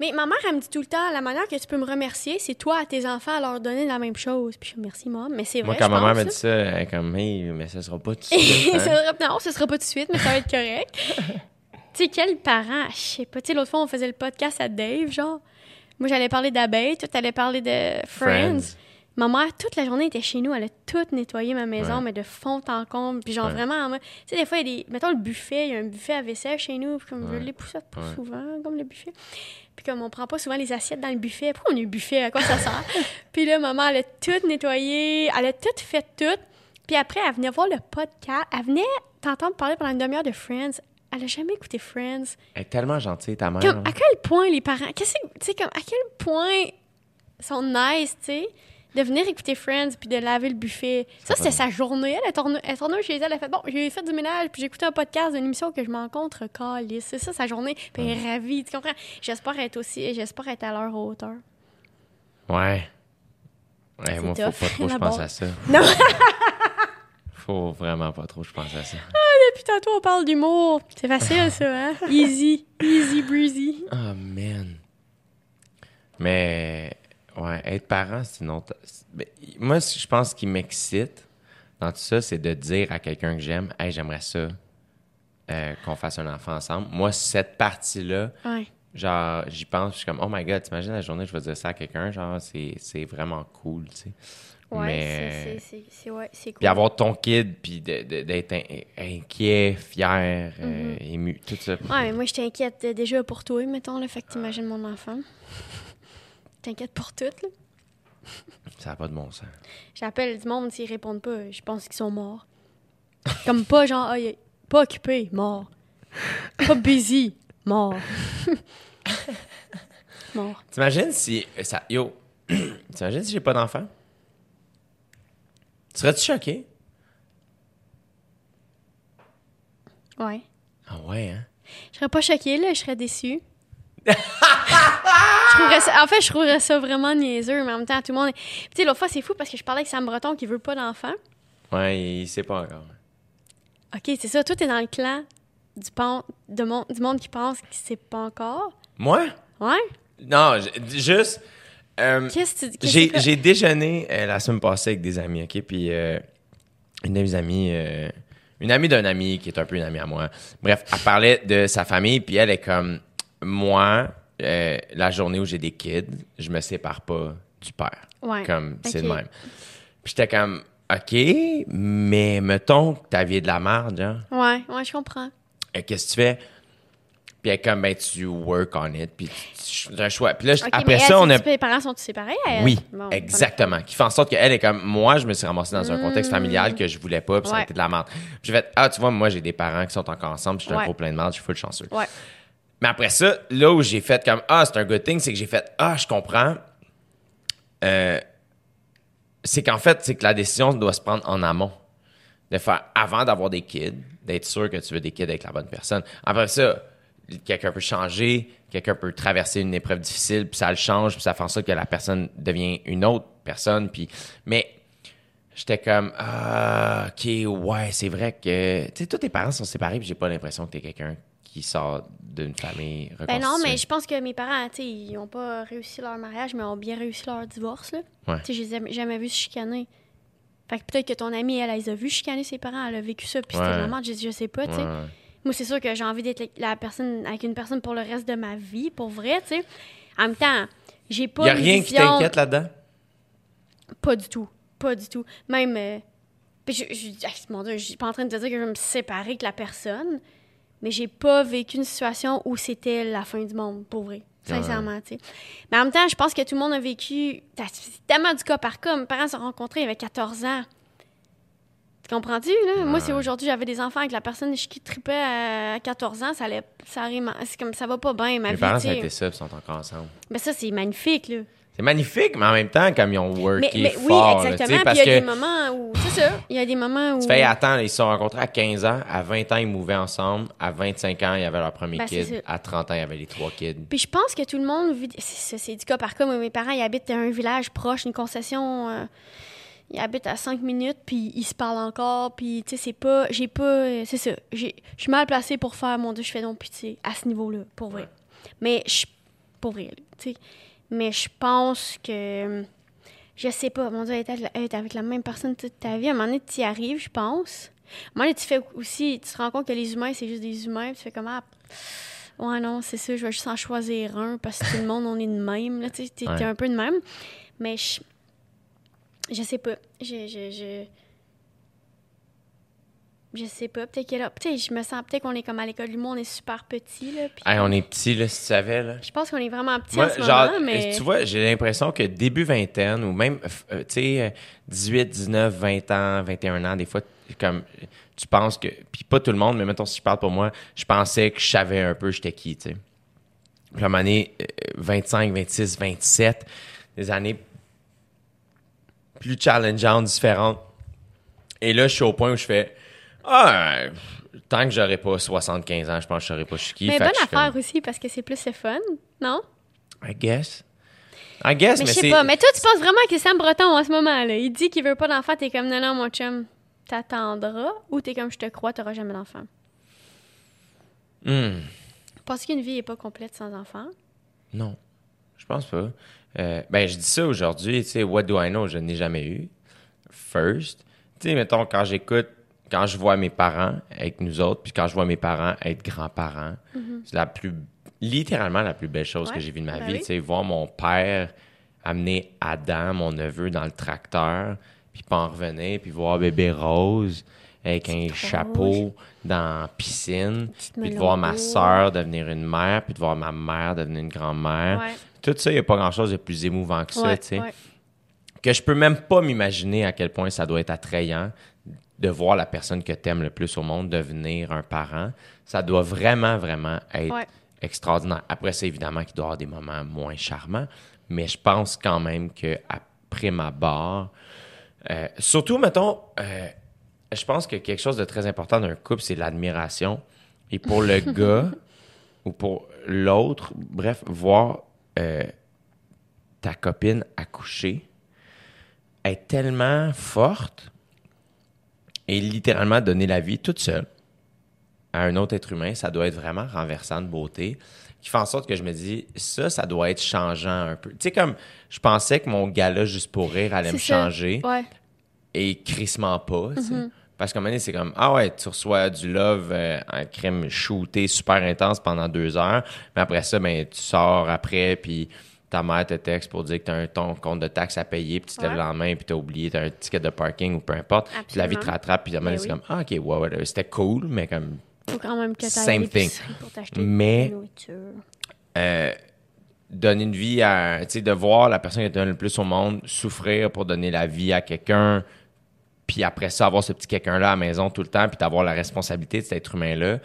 Mais ma mère, elle me dit tout le temps, la manière que tu peux me remercier, c'est toi à tes enfants à leur donner la même chose. Puis je merci, maman. Mais c'est vrai. Moi, quand je ma mère m'a dit ça, elle est comme, hey, mais ça sera pas tout de suite. hein. Sera- non, ce sera pas tout de suite, mais ça va être correct. tu sais, quels parents, je sais pas. Tu sais, l'autre fois, on faisait le podcast à Dave, genre. Moi, j'allais parler d'abeilles, toi, t'allais parler de Friends. Friends. Ma mère, toute la journée, était chez nous. Elle a tout nettoyé ma maison, Ouais. mais de fond en comble. Puis genre, Ouais. vraiment, en tu sais, des fois, il y a des... Mettons le buffet, il y a un buffet à vaisselle chez nous. Puis comme je Ouais. l'époussette pas souvent, comme le buffet. Puis comme on prend pas souvent les assiettes dans le buffet. Pourquoi on a eu buffet? À quoi ça sert? puis là, maman, elle a tout nettoyé. Elle a tout fait tout. Puis après, elle venait voir le podcast. Elle venait t'entendre parler pendant une demi-heure de Friends. Elle a jamais écouté Friends. Elle est tellement gentille, ta mère. Comme, là. à quel point les parents... Qu'est-ce que... Tu sais, comme, à quel point sont nice, tu sais, de venir écouter Friends puis de laver le buffet. Ça, c'était sa journée. Elle est tournée, elle tournée chez elle. Elle a fait, bon, j'ai fait du ménage puis j'ai écouté un podcast d'une émission que je m'en contre calice. C'est ça, sa journée. Puis elle est ravie, tu comprends? J'espère être aussi... J'espère être à leur hauteur. Ouais. Ouais, moi, faut pas trop que je pense à ça. Non! Faut vraiment pas trop je pense à ça. Depuis tantôt, on parle d'humour. C'est facile, ça, hein? Easy. Easy breezy. Oh, man. Mais, ouais, être parent, c'est une autre. c'est- ben, moi, je pense ce qui m'excite dans tout ça, c'est de dire à quelqu'un que j'aime, hey, j'aimerais ça euh, qu'on fasse un enfant ensemble. Moi, cette partie-là, Ouais. genre, j'y pense, je suis comme, oh my god, t'imagines la journée, je vais dire ça à quelqu'un, genre, c'est vraiment cool, tu sais. Ouais, Mais- c'est- ouais, cool. Puis avoir ton kid, puis d'être in- inquiet, fier, euh, Mm-hmm. ému, tout ça. Ouais, moi, je t'inquiète déjà pour toi, mettons, là. Fait que t'imagines mon enfant. T'inquiète pour tout, là. Ça n'a pas de bon sens. J'appelle du monde, s'ils répondent pas, je pense qu'ils sont morts. Comme pas genre, ah, il est pas occupé, mort. Pas busy, mort. mort. T'imagines si. Ça, yo, t'imagines si j'ai pas d'enfant? Serais-tu choqué? Ouais. Ah ouais, hein? Je serais pas choquée, là, je serais déçue. Je trouverais ça- en fait, je trouverais ça vraiment niaiseux, mais en même temps, tout le monde. Puis, Tu sais, l'autre fois, c'est fou parce que je parlais avec Sam Breton qui veut pas d'enfant. Ouais, il sait pas encore. Ok, c'est ça, toi, t'es dans le clan du, pan- de mon- du monde qui pense qu'il sait pas encore? Moi? Ouais? Non, juste. euh, Qu'est-ce que tu j'ai, que- j'ai déjeuné euh, la semaine passée avec des amis, OK? Puis euh, une de mes amies, euh, une amie d'un ami qui est un peu une amie à moi. Bref, elle parlait de sa famille, puis elle est comme moi, euh, la journée où j'ai des kids, je me sépare pas du père. Ouais. Comme, c'est le même. Puis j'étais comme, OK, mais mettons que ta vie est de la merde, genre. Ouais, ouais, je comprends. Euh, Qu'est-ce que tu fais? Puis elle est comme, ben, tu work on it, puis tu un choix. Puis là, après mais elle, ça, on a. ses parents sont séparés? elle? Oui, Bon, exactement. Qui fait en sorte qu'elle est comme moi, je me suis ramassé dans un contexte familial que je voulais pas, puis ça a été de la merde. Puis j'ai fait ah tu vois moi j'ai des parents qui sont encore ensemble, puis je suis un Ouais. gros plein de merde, je suis full chanceux. Ouais. Mais après ça, là où j'ai fait comme ah c'est un good thing, c'est que j'ai fait ah je comprends. Euh, c'est qu'en fait c'est que la décision doit se prendre en amont, de faire avant d'avoir des kids, d'être sûr que tu veux des kids avec la bonne personne. Après ça, quelqu'un peut changer, quelqu'un peut traverser une épreuve difficile, puis ça le change, puis ça fait en sorte que la personne devient une autre personne. Puis, mais j'étais comme, ah, ok, ouais, c'est vrai que, tu sais, tous tes parents sont séparés, puis j'ai pas l'impression que t'es quelqu'un qui sort d'une famille Ben non, mais je pense que mes parents, tu sais, ils ont pas réussi leur mariage, mais ont bien réussi leur divorce, là. Ouais. Tu sais, je les ai jamais- vus se chicaner. Fait que peut-être que ton amie, elle, elle les a vus chicaner ses parents, elle a vécu ça, puis c'était Ouais. la merde, je, je sais pas, tu sais. Ouais. Moi, c'est sûr que j'ai envie d'être la personne avec une personne pour le reste de ma vie, pour vrai, tu sais. En même temps, J'ai pas Il y a rien qui t'inquiète là-dedans? Pas du tout. Pas du tout. Même. Euh, je, je, mon Dieu, je suis pas en train de te dire que je vais me séparer de la personne, mais j'ai pas vécu une situation où c'était la fin du monde, pour vrai. Sincèrement, tu sais. Mais en même temps, je pense que tout le monde a vécu. C'est tellement du cas par cas. Mes parents se sont rencontrés, ils avaient 14 ans. Tu comprends-tu, là? Moi, si aujourd'hui j'avais des enfants avec la personne qui tripait à 14 ans, ça allait. Ça arrive. Comme ça va pas bien, ma Mes vie. parents, ça a été ça, ils sont encore ensemble. Mais ça, c'est magnifique, là. C'est magnifique, mais en même temps, comme ils ont worké mais, mais, fort. Oui, exactement. Puis il y a des moments où. C'est ça. Il y a des moments où. Tu fais, attends, ils se sont rencontrés à 15 ans. À 20 ans, ils mouvaient ensemble. À 25 ans, ils avaient leur premier Ben, kid. À 30 ans, il y avait les trois kids. Puis je pense que tout le monde vit. C'est du cas par cas. Moi, mes parents, ils habitent dans un village proche, une concession. euh, ils habitent à 5 minutes, puis ils se parlent encore. Puis, tu sais, c'est pas. J'ai pas. C'est ça. Je suis mal placée pour faire mon Dieu, je fais donc pitié à ce niveau-là, pour vrai. Mais je. Pour vrai, là, tu sais. Mais je pense que. Je sais pas, mon Dieu, être, être avec la même personne toute ta vie, à un moment donné, tu y arrives, je pense. À un moment donné, tu fais aussi. Tu te rends compte que les humains, c'est juste des humains, puis tu fais comme. Ah, Ouais, non, c'est ça, je vais juste en choisir un parce que tout le monde, on est de même. Là, tu Ouais. un peu de même. Mais je. Je sais pas. Je. Je, je, je sais pas. Peut-être que là. Tu sais, je me sens. Peut-être qu'on est comme à l'école du monde, on est super petit. Là, puis Hey, on est petits, là, si tu savais, là. Je pense qu'on est vraiment petit en ce genre, moment, mais. tu vois, j'ai l'impression que début vingtaine ou même, euh, tu sais, euh, 18, 19, 20 ans, 21 ans, des fois, comme, tu penses que, puis pas tout le monde, mais mettons, si je parle pour moi, je pensais que je savais un peu j'étais qui, tu sais. Puis à un moment donné, euh, 25, 26, 27, des années plus challengeantes, différentes. Et là, je suis au point où je fais, ah, tant que j'aurai pas 75 ans, je pense que je saurais pas je suis qui. mais bonne affaire comme, aussi parce que c'est plus le fun, non? I guess. I guess, Mais mais, je sais pas. Mais toi, tu penses vraiment que Sam Breton en ce moment, là, il dit qu'il veut pas d'enfant, t'es comme non, non, mon chum, t'attendras ou t'es comme je te crois, t'auras jamais d'enfant? Hmm. Penses qu'une vie est pas complète sans enfant? Non, je pense pas. Euh, ben, je dis ça aujourd'hui, tu sais, what do I know? Je n'ai jamais eu. First. Tu sais, mettons, quand j'écoute, quand je vois mes parents avec nous autres, puis quand je vois mes parents être grands-parents, c'est la plus, littéralement la plus belle chose Ouais, que j'ai vue de ma ben vie. oui. Tu sais, voir mon père amener Adam, mon neveu, dans le tracteur, puis pas en revenir, puis voir bébé Rose avec un chapeau dans la piscine, puis de voir ma soeur devenir une mère, puis de voir ma mère devenir une grand-mère. Ouais. Tout ça, il n'y a pas grand-chose de plus émouvant que ça, Ouais, tu sais. Que je peux même pas m'imaginer à quel point ça doit être attrayant de voir la personne que tu aimes le plus au monde devenir un parent. Ça doit vraiment, vraiment être Ouais. extraordinaire. Après ça, évidemment qu'il doit y avoir des moments moins charmants, mais je pense quand même qu'après ma barre, euh, surtout, mettons, euh, je pense que quelque chose de très important d'un couple, c'est l'admiration. Et pour le gars ou pour l'autre, bref, voir euh, ta copine accoucher est tellement forte et littéralement donner la vie toute seule à un autre être humain, ça doit être vraiment renversant de beauté, qui fait en sorte que je me dis, ça, ça doit être changeant un peu. Tu sais, comme je pensais que mon gala juste pour rire allait me changer Ouais. et crissement pas, tu sais. Mm-hmm. Parce qu'à un moment donné, c'est comme, ah ouais, tu reçois du love euh, en crème shooté super intense pendant deux heures, mais après ça, ben, tu sors après, puis ta mère te texte pour dire que tu as un ton compte de taxes à payer, puis tu te lèves Ouais. le lendemain, puis tu as oublié, tu as un ticket de parking ou peu importe, puis la vie te rattrape, puis Ben c'est comme, ah ok, ouais, ouais, c'était cool, mais comme, Faut quand même que Same l'épicerie pour Mais- la euh, donner une vie à, tu sais, de voir la personne qui te donne le plus au monde souffrir pour donner la vie à quelqu'un, puis après ça, avoir ce petit quelqu'un-là à la maison tout le temps, puis d'avoir la responsabilité de cet être humain-là,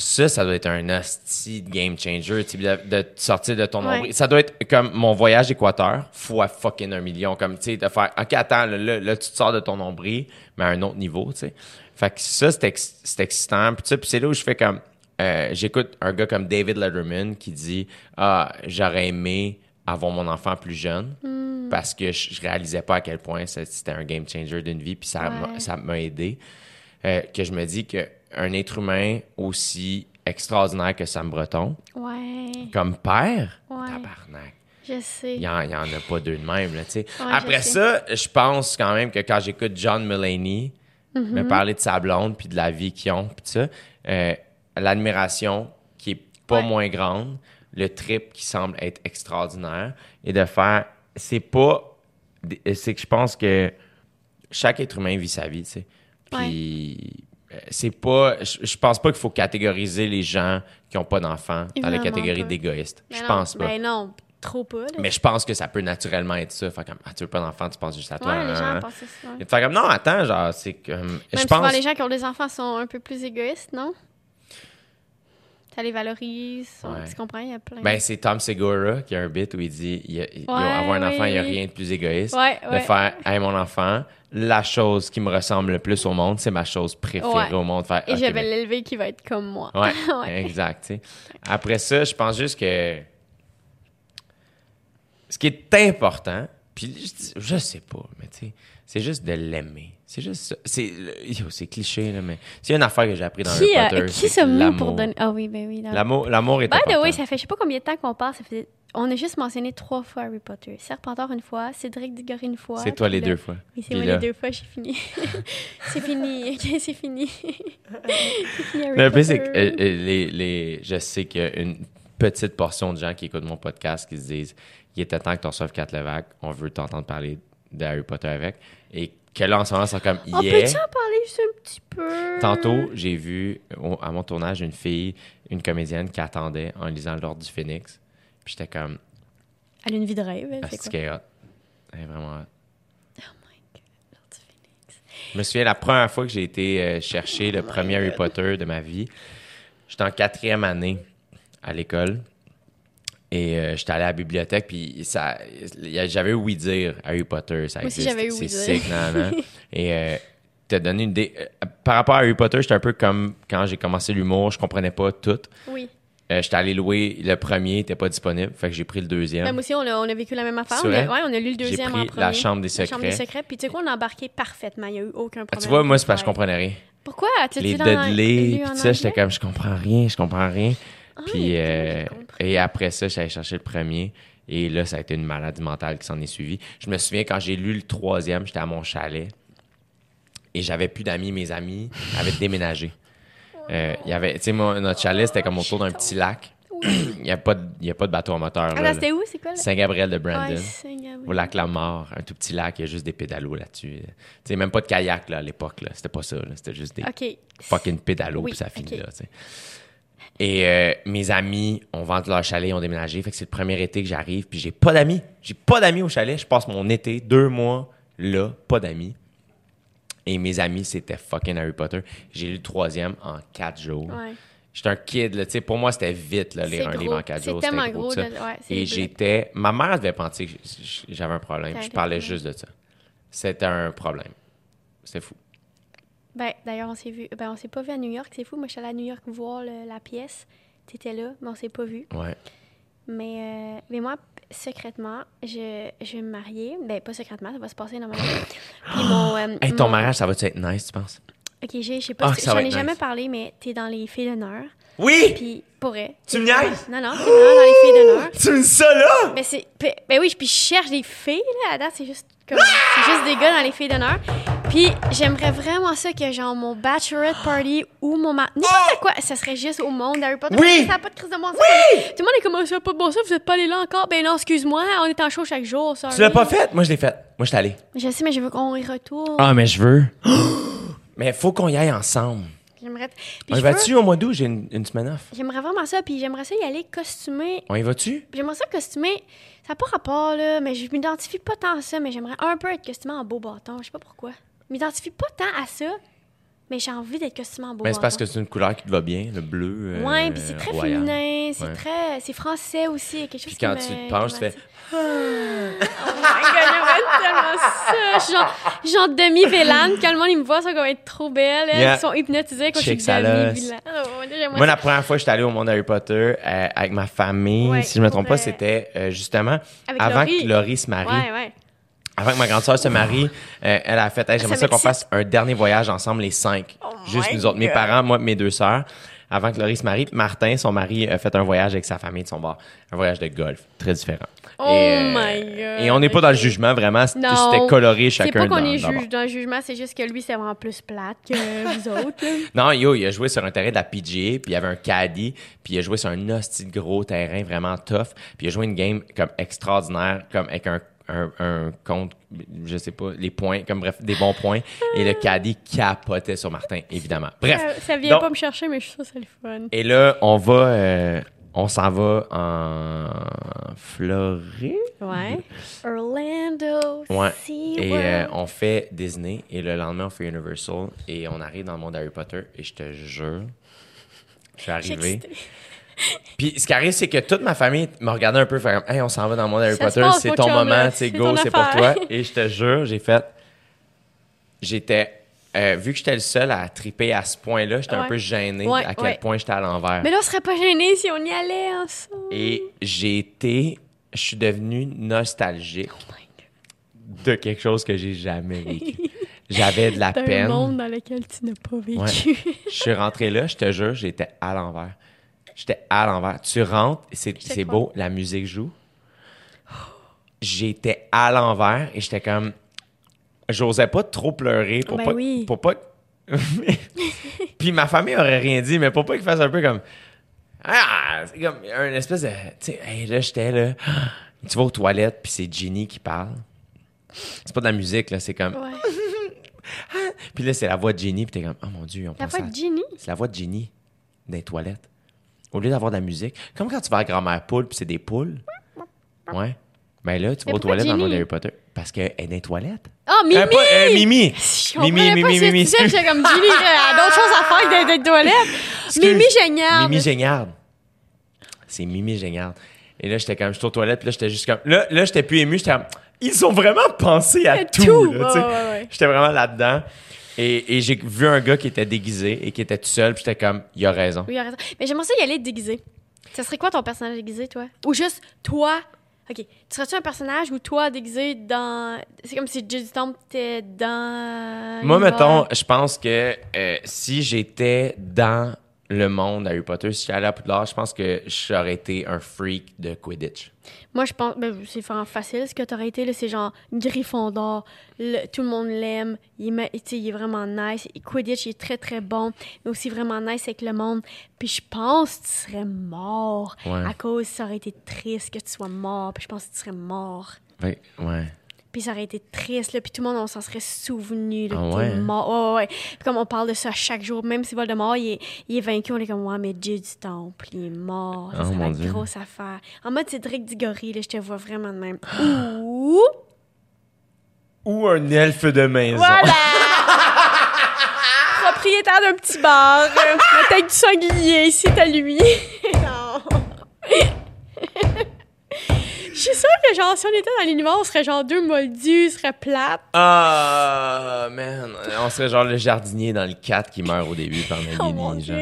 ça, ça doit être un hostie game changer, tu sais, de, de sortir de ton Ouais. nombril. Ça doit être comme mon voyage Équateur, fois fucking un million, comme, tu sais, de faire, OK, attends, là, là, là, tu te sors de ton nombril, mais à un autre niveau, tu sais. Fait que ça, c'est ex- c'est excitant, puis tu sais, puis c'est là où je fais comme, euh, j'écoute un gars comme David Letterman qui dit, ah, j'aurais aimé avoir mon enfant plus jeune, parce que je, je réalisais pas à quel point c'était un game changer d'une vie, puis ça m'a- Ouais. ça m'a aidé. Euh, que je me dis qu'un être humain aussi extraordinaire que Sam Breton, Ouais. comme père, Ouais. tabarnak. Je sais. Il n'y en, il y en a pas deux de même, là, tu sais. Ouais, Après je ça, je pense quand même que quand j'écoute John Mulaney Mm-hmm. me parler de sa blonde puis de la vie qu'ils ont, puis ça, euh, l'admiration qui est pas Ouais. moins grande le trip qui semble être extraordinaire et de faire. C'est pas. C'est que je pense que chaque être humain vit sa vie, tu sais. Puis. Euh, c'est pas. Je, pense pas qu'il faut catégoriser les gens qui ont pas d'enfants dans la catégorie d'égoïstes. Je pense pas. Mais ben non, trop pas. Mais je pense que ça peut naturellement être ça. Fait comme, ah, tu veux pas d'enfants, tu penses juste à toi. Ouais, les gens hein. pensent ça. Comme, non, attends, genre, c'est comme. Même je pense... les gens qui ont des enfants sont un peu plus égoïstes, non? ça les valorise. Tu comprends? Il y a plein. Ben, c'est Tom Segura qui a un bit où il dit il avoir un enfant, il n'y a rien de plus égoïste. de faire Hey, mon enfant, la chose qui me ressemble le plus au monde, c'est ma chose préférée au monde. Faire, Et je vais l'élever qui va être comme moi. Ouais, exact. Après ça, je pense juste que ce qui est important, puis je, je sais pas, mais tu sais, c'est juste de l'aimer. C'est juste. C'est, c'est cliché, là, mais c'est une affaire que j'ai appris dans qui, Harry Potter. qui sommes-nous pour donner... Ah oui, ben oui. L'amour, l'amour est ben, important. oui, ça fait je sais pas combien de temps qu'on parle. Ça fait... On a juste mentionné trois fois Harry Potter. Serpentard une fois, Cédric Diggory une fois. C'est toi les deux fois. Oui, c'est moi les deux fois, j'ai fini. c'est fini, ok, c'est fini. c'est fini Harry c'est que euh, euh, les, les... je sais qu'il y a une petite portion de gens qui écoutent mon podcast qui se disent il était temps que tu reçoives 4 Levac, on veut t'entendre parler de Harry Potter avec. Et que là, en ce moment, c'est comme On peut-tu en parler juste un petit peu? Tantôt, j'ai vu à mon tournage une fille, une comédienne qui attendait en lisant L'Ordre du Phénix. Puis j'étais comme. Elle a une vie de rêve. C'est quoi? Elle est vraiment hot. Oh my god, L'Ordre du Phénix. Je me souviens la première fois que j'ai été euh, chercher le oh premier Harry Potter de ma vie. J'étais en quatrième année à l'école. Et euh, j'étais allé à la bibliothèque, puis ça, j'avais oui dire Harry Potter, ça existe. Moi aussi, j'avais oui C'est sick, non, Et euh, t'as donné une idée. Euh, par rapport à Harry Potter, j'étais un peu comme quand j'ai commencé l'humour, je comprenais pas tout. Oui. Euh, j'étais allé louer le premier, il n'était pas disponible, fait que j'ai pris le deuxième. Ben, moi aussi, on a, on a, vécu la même affaire. On a, ouais, on a lu le deuxième J'ai pris La Chambre des Secrets. La Chambre des Secrets, puis tu sais quoi, on a embarqué parfaitement, il n'y a eu aucun problème. tu vois, moi, c'est parce que je comprenais rien. Pourquoi? Les Dudley, puis ça, j'étais comme, je comprends rien, je comprends rien. Ah, puis, euh, et après ça, j'allais chercher le premier. Et là, ça a été une maladie mentale qui s'en est suivie. Je me souviens, quand j'ai lu le troisième, j'étais à mon chalet. Et j'avais plus d'amis. Mes amis avaient déménagé. Euh, il y avait, tu sais, notre chalet, c'était comme autour d'un petit lac. il n'y a, pas de, a pas de bateau à moteur. Ah, c'était où? C'est quoi? Saint-Gabriel de Brandon. au lac La Mort, un tout petit lac, il y a juste des pédalos là-dessus. Tu sais, même pas de kayak là, à l'époque. C'était pas ça. C'était juste des fucking pédalos, puis ça finit là. Et euh, mes amis ont vendu leur chalet, ont déménagé. Fait que c'est le premier été que j'arrive, puis j'ai pas d'amis. J'ai pas d'amis au chalet. Je passe mon été, deux mois là, pas d'amis. Et mes amis, c'était fucking Harry Potter. J'ai lu le troisième en quatre jours. Ouais. J'étais un kid, là, sais, pour moi, c'était vite, là, lire un livre en quatre jours. C'est tellement gros. De... Ouais, Et j'étais... Ma mère devait penser que j'avais un problème. Je parlais juste de ça. C'était un problème. C'était fou. Ben, d'ailleurs, on s'est vu. Ben, on s'est pas vu à New York, c'est fou. Moi, je suis allée à New York voir la pièce. T'étais là, mais on s'est pas vu. Ouais. Mais, euh, mais moi, secrètement, je, je vais me marier. Ben, pas secrètement, ça va se passer normalement. Puis mon. Euh, hey, ton mariage, ça va être nice, tu penses? Ok, je sais pas. Ah, j'en ai jamais parlé, mais t'es dans les filles d'honneur. Oui! Puis, pourrais. Tu me niaises? Non, non, t'es dans les filles d'honneur. Tu me dis ça là? Ben, c'est. Ben oui, puis je cherche des filles, là. À date, c'est juste comme. C'est juste des gars dans les filles d'honneur. Puis j'aimerais vraiment ça que genre mon bachelorette party ou mon ma... n'importe oh! quoi, ça serait juste au monde d'Harry Potter. Oui! Ça n'a pas de crise de bon sens. Oui! Tout le monde est comme ça, pas de bon sens, vous êtes pas allé là encore? Ben non, excuse-moi, on est en show chaque jour. ça. Tu l'as pas fait? Moi je l'ai fait. Moi je suis allé. Je sais, mais je veux qu'on y retourne. Ah, mais je veux. mais faut qu'on y aille ensemble. J'aimerais. On y va-tu au mois d'août? J'ai une, semaine off. J'aimerais vraiment ça, puis j'aimerais ça y aller costumé. On y va-tu? J'aimerais ça costumer. Ça n'a pas rapport, là, mais je m'identifie pas tant à ça, mais j'aimerais un peu être costumé en beau bâton. Je sais pas pourquoi m'identifie pas tant à ça, mais j'ai envie d'être costumé en beau. Mais c'est parce que c'est une couleur qui te va bien, le bleu. Euh, ouais, puis c'est très féminin, c'est très. C'est français aussi, quelque chose Puis quand tu te penches, tu fais. oh my god, j'aimerais tellement ça! Genre, genre demi-vélane, quand le monde il me voit, ça va être trop belle. Ils sont hypnotisés quand je suis demi-vélane. Oh, Moi, la première fois que j'étais allé au monde Harry Potter euh, avec ma famille, si je me trompe pas, c'était euh, justement avant que Laurie se marie. Ouais, ouais. Avant que ma grande soeur se marie, euh, elle a fait, hey, j'aimerais ça qu'on fasse un dernier voyage ensemble, les cinq. Oh Juste nous autres, mes parents, moi, mes deux sœurs. avant que Laurie se marie. Martin, son mari, a fait un voyage avec sa famille de son bar. Un voyage de golf. Très différent. Oh my God. Et on n'est pas dans le jugement, vraiment. C'était coloré chacun. C'est pas qu'on est juge dans le jugement, c'est juste que lui, c'est vraiment plus plate que vous autres. Non, yo, il a joué sur un terrain de la PGA, puis il y avait un caddie, puis il a joué sur un hostie de gros terrain vraiment tough, puis il a joué une game comme extraordinaire, comme avec un un, compte, je sais pas, les points, comme bref, des bons points. Et le caddie capotait sur Martin, évidemment. Bref. Ça, vient pas me chercher, mais je suis sûr que c'est le fun. Et là, on va, euh, on s'en va en Floride. Ouais. Orlando. Ouais. Et euh, on fait Disney. Et le lendemain, on fait Universal. Et on arrive dans le monde Harry Potter. Et je te jure, je suis arrivé. Puis ce qui arrive, c'est que toute ma famille me regardait un peu, faire Hey, on s'en va dans le monde Harry Potter, c'est ton moment, c'est go, c'est pour toi. Et je te jure, j'ai fait. J'étais. Euh, vu que j'étais le seul à triper à ce point-là, j'étais un peu gêné à quel point j'étais à l'envers. Mais là, on serait pas gêné si on y allait ensemble. Et j'ai été. Je suis devenu nostalgique oh de quelque chose que j'ai jamais vécu. J'avais de la peine. un monde dans lequel tu n'as pas vécu. je suis rentré là, je te jure, j'étais à l'envers. J'étais à l'envers. Tu rentres, c'est beau, la musique joue. J'étais à l'envers et j'étais comme. J'osais pas trop pleurer pour ben pas. Oui. Pour pas... Puis ma famille aurait rien dit, mais pour pas qu'ils fassent un peu comme. Ah! C'est comme un espèce de. Tu sais, là, j'étais là. Tu vas aux toilettes, puis c'est Ginny qui parle. C'est pas de la musique, là, c'est comme. puis là, c'est la voix de Ginny, puis t'es comme, oh mon Dieu, on La voix de Ginny? C'est la voix de Ginny les toilettes. Au lieu d'avoir de la musique. Comme quand tu vas à grand-mère poule, puis c'est des poules. Ouais. Ben là, tu vas aux toilettes dans le monde Harry Potter. Parce qu'elle est dans les toilettes. Oh, Mimi! Euh, euh, Mimi! Mimi, Mimi, Mimi, Mimi. J'étais comme Ginny, a d'autres choses à faire que d'être toilettes. Mimi Géniard. Mimi Géniard. C'est Mimi Géniard. Et là, j'étais comme, je suis aux toilettes, puis là, j'étais juste comme. Là, là j'étais plus ému, j'étais comme, ils ont vraiment pensé à, tout. tout. Là, ouais, ouais. J'étais vraiment là-dedans. Et, j'ai vu un gars qui était déguisé et qui était tout seul, puis j'étais comme, il a raison. Oui, il a raison. Mais j'aimerais ça y aller déguisé. Ça serait quoi ton personnage déguisé, toi? Ou juste toi? OK. Tu serais-tu un personnage ou toi déguisé dans. C'est comme si Jay Temple était dans. Moi, mettons, je pense que euh, si j'étais dans le monde Harry Potter, si j'allais à Poudlard, je pense que j'aurais été un freak de Quidditch. Moi, je pense, ben, c'est vraiment facile ce que tu aurais été. C'est genre Gryffondor, tout le monde l'aime, il, il, est vraiment nice. Quidditch, il est très très bon, mais aussi vraiment nice avec le monde. Puis je pense que tu serais mort à cause, ça aurait été triste que tu sois mort. Puis je pense que tu serais mort. Oui, ouais. Puis ça aurait été triste, là. Puis tout le monde, on s'en serait souvenu. Là, ah ouais? mort. Ouais, ouais, Puis comme on parle de ça chaque jour, même si Voldemort, il est, il est vaincu, on est comme, ouais, mais Dieu du Temple, il est mort. Oh, c'est une grosse affaire. En mode Cédric Diggory, là, je te vois vraiment de même. Ou... Ou un elfe de maison. Voilà! Propriétaire d'un petit bar. la tête du sanglier, c'est à lui. non. Je suis sûre que, genre, si on était dans l'univers, on serait genre deux moldus, on serait plate. Ah, man. On serait genre le jardinier dans le 4 qui meurt au début par Nagini. oh mon Dieu,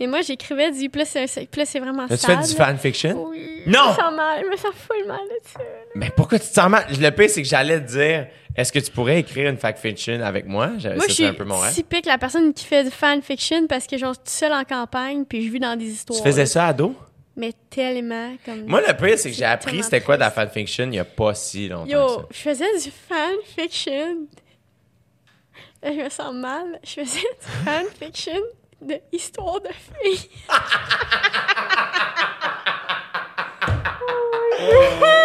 Mais moi, j'écrivais du. Plus c'est vraiment ça. Tu fais du fanfiction? Oui. Non! Je me sens mal. Je me sens full mal là-dessus. Mais pourquoi tu te sens mal? Le pire, c'est que j'allais te dire. Est-ce que tu pourrais écrire une fanfiction avec moi? Moi, je suis un peu mon rêve. typique la personne qui fait du fanfiction parce que genre, je suis seule en campagne puis je vis dans des histoires. Tu faisais ça ado? Mais tellement comme. Moi, le pire, c'est que j'ai appris c'était quoi de la fanfiction il n'y a pas si longtemps. Yo, je faisais du fanfiction. je me sens mal. Je faisais du fanfiction de histoire de filles.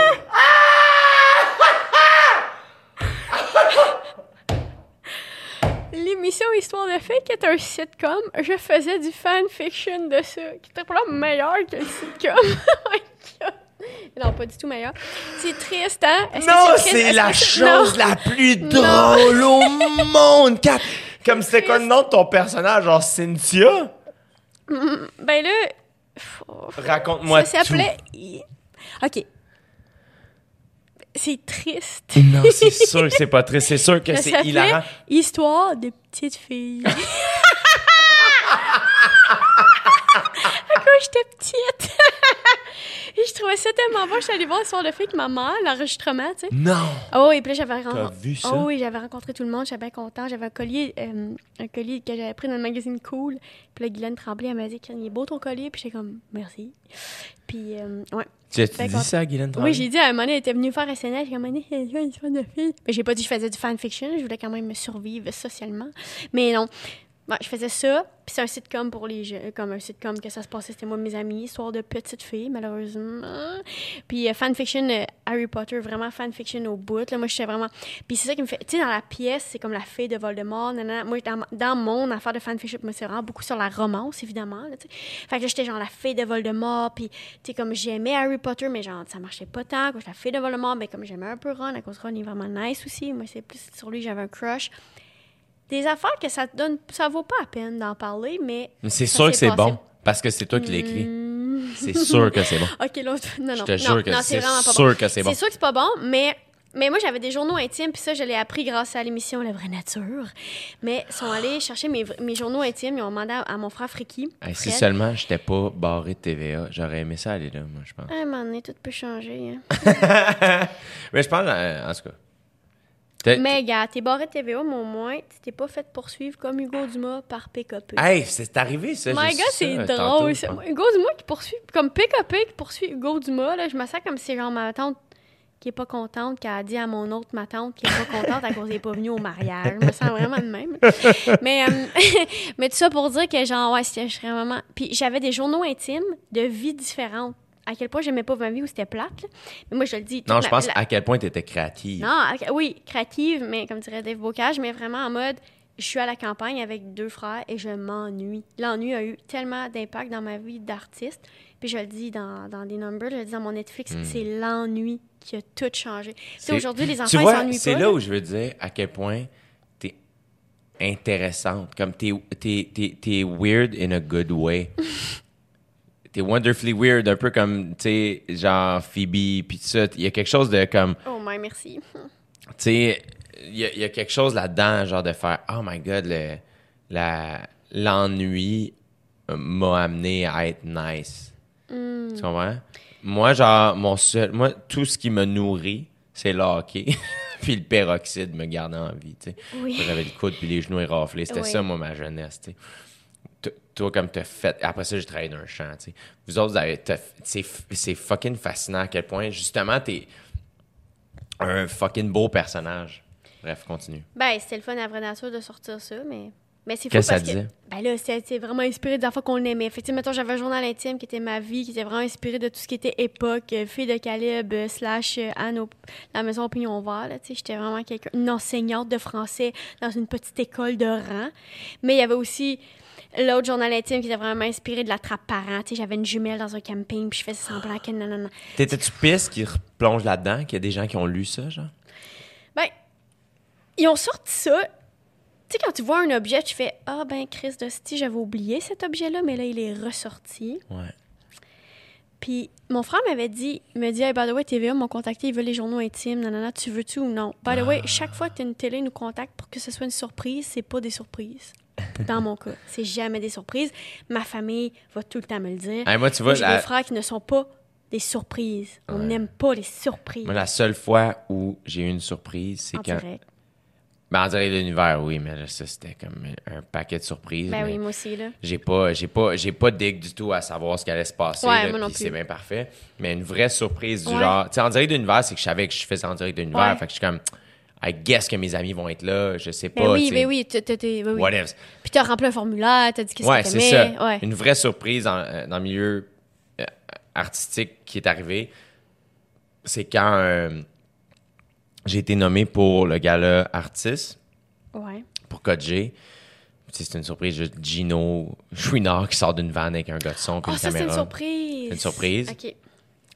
l'émission Histoire de fées, qui est un sitcom, je faisais du fanfiction de ça, qui était probablement meilleur que le sitcom. Oh non, pas du tout meilleur. C'est triste, hein? Non, c'est la chose la plus drôle au monde! Comme c'était quoi le nom de ton personnage, genre Cynthia? Mm, ben là... Raconte-moi tout. Ça s'appelait... OK c'est triste. Non, c'est sûr que c'est pas triste. C'est sûr que c'est hilarant. Histoire de petite fille. Quand j'étais petite. Et je trouvais ça tellement m'envoie, je suis allée voir le soir de fille avec ma mère, l'enregistrement, tu sais. Non! Oh, et puis là, j'avais rencontré. vu ça? Oh, oui, j'avais rencontré tout le monde, j'étais bien content. J'avais un collier, euh, un collier que j'avais pris dans le magazine Cool. Puis là, Guylaine Tremblay, elle m'a dit, il est beau ton collier. Puis j'étais comme, merci. Puis, euh, ouais. Tu as dit ça à Guylaine Tremblay? Oui, j'ai dit à un moment elle était venue faire SNL. J'ai comme, elle une fan de fille? Mais j'ai pas dit que je faisais du fanfiction. Je voulais quand même me survivre socialement. Mais non. Bon, je faisais ça, puis c'est un sitcom pour les jeunes, comme un sitcom que ça se passait, c'était moi mes amis, histoire de petite fille, malheureusement. Puis euh, fanfiction euh, Harry Potter, vraiment fanfiction au bout. Là, moi, j'étais vraiment. Puis c'est ça qui me fait. Tu sais, dans la pièce, c'est comme la fille de Voldemort. Moi, dans, dans, mon affaire de fanfiction, moi, c'est vraiment beaucoup sur la romance, évidemment. Là, fait que j'étais genre la fille de Voldemort, puis tu sais, comme j'aimais Harry Potter, mais genre, ça marchait pas tant. Quoi, la fille de Voldemort, mais comme j'aimais un peu Ron, à cause Ron est vraiment nice aussi. Moi, c'est plus sur lui, j'avais un crush des affaires que ça donne, ça vaut pas la peine d'en parler, mais. c'est sûr que c'est bon, parce que c'est toi qui l'écris. Hmm. C'est sûr que c'est bon. ok, l'autre. Non, non. Je te jure que c'est sûr que c'est bon. C'est sûr que c'est pas bon, mais. Mais moi, j'avais des journaux intimes, puis ça, je l'ai appris grâce à l'émission La Vraie Nature. Mais ils sont allés chercher mes, mes journaux intimes, ils ont demandé à, mon frère Friki. si seulement j'étais pas barré de TVA, j'aurais aimé ça aller là, moi, je pense. À un moment donné, tout peut changer. Hein. mais je pense, euh, en tout cas, mais gars, t'es barré de TVA, mais au moins, tu t'es pas fait poursuivre comme Hugo Dumas par PKP. Hey, c'est arrivé ça. My gars, c'est drôle. Hugo Dumas qui poursuit, comme PKP qui poursuit Hugo Dumas, là, je me sens comme si genre ma tante qui est pas contente, qui a dit à mon autre ma tante qui est pas contente à cause qu'elle est pas venue au mariage. Je me sens vraiment de même. mais, euh, mais tout ça pour dire que genre, ouais, je serais vraiment... Puis j'avais des journaux intimes de vie différentes à quel point j'aimais pas ma vie où c'était plate. Mais moi, je le dis. Non, je pense à quel point tu étais créative. Non, oui, créative, mais comme dirait Dave Bocage, mais vraiment en mode je suis à la campagne avec deux frères et je m'ennuie. L'ennui a eu tellement d'impact dans ma vie d'artiste. Puis je le dis dans, dans des numbers, je le dis dans mon Netflix, hmm. c'est l'ennui qui a tout changé. aujourd'hui, les enfants, s'ennuient pas. C'est là, où je veux dire à quel point t'es intéressante. Comme t'es es, weird in a good way. t'es wonderfully weird, un peu comme, tu sais, genre Phoebe, puis tout ça. Il y a quelque chose de comme. Oh, my, merci. Tu sais, il y, a quelque chose là-dedans, genre de faire, oh my god, l'ennui m'a amené à être nice. Hmm. Tu comprends? Moi, genre, mon seul. Moi, tout ce qui me nourrit, c'est le hockey. puis le peroxyde me garde en vie, tu sais. J'avais le coude puis les genoux éraflés. C'était ça, moi, ma jeunesse, tu sais toi, comme t'as fait. Après ça, j'ai travaillé dans un champ, tu sais. Vous autres, c'est fucking fascinant à quel point, justement, t'es un fucking beau personnage. Bref, continue. Ben, c'était le fun à vraie nature de sortir ça, mais. Mais c'est Qu'est-ce que ça disait? Ben là, c'est vraiment inspiré des enfants qu'on aimait. Effectivement, j'avais un journal intime qui était ma vie, qui était vraiment inspiré de tout ce qui était époque, euh, fille de calibre, euh, slash euh, Anne, la maison Opinion Vert. J'étais vraiment quelqu'un, une enseignante de français dans une petite école de rang. Mais il y avait aussi l'autre journal intime qui était vraiment inspiré de la trappe parent. J'avais une jumelle dans un camping, puis je faisais semblant que non, non, non. T'étais-tu piste qui replonge là-dedans, qu'il y a des gens qui ont lu ça, genre? Ben, ils ont sorti ça. Tu sais, quand tu vois un objet, tu fais Ah, ben, Chris Dosti, j'avais oublié cet objet-là, mais là, il est ressorti. Ouais. Puis mon frère m'avait dit, il me dit, hey, by the way, TVA m'ont contacté, ils veulent les journaux intimes, nanana, tu veux-tu ou non? By the way, ah. chaque fois que une télé nous contacte pour que ce soit une surprise, c'est pas des surprises dans mon cas. C'est jamais des surprises. Ma famille va tout le temps me le dire. moi, tu vois, j'ai des frères qui ne sont pas des surprises. On n'aime pas les surprises. Moi, la seule fois où j'ai eu une surprise, c'est quand. Direct. Ben, en direct de l'univers, oui, mais là, ça, c'était comme un paquet de surprises. Ben oui, moi aussi, là. J'ai pas, j'ai pas, j'ai pas dig du tout à savoir ce qui allait se passer. Ouais, là, c'est bien parfait. Mais une vraie surprise du genre. Tu sais, en direct de l'univers, c'est que je savais que je faisais en direct de l'univers. Fait que je suis comme I guess que mes amis vont être là, je sais ben pas. oui, mais oui, oui, oui. Whatever. Puis t'as rempli un formulaire, t'as dit qu'est-ce ouais, que t'aimais. c'est ça. Une vraie surprise euh, dans, le milieu euh, artistique qui est arrivée, c'est quand euh, j'ai été nommé pour le gala artiste. Ouais. Pour Code G. C'est une surprise, juste Gino Chouinard qui sort d'une vanne avec un gars de son puis oh, une ça, caméra. c'est une surprise. C'est une surprise. OK.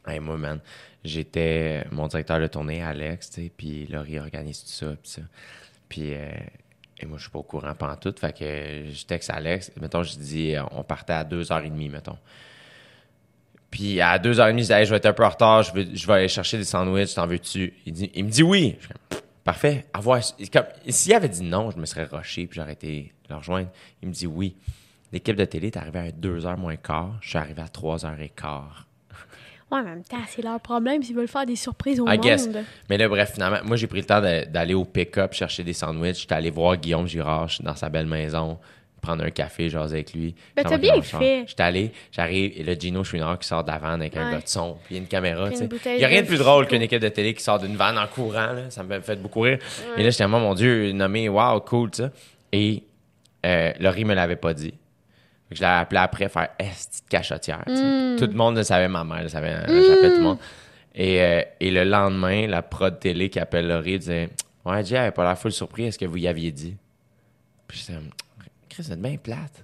Hey, moi, man, j'étais mon directeur de tournée, Alex, tu sais, puis Laurie organise tout ça, puis ça. Puis, euh, et moi, je suis pas au courant pendant tout. Fait que je texte Alex. Mettons, je dis, on partait à 2h30, mettons. Puis à 2h30, je dis, je vais être un peu en retard, je vais, je vais aller chercher des sandwichs, t'en veux-tu? Il, il me dit oui. Parfait, à voir. S'il avait dit non, je me serais rushé puis j'aurais été le rejoindre. Il me dit oui. L'équipe de télé est arrivée à 2h moins quart, je suis arrivé à 3h15. Ouais, en même temps, c'est leur problème s'ils veulent faire des surprises au I monde. Guess. Mais là, bref, finalement, moi, j'ai pris le temps d'aller au pick-up chercher des sandwichs. J'étais allé voir Guillaume Girard dans sa belle maison, prendre un café, jaser avec lui. Ben, t'as bien fait. J'étais allé, j'arrive, et là, Gino Chouinard qui sort de la vanne avec un gars de son, puis une caméra, tu sais. Il n'y a rien de plus drôle qu'une équipe de télé qui sort d'une vanne en courant, là. Ça me fait beaucoup rire. Et là, j'étais, mon Dieu, nommé, wow, cool, ça. Et euh, Laurie me l'avait pas dit. Je l'ai appelé après faire Est cachotière. Mm. Tout le monde le savait, ma mère le savait, hein, j'appelais tout le monde. Et, euh, et, le lendemain, la prod télé qui appelle Laurie disait Ouais, Jay, elle pas l'air full surpris, est-ce que vous y aviez dit Puis j'étais Chris, c'est bien plate.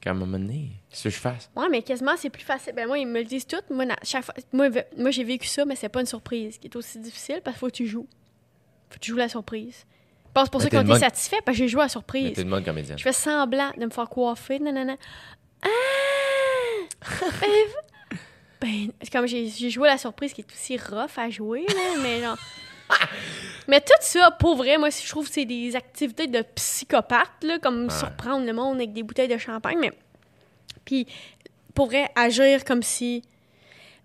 Qu'à un moment donné, qu'est-ce que je fasse Ouais, mais quasiment, c'est plus facile. Ben, moi, ils me le disent tout. Moi, chaque fois, moi, moi j'ai vécu ça, mais c'est pas une surprise qui est aussi difficile parce qu'il faut que tu joues. faut que tu joues la surprise. Je pense pour ça qu'on est satisfait parce que j'ai joué à surprise. T'es une bonne comédienne. Je fais semblant de me faire coiffer. Nanana. Ah! ben, ben, comme j'ai joué à la surprise qui est aussi rough à jouer, là, mais genre. Mais tout ça, pour vrai, moi, je trouve que c'est des activités de psychopathe, là, comme surprendre le monde avec des bouteilles de champagne, mais. Puis, pour vrai, agir comme si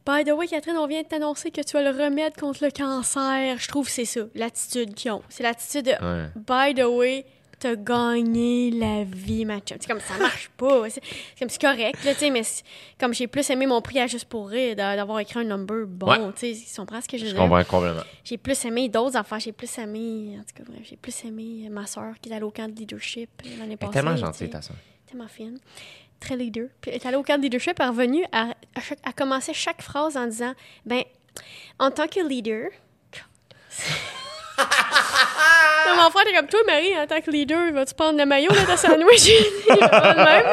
By the way, Catherine, on vient de t'annoncer que tu as le remède contre le cancer. Je trouve que c'est ça, l'attitude qu'ils ont. C'est l'attitude de By the way, t'as gagné la vie, ma C'est comme ça marche pas. C'est comme c'est correct, là, tu sais, mais comme j'ai plus aimé mon prix à juste pour rire d'avoir écrit un number bon, tu sais, ils sont presque que je Je comprends complètement. J'ai plus aimé d'autres affaires. J'ai plus aimé, en tout cas, j'ai plus aimé ma soeur qui est allée au camp de leadership l'année passée. tellement gentille, ta soeur. Tellement fine très leader. Puis elle est allée au cadre leadership, elle est revenue, à, à, commencer chaque phrase en disant ben en tant que leader. mon frère est comme toi, Marie, en tant que leader, vas-tu prendre le maillot de ta sandwich? même.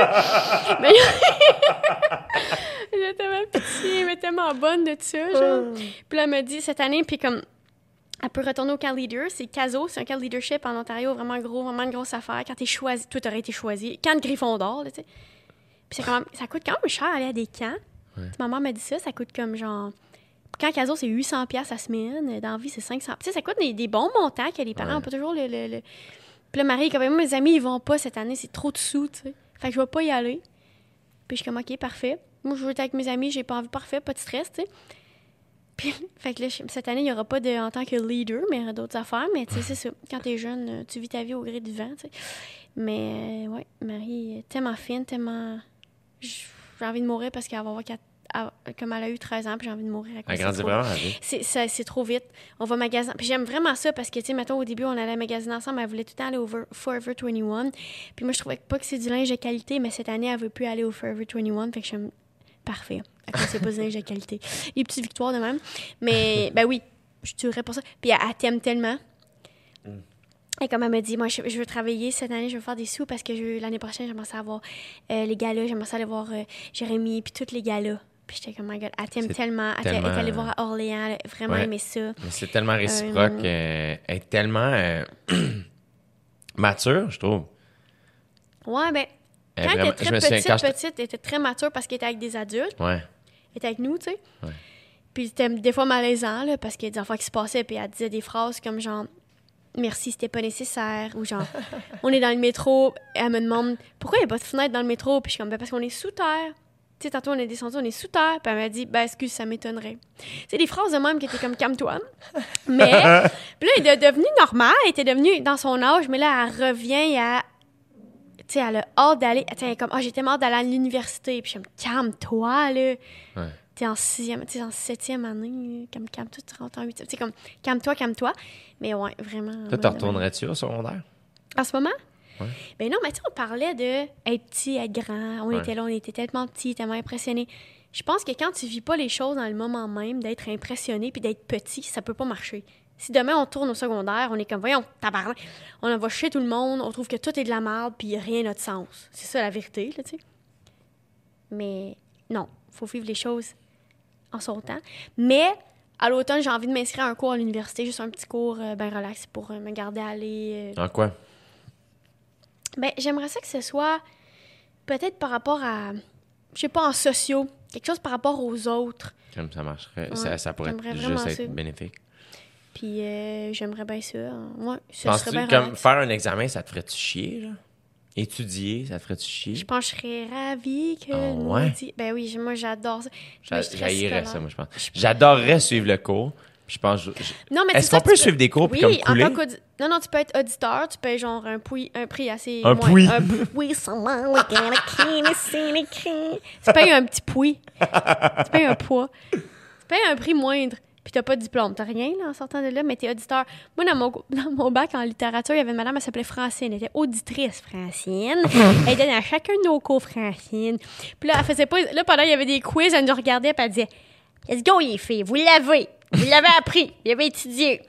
Mais elle tellement pitié, mais tellement bonne de ça, genre. Oh. Puis là, elle m'a dit cette année, puis comme elle peut retourner au camp leader. C'est CASO, c'est un camp leadership en Ontario, vraiment gros, vraiment une grosse affaire. Quand t'es choisi, toi, t'aurais été choisi. Camp de Gryffondor, tu sais. Puis ça coûte quand même cher aller à des camps. Ma mère m'a dit ça, ça coûte comme genre. Quand Caso, c'est 800$ la semaine. Dans vie, c'est 500$. Tu sais, ça coûte des, bons montants que les parents n'ont pas toujours le. le, Puis là, Marie, quand même, mes amis, ils vont pas cette année, c'est trop de sous, tu sais. Fait que je vais pas y aller. Puis je suis comme, OK, parfait. Moi, je veux être avec mes amis, j'ai pas envie, parfait, pas de stress, tu sais. Puis, fait que là, cette année, il n'y aura pas de en tant que leader, mais il y aura d'autres affaires. Mais tu sais, c'est ça. Quand tu es jeune, tu vis ta vie au gré du vent, tu sais. Mais, euh, ouais, Marie est tellement fine, tellement j'ai envie de mourir parce qu'elle va avoir comme elle a eu 13 ans, puis j'ai envie de mourir. Elle grandit vraiment C'est trop vite. On va magasiner. Puis j'aime vraiment ça parce que, tu sais, mettons, au début, on allait magasiner ensemble. Elle voulait tout le temps aller au Forever 21. Puis moi, je trouvais pas que c'est du linge de qualité, mais cette année, elle veut plus aller au Forever 21. Fait que j'aime. Parfait. c'est pas du linge de qualité. Les petites victoires de même. Mais, ben oui, je tuerais pour ça. Puis elle, t'aime tellement. Et comme elle me dit, moi, je, veux travailler cette année, je veux faire des sous parce que l'année prochaine, j'aimerais ça avoir euh, les galas, j'aimerais ça aller voir euh, Jérémy, puis tous les galas. Puis j'étais comme, my God, elle t'aime tellement. Elle est allée voir à Orléans, elle a vraiment aimé ça. C'est tellement réciproque. Euh, elle est tellement mature, je trouve. Ouais, ben, quand elle était très petite, petite, elle était très mature parce qu'elle était avec des adultes. Ouais. Elle était avec nous, tu sais. Ouais. Puis c'était des fois malaisant, là, parce qu'il y a des enfants qui se passaient, puis elle disait des phrases comme genre merci, c'était pas nécessaire. Ou genre, on est dans le métro, elle me demande pourquoi il n'y a pas de fenêtre dans le métro? Puis je suis comme, ben, parce qu'on est sous terre. Tu sais, tantôt on est descendu, on est sous terre. Puis elle m'a dit, ben excuse, ça m'étonnerait. C'est des phrases de même qui étaient comme calme-toi. Mais, puis là, elle est devenue normale, elle était devenue dans son âge, mais là, elle revient à. Tu sais, elle a hâte d'aller. Tu sais, comme, ah, oh, j'étais morte d'aller à l'université. Puis je suis comme, calme-toi, là. Ouais t'es en sixième, t'es en septième année, comme calme-toi, tu rentres en huitième. C'est comme calme-toi, calme-toi. Mais ouais, vraiment. Toi, tu retournerais-tu au secondaire? En ce moment? Ouais. Ben non, mais tu sais, on parlait de être petit, être grand. On était là, on était tellement petits, tellement impressionnés. Je pense que quand tu vis pas les choses dans le moment même, d'être impressionné puis d'être petit, ça peut pas marcher. Si demain on tourne au secondaire, on est comme, voyons, tabarnak, on va chez tout le monde, on trouve que tout est de la merde puis rien n'a de sens. C'est ça la vérité, là, tu sais. Mais non, faut vivre les choses en son temps. Mais à l'automne, j'ai envie de m'inscrire à un cours à l'université, juste un petit cours euh, bien relax pour euh, me garder aller. Euh. En quoi? Ben, j'aimerais ça que ce soit peut-être par rapport à, je sais pas, en sociaux, quelque chose par rapport aux autres. Comme ça marcherait. ça, pourrait juste être bénéfique. Puis j'aimerais bien ça. Ouais, ça serait bien comme faire un examen, ça te ferait-tu chier, là? Étudier, ça te ferait-tu chier? Je pense que je serais ravie que. Ah ouais? Ben oui, moi, j'adore ça. J'haïrais ça, moi, je pense. J'adorerais suivre le cours. je pense. Non, mais Est-ce qu'on peut suivre des cours oui, puis comme couler? En tant non, non, tu peux être auditeur, tu payes genre un, prix, un prix assez. Un moins, pouille. Un pouille, Tu payes un petit pouille. tu payes un poids. Tu payes un prix moindre puis t'as pas de diplôme. T'as rien là, en sortant de là, mais t'es auditeur. Moi, dans mon, dans mon bac en littérature, il y avait une madame, elle s'appelait Francine. Elle était auditrice, Francine. elle donnait à chacun de nos cours, Francine. Puis là, elle faisait pas. Là, pendant il y avait des quiz, elle nous regardait, puis elle disait Let's go, les filles, vous l'avez. Vous l'avez appris. Vous l'avez étudié.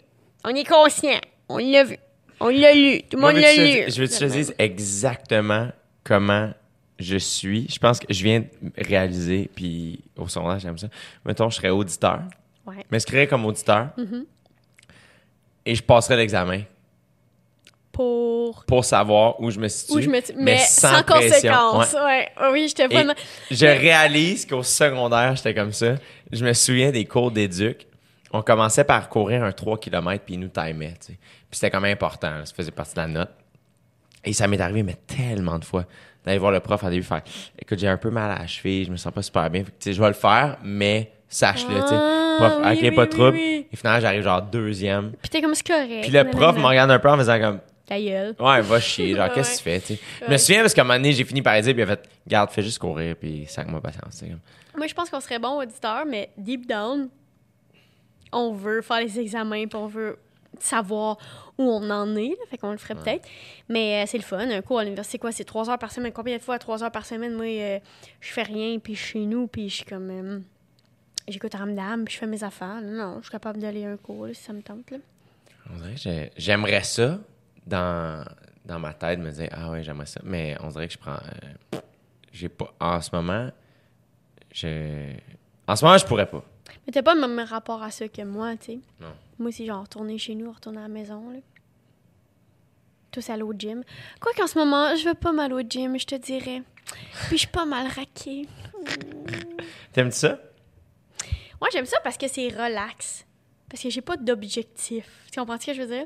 On est conscient. On l'a vu. On l'a lu. Tout le monde l'a lu. Je veux te dire exactement comment je suis? Je pense que je viens de réaliser, puis au sondage, j'aime ça. Mettons, je serais auditeur. Ouais. m'inscrirais comme auditeur mm-hmm. et je passerais l'examen. Pour... Pour savoir où je me situe. je me mais, sans, conséquence. Ouais. Oui, j'étais. Je réalise qu'au secondaire, j'étais comme ça. Je me souviens des cours d'éduc. On commençait par courir un 3 km puis ils nous timaient. Puis c'était quand même important. Ça faisait partie de la note. Et ça m'est arrivé, mais tellement de fois, d'aller voir le prof à début faire Écoute, j'ai un peu mal à la cheville, je me sens pas super bien. je vais le faire, mais sache-le, tu sais. Ah, prof, ok, pas de trouble. Et finalement, j'arrive genre deuxième. Puis t'es comme, c'est correct. Puis le prof me regarde un peu en faisant comme. Ta gueule. Ouais, va chier. Genre, qu'est-ce que tu fais, tu sais. Je me souviens parce qu'à un moment donné, j'ai fini par dire, puis il a fait, garde, fais juste courir, puis sac-moi patience, comme. Moi, je pense qu'on serait bon auditeur, mais deep down, on veut faire les examens, puis on veut savoir où on en est. Là, fait qu'on le ferait peut-être. Mais euh, c'est le fun. Un cours à l'université, quoi, c'est trois heures par semaine. Combien de fois, trois heures par semaine, moi, euh, je fais rien, puis je suis chez nous, puis je suis comme. Euh, j'écoute Ramdam, puis je fais mes affaires. Non, je suis capable d'aller un cours, si ça me tente. Là. On dirait que j'aimerais ça dans, dans ma tête, me dire Ah ouais, j'aimerais ça. Mais on dirait que je prends. j'ai pas. En ce moment, je. En ce moment, je pourrais pas. Mais t'as pas le même rapport à ça que moi, tu sais. Non. Moi, c'est genre retourner chez nous, retourner à la maison, là. Tous aller au gym. Quoi qu'en ce moment, je veux pas mal au gym, je te dirais. Puis je suis pas mal raquée. T'aimes ça? Moi, j'aime ça parce que c'est relax. Parce que j'ai pas d'objectif. Tu comprends ce que je veux dire?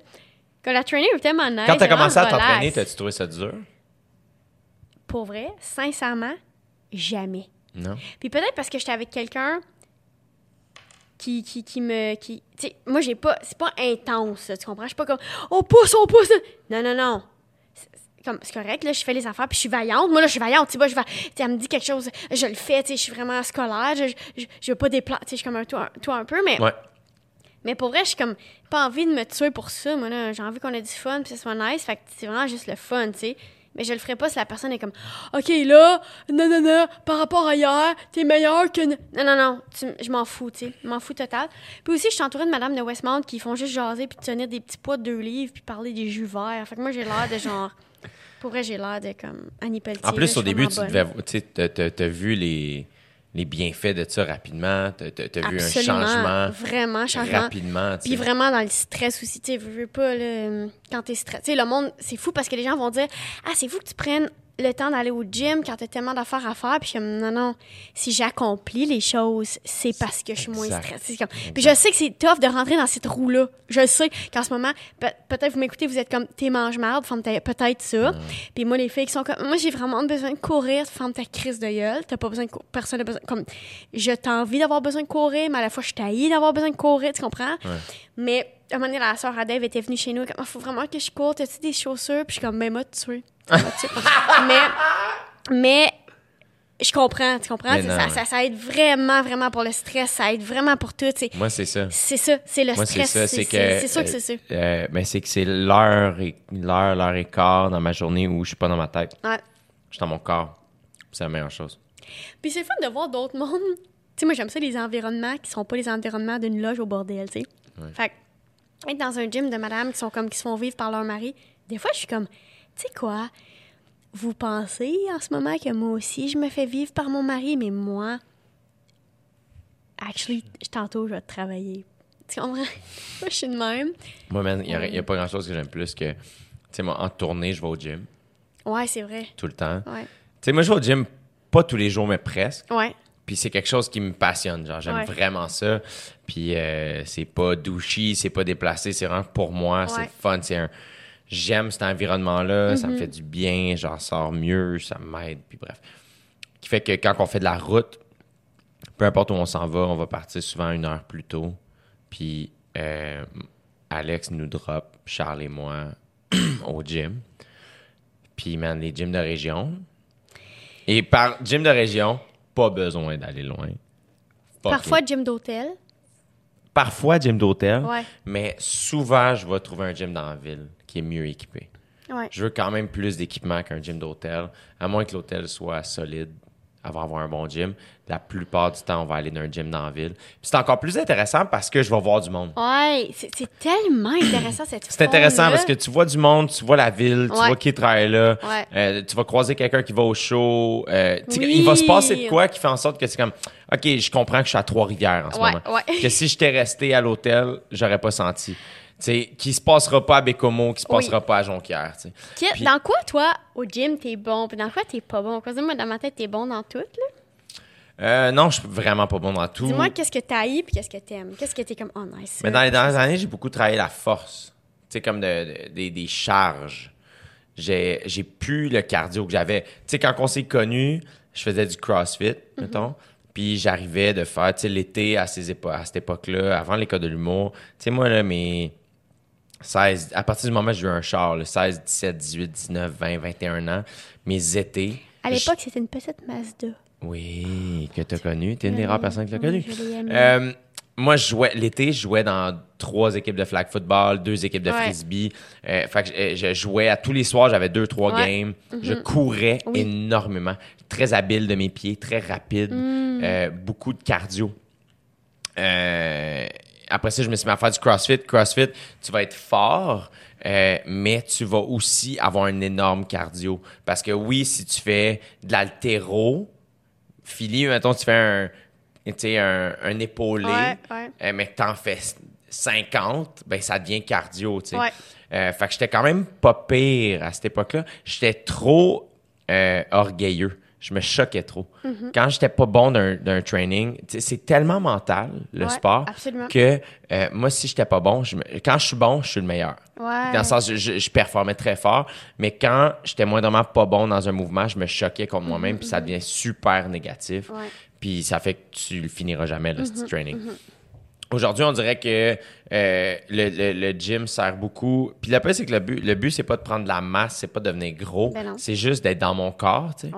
Quand la training est tellement nice. Quand t'as commencé à t'entraîner, t'as-tu trouvé ça dur? Pour vrai, sincèrement, jamais. Non. Puis peut-être parce que j'étais avec quelqu'un qui, qui, qui me. Qui, moi, j'ai pas. C'est pas intense, tu comprends? Je suis pas comme. On pousse, on pousse! Non, non, non. C'est correct, là, je fais les affaires, puis je suis vaillante. Moi, là, je suis vaillante, tu vois, je vais, elle me dit quelque chose, je le fais, tu sais, je suis vraiment scolaire, je, je, je veux pas déplacer, tu sais, je suis comme un toi, un peu, mais... Ouais. Mais pour vrai, je suis comme, pas envie de me tuer pour ça, moi, là, j'ai envie qu'on ait du fun, puis que ce soit nice, fait que c'est vraiment juste le fun, tu sais. Mais je le ferai pas si la personne est comme OK, là, non, non, non, par rapport à hier, t'es meilleur que. Non, non, non, je m'en fous, tu sais. Je m'en fous total. Puis aussi, je suis entourée de madame de Westmount qui font juste jaser puis tenir des petits poids de deux livres puis parler des jus verts. Fait que moi, j'ai l'air de genre. Pour vrai, j'ai l'air de comme Annie Pelletier. En plus, au début, tu devais. T'as vu les les bienfaits de ça rapidement? Tu as, vu un changement? Vraiment, changement. Rapidement. Puis vraiment dans le stress aussi. Tu sais, veux pas, là, quand t'es stressé. Tu sais, le monde, c'est fou parce que les gens vont dire Ah, c'est fou que tu prennes le temps d'aller au gym quand tu as tellement d'affaires à faire. Puis comme, non, non, si j'accomplis les choses, c'est parce que je suis moins stressée. Puis je sais que c'est tough de rentrer dans cette roue-là. Je sais qu'en ce moment, peut-être vous m'écoutez, vous êtes comme, t'es mange-marde, peut-être ça. Puis moi, les filles qui sont comme, moi, j'ai vraiment besoin de courir, femme ta crise de gueule. T'as pas besoin de Personne n'a besoin. Comme, je t'ai envie d'avoir besoin de courir, mais à la fois, je t'ai d'avoir besoin de courir, tu comprends? Mais à un moment donné, la soeur Adèle était venue chez nous, comme, il ah, faut vraiment que je cours, t'as-tu des chaussures? Puis je suis comme, ben, moi, tu mais, mais je comprends, tu comprends? ça, ça, aide vraiment, vraiment pour le stress, ça aide vraiment pour tout. Moi, c'est ça. C'est ça, c'est le stress. C'est C'est sûr que c'est ça. Euh, euh, mais c'est que c'est l'heure, et, l'heure, l'heure et quart dans ma journée où je suis pas dans ma tête. Ouais. Je suis dans mon corps. C'est la meilleure chose. Puis c'est fun de voir d'autres mondes. Tu sais, moi, j'aime ça, les environnements qui sont pas les environnements d'une loge au bordel, tu sais. Fait être dans un gym de madame qui sont comme, qui se font vivre par leur mari, des fois, je suis comme, tu sais quoi, vous pensez en ce moment que moi aussi, je me fais vivre par mon mari, mais moi, actually, tantôt, je vais travailler. Tu comprends? moi, je suis de même. Moi, il n'y a, pas grand-chose que j'aime plus que, tu sais, moi, en tournée, je vais au gym. Ouais, c'est vrai. Tout le temps. Ouais. Tu sais, moi, je vais au gym pas tous les jours, mais presque. Ouais. Puis c'est quelque chose qui me passionne. Genre, j'aime vraiment ça. Puis euh, c'est pas douchy, c'est pas déplacé, c'est vraiment pour moi, c'est fun. C'est un j'aime cet environnement-là, ça me fait du bien, j'en sors mieux, ça m'aide, puis bref. Qui fait que quand on fait de la route, peu importe où on s'en va, on va partir souvent une heure plus tôt. Puis euh, Alex nous drop, Charles et moi, au gym. Puis, man, les gyms de région. Et par gym de région, pas besoin d'aller loin. Fuck Parfois, it. gym d'hôtel? Parfois, gym d'hôtel. Ouais. Mais souvent, je vais trouver un gym dans la ville qui est mieux équipé. Ouais. Je veux quand même plus d'équipement qu'un gym d'hôtel, à moins que l'hôtel soit solide, avant d'avoir un bon gym. La plupart du temps, on va aller dans un gym dans la ville. Puis c'est encore plus intéressant parce que je vais voir du monde. Ouais, c'est c'est tellement intéressant cette C'est intéressant parce que tu vois du monde, tu vois la ville, tu Ouais. vois qui travaille là, Ouais. euh, tu vas croiser quelqu'un qui va au show. euh, Oui. Il va se passer de quoi qui fait en sorte que c'est comme, OK, je comprends que je suis à Trois-Rivières en ce Ouais, moment. ouais. Que si j'étais resté à l'hôtel, j'aurais pas senti. Sais, qui se passera pas à Bécomo, qui se Oui. passera pas à Jonquière. Dans quoi, toi, au gym, t'es bon, puis dans quoi, t'es pas bon? Parce que moi, dans ma tête, t'es bon dans tout, là. Euh, non, je suis vraiment pas bon dans tout. Dis-moi qu'est-ce que t'as puis qu'est-ce que t'aimes? Qu'est-ce que t'es comme, oh nice. Mais dans les dernières années, j'ai beaucoup travaillé la force. Tu sais, comme de, de- des, des charges. J'ai, j'ai plus le cardio que j'avais. Tu sais, quand on s'est connus, je faisais du CrossFit, mettons. Puis j'arrivais de faire, tu sais, l'été à, ces épo- à cette époque-là, avant l'école de l'humour. Tu sais, moi, là, mes 16, à partir du moment où j'ai eu un char, là, 16, 17, 18, 19, 20, 21 ans, mes étés. À l'époque, c'était une petite Mazda. Oui, que tu as connu. Tu es une des rares personnes qui l'a oui, connu. je l'ai aimé. Euh, moi, je jouais l'été, je jouais dans trois équipes de flag football, deux équipes de Ouais. frisbee. Euh, fait que je, je jouais à tous les soirs, j'avais deux, trois Ouais. games. Je courais. Oui. énormément. Très habile de mes pieds, très rapide. Mm. Euh, beaucoup de cardio. Euh, après ça, je me suis mis à faire du CrossFit. CrossFit, tu vas être fort, euh, mais tu vas aussi avoir un énorme cardio. Parce que oui, si tu fais de l'altéro, Philly, mettons, tu fais un, un, un épaulé, Ouais, ouais. euh, mais que t'en fais 50, ben ça devient cardio, tu sais. Ouais. Euh, fait que j'étais quand même pas pire à cette époque-là. J'étais trop orgueilleux. Je me choquais trop. Mm-hmm. Quand j'étais pas bon d'un training, c'est tellement mental, le Ouais, sport, absolument. que euh, moi, si j'étais pas bon, je me- quand je suis bon, je suis le meilleur. Ouais. Dans le sens, je, je, performais très fort, mais quand j'étais moindrement pas bon dans un mouvement, je me choquais contre moi-même, puis ça devient super négatif. Ouais. Puis ça fait que tu le finiras jamais, le ce training. Aujourd'hui, on dirait que euh, le, le- le gym sert beaucoup. Puis le c'est que le but, le but, c'est pas de prendre de la masse, c'est pas de devenir gros. Ben c'est juste d'être dans mon corps, tu sais.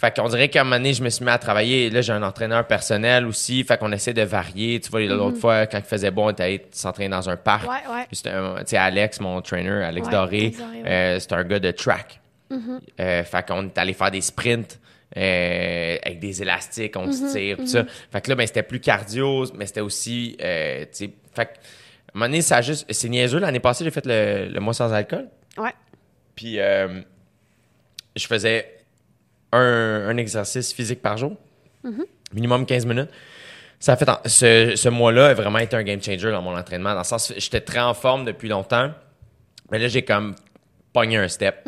Fait qu'on dirait qu'à un moment donné, je me suis mis à travailler. Là, j'ai un entraîneur personnel aussi. Fait qu'on essaie de varier. Tu vois, l'autre fois, quand il faisait bon, on était allé s'entraîner dans un parc. Ouais, ouais. Tu sais, Alex, mon trainer, Alex Ouais, Doré, euh, c'est un gars de track. Euh, fait qu'on est allé faire des sprints. euh, avec des élastiques, on se tire, tout ça. Fait que là, ben, c'était plus cardio, mais c'était aussi, euh, tu sais, fait que, à un moment donné, ça a juste, c'est niaiseux. L'année passée, j'ai fait le, le mois sans alcool. Ouais. Puis je faisais un, un exercice physique par jour, minimum 15 minutes. Ça a fait en- ce, ce mois-là a vraiment été un game changer dans mon entraînement. Dans le sens, j'étais très en forme depuis longtemps, mais là j'ai comme pogné un step.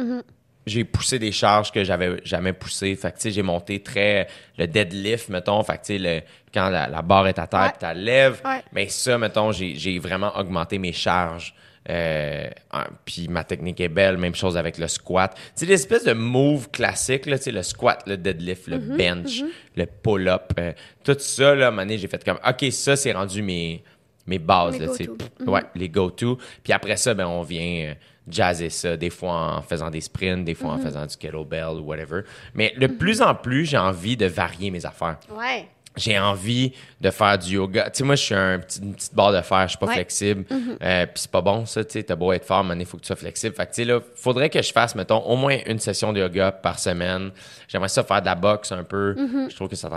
J'ai poussé des charges que j'avais jamais poussées. Fait que j'ai monté très le deadlift, mettons. Fait que le- quand la, la barre est à terre, Ouais. tu la lèves. Ouais. Mais ça, mettons, j'ai j'ai vraiment augmenté mes charges. Euh, en- puis ma technique est belle, même chose avec le squat. Sais, l'espèce de move classique, là, le squat, le deadlift, le Mm-hmm, bench, le pull-up, euh, tout ça, là, à un moment donné, j'ai fait comme, OK, ça, c'est rendu mes, mes bases, sais. go-to. Ouais, les go-to. Puis après ça, ben, on vient euh, jazzer ça, des fois en faisant des sprints, des fois en faisant du kettlebell ou whatever. Mais de plus en plus, j'ai envie de varier mes affaires Ouais. J'ai envie de faire du yoga. Tu sais, moi, je suis un petit, une petite barre de fer, je suis pas Ouais. flexible. Euh, Puis c'est pas bon, ça, tu sais, t'as beau être fort, mais il faut que tu sois flexible. Fait que, tu sais, là, faudrait que je fasse, mettons, au moins une session de yoga par semaine. J'aimerais ça faire de la boxe un peu. Je trouve que ça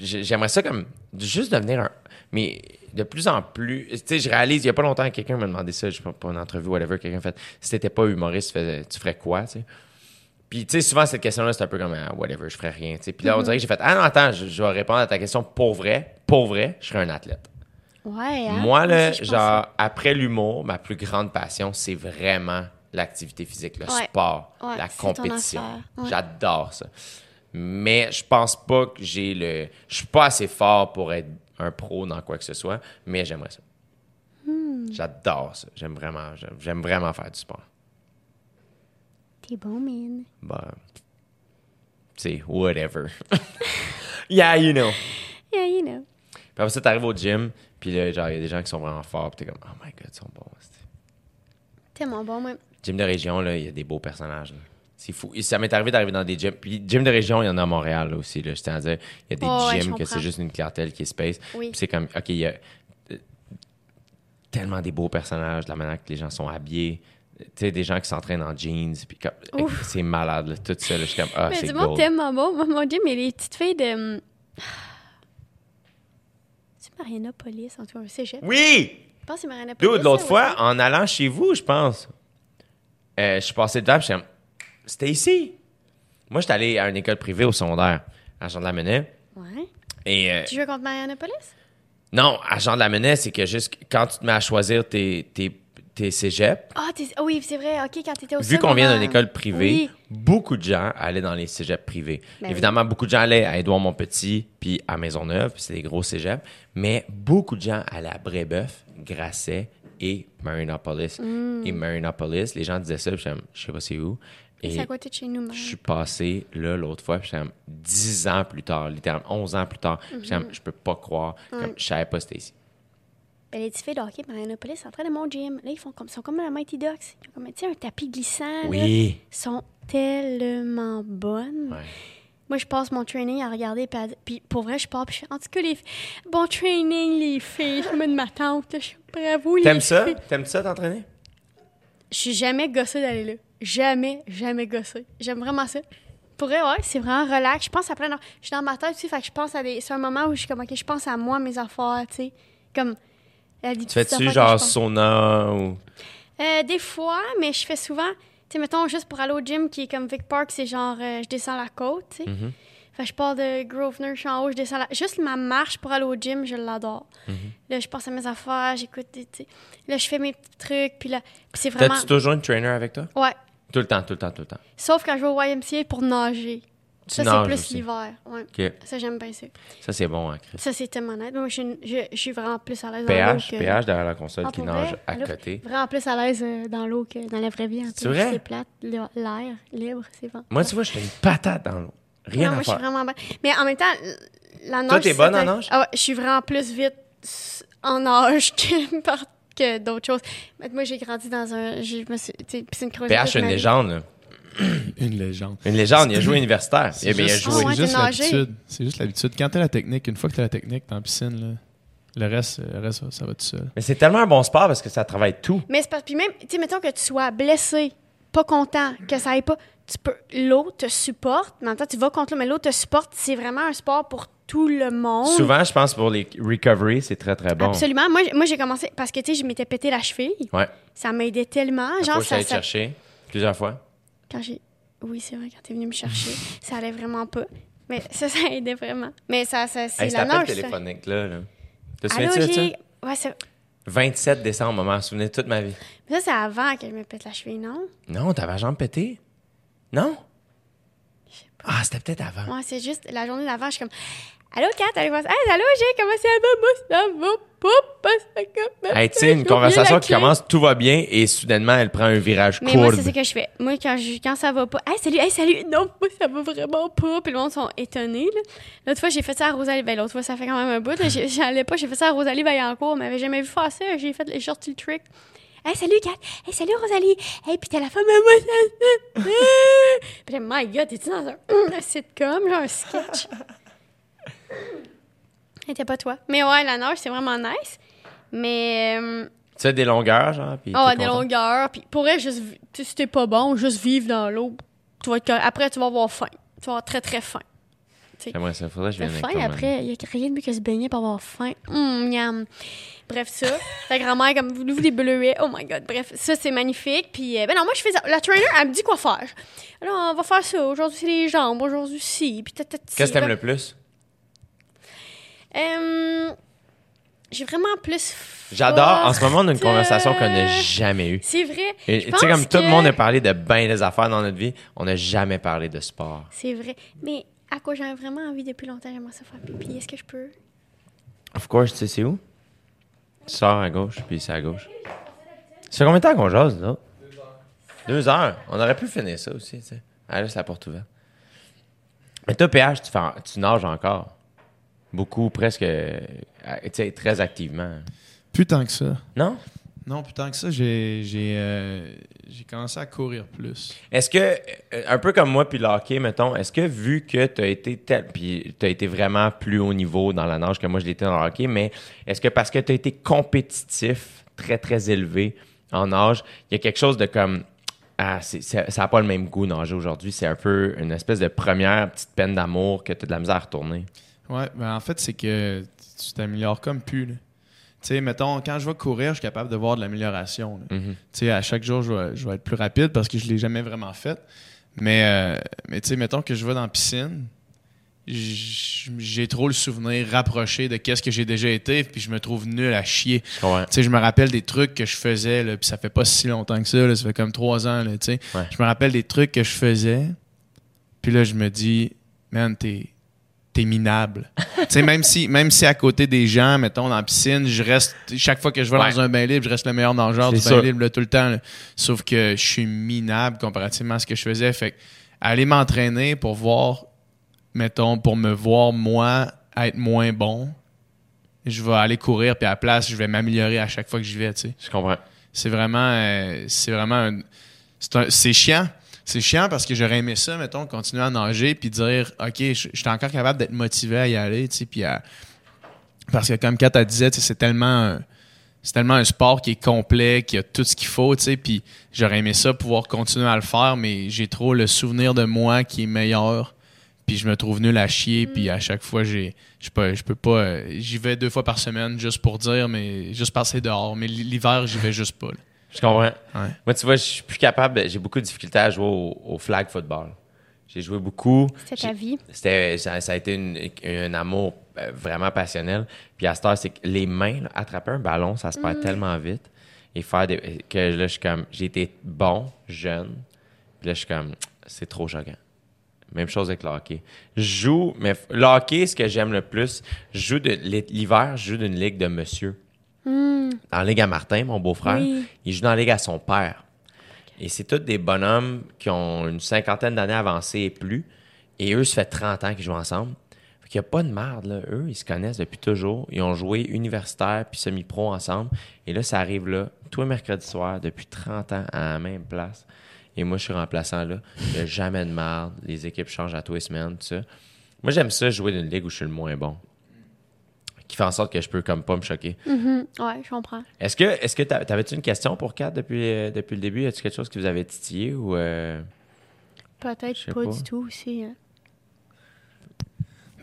j'aimerais ça comme, juste devenir un, mais de plus en plus, tu sais, je réalise, il y a pas longtemps, quelqu'un m'a demandé ça, je sais pas, une entrevue, whatever, quelqu'un a fait, si t'étais pas humoriste, tu ferais quoi, tu sais? Puis, tu sais, souvent, cette question-là, c'est un peu comme, ah, whatever, je ferais rien. Puis là, on dirait que j'ai fait, ah non, attends, je, je vais répondre à ta question pour vrai. Pour vrai, je serais un athlète. Ouais. hein? Moi, là, aussi, genre, après l'humour, ma plus grande passion, c'est vraiment l'activité physique, le Ouais. sport, Ouais, la compétition. Ouais. J'adore ça. Mais je pense pas que j'ai le. Je suis pas assez fort pour être un pro dans quoi que ce soit, mais j'aimerais ça. man. J'adore ça. J'aime vraiment, j'aime vraiment faire du sport. T'es bon, man. Bah, c'est whatever. yeah, you know. Yeah, you know. Puis après ça, t'arrives au gym, puis là, genre, il y a des gens qui sont vraiment forts, puis t'es comme, oh my god, ils sont bons. Tellement bon, moi. Gym de région, là, il y a des beaux personnages. là. C'est fou. Et ça m'est arrivé d'arriver dans des gyms. Puis, gym de région, il y en a à Montréal là, aussi. Là, je tiens à dire, il y a des Oh, ouais, gyms que c'est juste une clientèle qui est space. Oui. Puis c'est comme, OK, il y a euh, tellement des beaux personnages, de la manière que les gens sont habillés. Tu sais, des gens qui s'entraînent en jeans. Puis comme- Ouf. c'est malade, là, tout ça. là. je suis comme, ah, Mais c'est du monde gold. tellement bon. Moi, mon gym, mais les petites filles de. hum, C'est Marianapolis, en tout cas, un cégep. Oui! Je pense que c'est Marianapolis. Dude, l'autre fois, en allant chez vous, je pense, euh, je suis passé devant, puis je suis comme, c'était ici. Moi, j'étais allé à une école privée au secondaire, à Jean de la Menet. Ouais. Et euh, Tu joues contre Marianapolis? non, à Jean de la Menet, c'est que juste quand tu te mets à choisir tes, tes, tes cégeps, Ah, t'es- ah oui, c'est vrai. OK, quand t'étais au vu qu'on vient d'une école privée, Oui. beaucoup de gens allaient dans les cégeps privés. Ben Évidemment, beaucoup de gens allaient à Édouard-Montpetit puis à Maisonneuve, puis c'est des gros cégeps, mais beaucoup de gens allaient à Brébeuf, Grasset et Marinopolis. Mm. Et Marinopolis, les gens disaient ça, puis je suis comme, je sais pas c'est où. Et c'est à côté de chez nous, je suis passé là l'autre fois, puis j'étais comme 10 ans plus tard, littéralement 11 ans plus tard. Mhm. J'étais comme, Je peux pas croire, comme, je savais pas c'était ici. Ben, les petites filles de hockey, Marianopolis, train de mon gym. Là, ils font comme, sont comme la Mighty Ducks. Ils ont comme, un tapis glissant. là. Oui. Ils sont tellement bonnes. Ouais. Moi, je passe mon training à regarder. Puis, à- puis pour vrai, je pars. Puis je fais, en tout cas, les, bon training, les filles. Je comme de ma tante. là. Je suis bravo, les T'aimes ça? T'aimes ça t'entraîner? Je suis jamais gossée d'aller là. Jamais, jamais gossée. J'aime vraiment ça. Pour vrai, ouais, c'est vraiment relax. Je pense à plein de... Je suis dans ma tête aussi, fait que je pense à des... C'est un moment où je suis comme, OK, je pense à moi, mes affaires, tu sais. Comme... la Tu fais-tu genre sauna ou? Euh, des fois, mais je fais souvent... Tu sais, mettons, juste pour aller au gym, qui est comme Vic Park, c'est genre, euh, je descends la côte, tu sais. Fait que je pars de Grosvenor, je suis en haut, je descends la... Juste ma marche pour aller au gym, je l'adore. Mhm. Là, je pense à mes affaires, j'écoute, tu sais. Là, je fais mes petits trucs, puis là... Puis c'est vraiment... T'as-tu toujours une trainer avec toi? Ouais. Tout le temps, tout le temps, tout le temps. Sauf quand je vais au YMCA pour nager. Ça, c'est plus l'hiver. Ouais. Ça, j'aime bien ça. Ça, c'est bon, hein, Chris. Ça, c'est tellement net. Moi, je suis, une- je, je suis vraiment plus à l'aise dans l'eau PH, que... PH derrière la console Ah, qui nage à côté. Vraiment plus à l'aise euh, dans l'eau que dans la vraie vie. C'est vrai? C'est plate. L'air libre, c'est bon. Moi, tu vois, je fais une patate dans l'eau. Rien Non, moi, je suis vraiment bonne. Mais en même temps, la nage... Toi, t'es bonne en nage? Ah ouais, je suis vraiment plus vite en nage que, par- que d'autres choses. Mais moi, j'ai grandi dans un... Je me suis... PH, c'est une ma vie. légende. Une légende. Une légende. Il a joué universitaire. Il C'est a bien juste, joué. Ah c'est juste l'habitude. C'est juste l'habitude. Quand t'as la technique, une fois que t'as la technique, t'es en piscine, là, le reste, le reste ça, va tout seul. Mais c'est tellement un bon sport parce que ça travaille tout. Mais c'est parce puis même, tu sais, mettons que tu sois blessé, pas content, que ça aille pas, tu peux, l'eau te supporte, mais en même temps, tu vas contre l'eau, mais l'eau te supporte, c'est vraiment un sport pour tout le monde. Souvent, je pense pour les recovery, c'est très, très bon. Absolument. Moi, moi j'ai commencé, parce que, tu sais, je m'étais pété la cheville. Ouais. Ça m'aidait tellement. Genre, que ça, te ça- chercher plusieurs fois. Quand j'ai. Oui, c'est vrai, quand t'es venu me chercher, ça allait vraiment pas. Mais ça, ça aidait vraiment. Mais ça, ça c'est Hey, la nage. ça. téléphonique, là. là. Te souviens-tu de ça? Ouais, ça... 27 décembre, maman, me souvenais toute ma vie. mais ça, c'est avant que je me pète la cheville, non? Non, t'avais la jambe pétée? Non? Ah, c'était peut-être avant. Ouais, c'est juste la journée d'avant, je suis comme Allô, Kat, allez voir ça. Hey, allô, j'ai comment ça va? Moi, ça va pas. Hey, tu sais, une conversation qui commence, tout va bien, et soudainement, elle prend un virage Mais moi, c'est ce que je fais. Moi, quand, je, quand ça va pas, hey, salut, hey, salut, non, moi, ça va vraiment pas. Puis le monde sont étonnés, là. L'autre fois, j'ai fait ça à Rosalie. Ben, l'autre fois, ça fait quand même un bout, J'allais pas, j'ai fait ça à Rosalie Vaillancourt. Elle m'avait jamais vu faire ça. J'ai fait les sorti le trick. Hey, salut, Kat. Hey, salut, Rosalie. Hey, puis t'as la femme à moi, ça. Puis my God, t'es-tu dans un, un sitcom, genre un sketch? C'était pas toi. Mais ouais, la nage, c'est vraiment nice. Mais. euh, Tu as des longueurs, genre, puis ah, des longueurs. Puis pour elle, juste, sais, si t'es pas bon, juste vivre dans l'eau. Tu vas être. Après, tu vas avoir faim. Tu vas avoir très, très faim. J'aimerais ça, faudrait que je vienne faim, avec après, il y a rien de mieux que se baigner pour avoir faim. Hum, miam. Bref, ça. Ta grand-mère, comme vous vous des bleuets? Oh my God. Bref, ça, c'est magnifique. Puis, euh, ben non, moi, je fais ça. La trainer, elle me dit quoi faire. Alors, on va faire ça. Aujourd'hui, c'est les jambes. Aujourd'hui, si. Puis. Qu'est-ce que t'aimes le plus? Euh, J'ai vraiment plus. J'adore. En ce moment, on a une conversation qu'on n'a jamais eue. C'est vrai. Tu sais, comme tout le monde a parlé de bien des affaires dans notre vie, on n'a jamais parlé de sport. C'est vrai. Mais à quoi j'ai vraiment envie depuis longtemps, j'aimerais ça faire pipi. Est-ce que je peux? Of course, tu sais c'est où? Tu sors à gauche, puis c'est à gauche. C'est combien de temps qu'on jase, là? Deux heures. On aurait pu finir ça aussi, tu sais. Ah, là, c'est la porte ouverte. Mais toi, PH, tu, fais, tu nages encore. Beaucoup, presque, euh, tu sais, très activement. Plus tant que ça. Non? Non, plus tant que ça, j'ai euh, commencé à courir plus. Est-ce que, euh, un peu comme moi puis le hockey, mettons, est-ce que vu que tu as été tel, puis tu as été vraiment plus haut niveau dans la nage que moi je l'étais dans le hockey, mais est-ce que parce que tu as été compétitif, très très élevé en nage, il y a quelque chose de comme, ah, ça n'a pas le même goût nager aujourd'hui, c'est un peu une espèce de première petite peine d'amour que tu as de la misère à retourner. Ouais, ben en fait, c'est que tu t'améliores comme plus. Là. Tu sais, mettons, quand je vais courir, je suis capable de voir de l'amélioration. Mhm. Tu sais, à chaque jour, je vais, être plus rapide parce que je ne l'ai jamais vraiment fait. Mais, euh, mais tu sais, mettons que je vais dans la piscine, j'ai trop le souvenir rapproché de qu'est-ce que j'ai déjà été, puis je me trouve nul à chier. Tu sais, je me rappelle des trucs que je faisais, là, puis ça fait pas si longtemps que ça, ça fait comme trois ans, tu sais. Je me rappelle des trucs que je faisais, puis là, je me dis, man, t'es t'es minable. tu même si, même si à côté des gens, mettons, dans la piscine, je reste, chaque fois que je vais dans un bain libre, je reste le meilleur nageur du bain libre tout le temps. Sauf que je suis minable comparativement à ce que je faisais. Fait aller m'entraîner pour voir, mettons, pour me voir moi être moins bon, je vais aller courir, puis à la place, je vais m'améliorer à chaque fois que j'y vais, tu sais. Je comprends. C'est vraiment, euh, c'est vraiment, c'est chiant c'est chiant parce que j'aurais aimé ça, mettons, continuer à nager puis dire, OK, je suis encore capable d'être motivé à y aller, tu sais, Parce que comme Kat a disait, c'est tellement... Tellement un sport qui est complet, qui a tout ce qu'il faut, tu sais, puis j'aurais aimé ça pouvoir continuer à le faire, mais j'ai trop le souvenir de moi qui est meilleur, puis je me trouve nul à chier, puis à chaque fois, j'ai, je peux, je peux pas, j'y vais deux fois par semaine juste pour dire, mais juste passer dehors, mais l'hiver, j'y vais juste pas. Je comprends. Moi, tu vois, je suis plus capable. J'ai beaucoup de difficultés à jouer au, flag football. J'ai joué beaucoup. C'était ta vie? C'était, ça, a été un amour euh, vraiment passionnel. Puis à ce temps, c'est que les mains, attraper un ballon, ça se perd mm. tellement vite. Et faire des. que là, je suis comme. J'ai été bon, jeune. Puis là, je suis comme. C'est trop choquant. Même chose avec le hockey. Je joue, mais le hockey, ce que j'aime le plus, je joue de l'hiver, je joue d'une ligue de monsieur. Hmm. Dans la Ligue à Martin, mon beau-frère, il joue dans la Ligue à son père. Et c'est tous des bonhommes qui ont une cinquantaine d'années avancées et plus. Et eux, ça fait 30 ans qu'ils jouent ensemble. Fait qu'il n'y a pas de merde, là. Eux, ils se connaissent depuis toujours. Ils ont joué universitaire puis semi-pro ensemble. Et là, ça arrive là, tous les mercredis soirs, depuis 30 ans, à la même place. Et moi, je suis remplaçant là. Il n'y a jamais de merde. Les équipes changent à tous les semaines, tout ça. Moi, j'aime ça, jouer dans une ligue où je suis le moins bon qui fait en sorte que je peux comme pas me choquer. Mm-hmm. Ouais, je comprends. Est-ce que est-ce que t'avais-tu une question pour Kat depuis, euh, depuis le début? Est-ce quelque chose qui vous avait titillé ou euh, Peut-être pas, du tout aussi. Hein.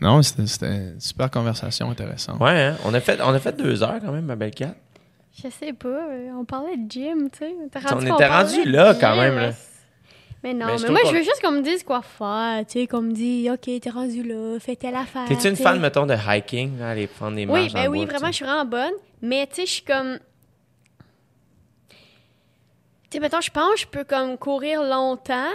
Non, c'était une super conversation intéressante. Ouais, hein? on, a fait, on a fait deux heures quand même, ma belle Kat. Je sais pas. Euh, on parlait de gym, tu sais. On était rendu là quand même. Là. Mais non, mais, moi, je veux juste qu'on me dise quoi faire. Tu sais, qu'on me dise, OK, t'es rendu là, fais telle affaire. T'es-tu une fan, mettons, de hiking, aller prendre des marches Oui, ben oui, vraiment, je suis vraiment bonne. Mais tu sais, je suis comme. Tu sais, mettons, je pense que je peux comme courir longtemps.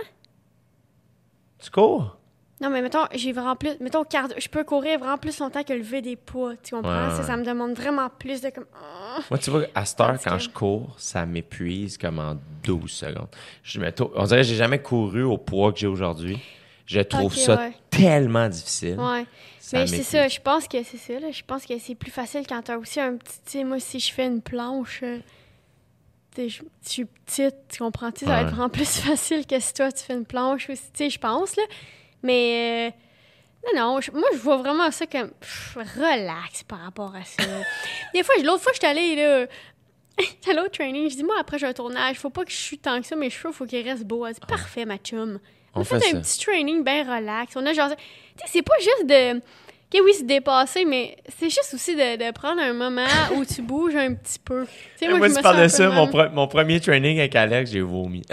Tu cours? Non, mais mettons, j'ai vraiment plus. Mettons, je peux courir vraiment plus longtemps que lever des poids. Tu comprends? Ça, me demande vraiment plus de comme. Ah. Moi, tu vois, à cette heure, quand je cours, ça m'épuise comme en 12 secondes. Je me On dirait que j'ai jamais couru au poids que j'ai aujourd'hui. Je trouve ça tellement difficile. Ouais. mais c'est ça, je pense que c'est ça. Là. Je pense que c'est plus facile quand t'as aussi un petit. Tu sais, moi, si je fais une planche. Euh, je, suis petite, tu comprends? Ça va être vraiment plus facile que si toi, tu fais une planche aussi. Tu sais, je pense, là. Mais. Euh, non, non, moi, je vois vraiment ça comme relax par rapport à ça. Des fois, l'autre fois, je suis allée, là. à l'autre training, je dis, moi, après, j'ai un tournage, faut pas que je suis tant que ça, mes cheveux, faut qu'ils restent beaux. C'est parfait, ma chum. On, fait, un petit training bien relax. On a genre. Tu sais, c'est pas juste de OK, oui, c'est dépassé, mais c'est juste aussi de, prendre un moment où tu bouges un petit peu. moi, moi tu parles de ça, mon, mon, premier training avec Alex, j'ai vomi.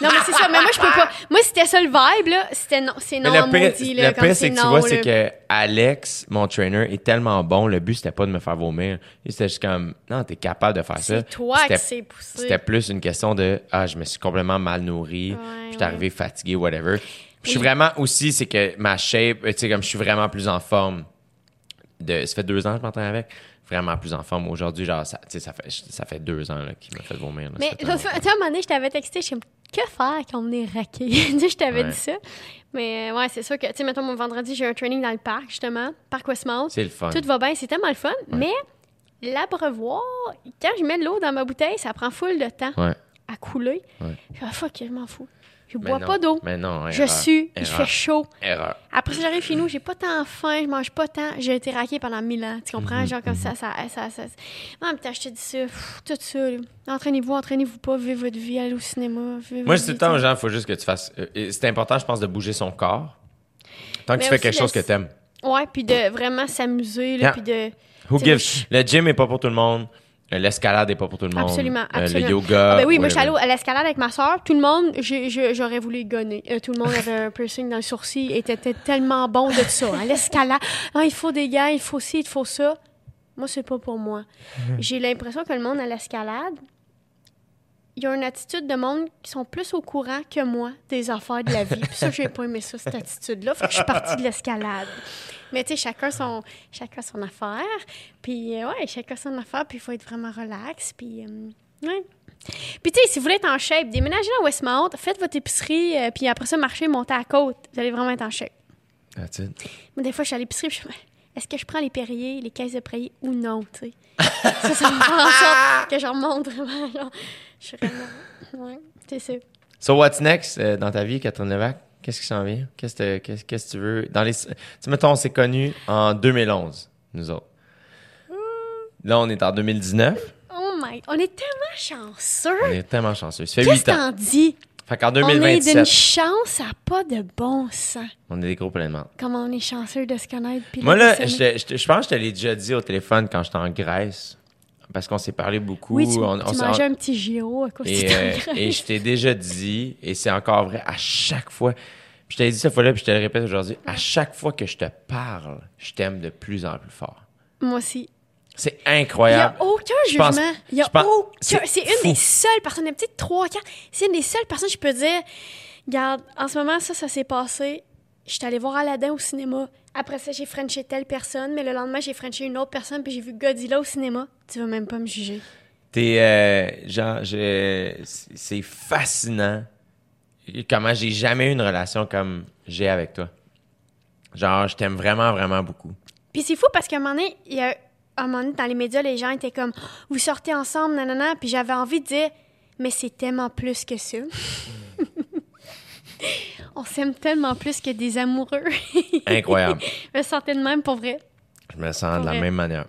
non, mais c'est ça, mais moi, je peux pas. Moi, c'était ça le vibe, là. C'était non, c'est non, le pire, Le pire, c'est que tu vois, c'est que Alex, mon trainer, est tellement bon. Le but, c'était pas de me faire vomir. C'était juste comme, non, t'es capable de faire ça. C'est toi qui s'est poussé. C'était plus une question de, ah, je me suis complètement mal nourri. Ouais, je suis arrivé fatigué, whatever. Je suis vraiment aussi, c'est que ma shape, tu sais, comme je suis vraiment plus en forme. De, ça fait deux ans que je m'entraîne avec. vraiment plus en forme. Aujourd'hui, genre, ça, ça, fait, ça fait deux ans qu'il m'a fait vomir. mais tu sais, à un moment donné, je t'avais texté, je suis que faire quand on est raqué? je t'avais dit ça. Mais ouais, c'est sûr que, tu sais, mettons, mon vendredi, j'ai un training dans le parc, justement, parc Westmount. C'est le fun. Tout va bien, c'est tellement le fun. Mais l'abreuvoir, quand je mets de l'eau dans ma bouteille, ça prend full de temps à couler. Je fuck, je m'en fous. Je bois pas d'eau. Mais non, Je suis, il fait chaud. Erreur. Après, j'arrive chez nous, j'ai pas tant faim, je mange pas tant. J'ai été raqué pendant mille ans. Tu comprends? Mhm, Genre comme ça, mhm. ça, ça, ça. Non, putain, je te dis ça, tout ça. Entraînez-vous, entraînez-vous pas, vivez votre vie, allez au cinéma. Moi, je dis tout le temps aux gens, il faut juste que tu fasses. Euh, c'est important, je pense, de bouger son corps. Tant que tu fais quelque chose que t'aimes. Ouais, puis de vraiment s'amuser, puis de. Who gives? Le gym est pas pour tout le monde. L'escalade n'est pas pour tout le monde. Absolument, absolument. Euh, le yoga. Ah, ben oui, moi, je suis allée à l'escalade avec ma soeur. Tout le monde, j'aurais voulu gonner. Euh, tout le monde avait un piercing dans le sourcil et était tellement bon de ça. À l'escalade, ah, il faut des gars, il faut ci, il faut ça. Moi, c'est pas pour moi. Mhm. J'ai l'impression que le monde à l'escalade, il y a une attitude de monde qui sont plus au courant que moi des affaires de la vie. Puis ça, j'ai pas aimé ça, cette attitude-là. Fait que je suis partie de l'escalade. Mais tu sais, chacun son, chacun son affaire. Puis euh, ouais, chacun son affaire. Puis il faut être vraiment relax. Puis euh, ouais. Puis tu sais, si vous voulez être en shape, déménagez à Westmount, faites votre épicerie, euh, puis après ça, marchez, montez à la côte. Vous allez vraiment être en shape. That's it. Mais des fois, je suis à l'épicerie, je me est-ce que je prends les Perrier, les caisses de Perrier ou non, tu sais? ça, ça me rend en sorte que je remonte vraiment, genre, je suis vraiment... Ouais, c'est ça. So, what's next dans ta vie, Catherine Levac? Qu'est-ce qui s'en vient? Qu'est-ce que, qu'est-ce, tu veux? Dans les, tu mettons, on s'est connus en 2011, nous autres. Là, on est en 2019. Oh my, on est tellement chanceux. On est tellement chanceux. Ça fait Qu'est-ce 8 ans. Qu'est-ce dis? Fait qu'en 2027. On est d'une chance à pas de bon sens. On est des gros pleinement. Comment on est chanceux de se connaître. Moi, là, je, je, pense que je te l'ai déjà dit au téléphone quand j'étais en Grèce parce qu'on s'est parlé beaucoup. Oui, tu, on, mangeais un petit gyro à cause et, euh, et je t'ai déjà dit, et c'est encore vrai, à chaque fois, je t'ai dit cette fois-là, puis je te le répète aujourd'hui, à chaque fois que je te parle, je t'aime de plus en plus fort. Moi aussi. C'est incroyable. Il n'y a aucun jugement. Il y a aucun. C'est une des seules personnes, peut-être trois, quatre. C'est une des seules personnes, je peux dire, regarde, en ce moment, ça, ça s'est passé. Je suis allée voir Aladdin au cinéma. Après ça, j'ai frenché telle personne, mais le lendemain, j'ai frenché une autre personne, puis j'ai vu Godzilla au cinéma. Tu vas même pas me juger. T'es, euh, genre, c'est fascinant comment j'ai jamais eu une relation comme j'ai avec toi. Genre, je t'aime vraiment, vraiment beaucoup. Puis c'est fou parce qu'à un moment donné, il y a un moment donné, dans les médias, les gens étaient comme Vous sortez ensemble, nanana. Puis j'avais envie de dire Mais c'est tellement plus que ça. On s'aime tellement plus que des amoureux. Incroyable. je me sentais de même pour vrai. Je me sens de la même manière.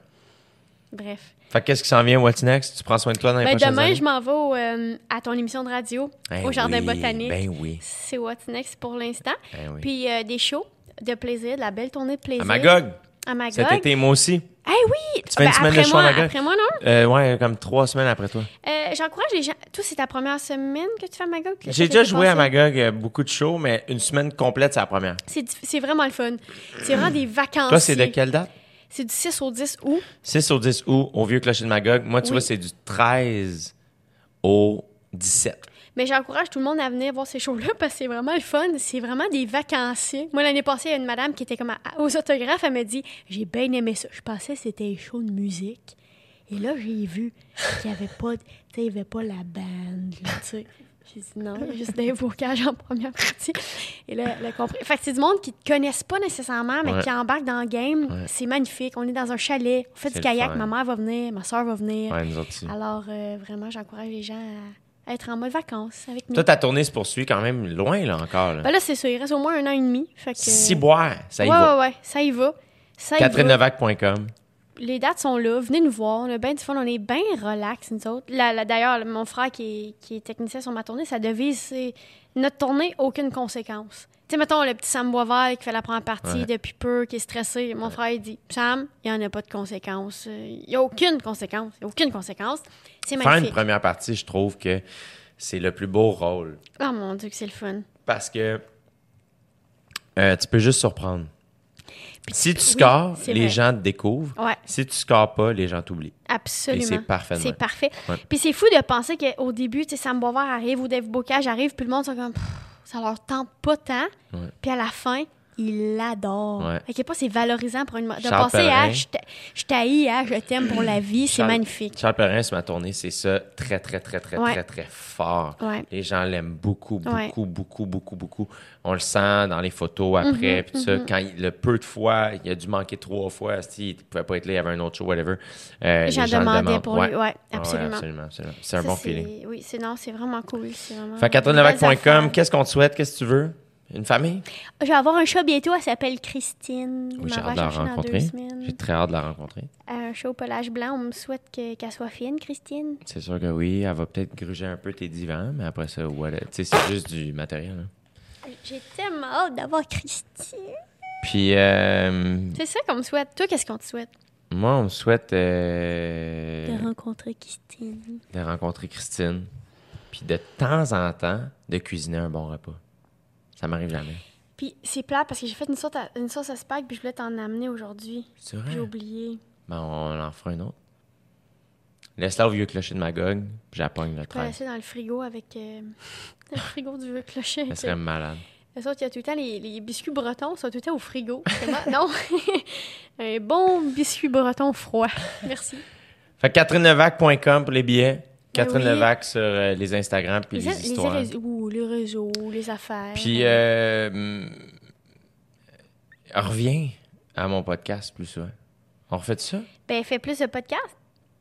Bref. Fait qu'est-ce qui s'en vient, What's Next? Tu prends soin de toi dans les ben, prochaines Demain, je m'en vais euh, à ton émission de radio, ben au Jardin Botanique. Ben oui. C'est What's Next pour l'instant. Ben oui. Puis euh, des shows de plaisir, de la belle tournée de plaisir. À Magog. À Magog. Cet été, moi aussi. Eh oui! Tu fais une semaine de show à Magog? Après moi, non? Euh, ouais, comme trois semaines après toi. Euh, J'encourage les gens. Toi, c'est ta première semaine que tu fais à Magog? J'ai déjà joué à Magog beaucoup de shows, mais une semaine complète, c'est la première. C'est vraiment le fun. C'est vraiment des vacances. Toi, c'est de quelle date? C'est du 6 au 10 août. 6 au 10 août, au Vieux Clocher de Magog. Moi, tu vois, c'est du 13 au 17. Mais j'encourage tout le monde à venir voir ces shows-là parce que c'est vraiment le fun. C'est vraiment des vacanciers. Moi, l'année passée, il y a une madame qui était comme aux autographes. Elle m'a dit J'ai bien aimé ça. Je pensais que c'était un show de musique. Et là, j'ai vu qu'il n'y avait pas, il avait pas la bande. sais. J'ai dit non, y juste des vocages en première partie. Et là, elle a compris. Fait que c'est du monde qui ne connaissent pas nécessairement, mais qui embarque dans le game. C'est magnifique. On est dans un chalet, on fait du kayak. Ma mère va venir, ma soeur va venir. Alors, euh, vraiment, j'encourage les gens à être en mode vacances avec nous. Toi, ta tournée se poursuit quand même loin, là, encore. Là, ben là c'est ça. Il reste au moins un an et demi. Fait que... Ça y va. Ouais, ouais, ça y va. CatherineNovac.com les dates sont là. Venez nous voir. On a bien du fun. On est bien relax, nous autres. D'ailleurs, mon frère qui est, technicien sur ma tournée, sa devise, c'est notre tournée, aucune conséquence. Tu sais, mettons le petit Sam Boisvert qui fait la première partie depuis peu, qui est stressé. Mon frère, il dit Sam, il n'y en a pas de conséquences. Il n'y a aucune conséquence. Il n'y a aucune conséquence. C'est magnifique. Faire une première partie, je trouve que c'est le plus beau rôle. Oh mon Dieu, que c'est le fun. Parce que euh, tu peux juste surprendre si tu scores, les gens te découvrent. Si tu scores pas, les gens t'oublient. Absolument. c'est parfait. C'est parfait. Puis c'est fou de penser qu'au début, tu sais, Sam Bovard arrive ou Dave Bocage arrive, puis le monde, ça comme, ça leur tente pas tant. Puis à la fin, il l'adore. Ouais. À quel point c'est valorisant pour une de Charles passer à Pellerin. je je t'haïs à je t'aime pour la vie, c'est magnifique. Charles Perrin, sur ma tournée, c'est ça, très, très, très, très, Ouais. très, très fort. Ouais. Les gens l'aiment beaucoup, beaucoup, beaucoup, beaucoup, beaucoup. On le sent dans les photos après, Mhm, puis ça. Quand il, le peu de fois, il a dû manquer trois fois, si il pouvait pas être là, il y avait un autre show, whatever. Euh, Les gens demandaient pour lui, ouais, absolument. absolument, absolument. C'est un Ça, bon feeling. Oui, c'est non, c'est vraiment cool. C'est vraiment Fait qu'est-ce qu'on te souhaite? Qu'est-ce que tu veux? Une famille? Je vais avoir un show bientôt, elle s'appelle Christine. Oui, j'ai hâte de la rencontrer. J'ai très hâte de la rencontrer. Un show au pelage blanc, on me souhaite que- qu'elle soit fine, Christine. C'est sûr que oui, elle va peut-être gruger un peu tes divans, mais après ça, voilà. Tu sais, c'est juste du matériel. hein. J'ai tellement hâte d'avoir Christine. Puis, euh, C'est ça qu'on me souhaite. Toi, qu'est-ce qu'on te souhaite? moi, on me souhaite euh, De rencontrer Christine. de rencontrer Christine. Puis de temps en temps, de cuisiner un bon repas. Ça m'arrive jamais. Puis c'est plat parce que j'ai fait une sauce à, une sauce à spag puis je voulais t'en amener aujourd'hui. C'est vrai? J'ai oublié. Ben, on en fera un autre. Laisse-la au vieux clocher de Magog, puis j'appogne le Je vais train. laisser dans le frigo avec euh, le frigo du vieux clocher. Ça serait malade. Les autres, il y a tout le temps les, les biscuits bretons, sont tout le temps au frigo. Non, un bon biscuit breton froid. Merci. Fait catherinevac.com pour les billets. Catherine oui. Levac sur euh, les Instagram puis les, Les, les, histoires. réseaux, ouh, les réseaux, les affaires. Puis, euh, hum, reviens à mon podcast plus souvent. On refait ça? Ben, fais plus de podcasts.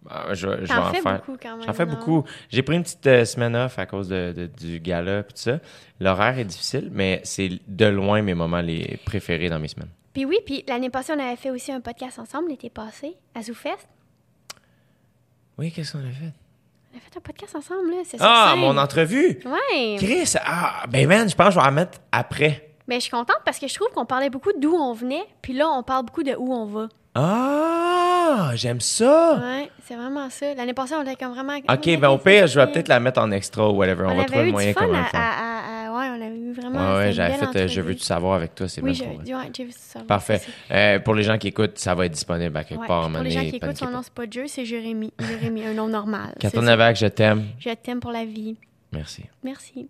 Ah, je, je vais en fais faire. beaucoup quand même. J'en fais non? beaucoup. J'ai pris une petite euh, semaine off à cause de, de- du gala et tout ça. L'horaire est difficile, mais c'est de loin mes moments les préférés dans mes semaines. Puis oui, puis l'année passée, on avait fait aussi un podcast ensemble, l'été passé, à ZooFest. Oui, qu'est-ce qu'on a fait? On a fait un podcast ensemble, là. C'est sur Ah, mon entrevue! Ouais. Chris! Ah, ben man, je pense que je vais la mettre après. Ben, je suis contente parce que je trouve qu'on parlait beaucoup d'où on venait, puis là, on parle beaucoup de où on va. Ah, j'aime ça! Ouais, c'est vraiment ça. L'année passée, on était comme vraiment. Ok, ben au pire, je vais peut-être la mettre en extra ou whatever. On, On, va trouver le moyen comment faire. Ouais, on avait eu vraiment. Ouais, ouais, j'avais fait euh, Je veux tout savoir avec toi, c'est Oui, bien j'ai trop. ouais, j'ai vu ça. Parfait. Euh, pour les gens qui écoutent, ça va être disponible à quelque Ouais, part Pour les gens qui écoutent, son nom, c'est pas Dieu, c'est Jérémy. Jérémy, un nom normal. Catherine. Levac, je t'aime. Je t'aime pour la vie. Merci. Merci.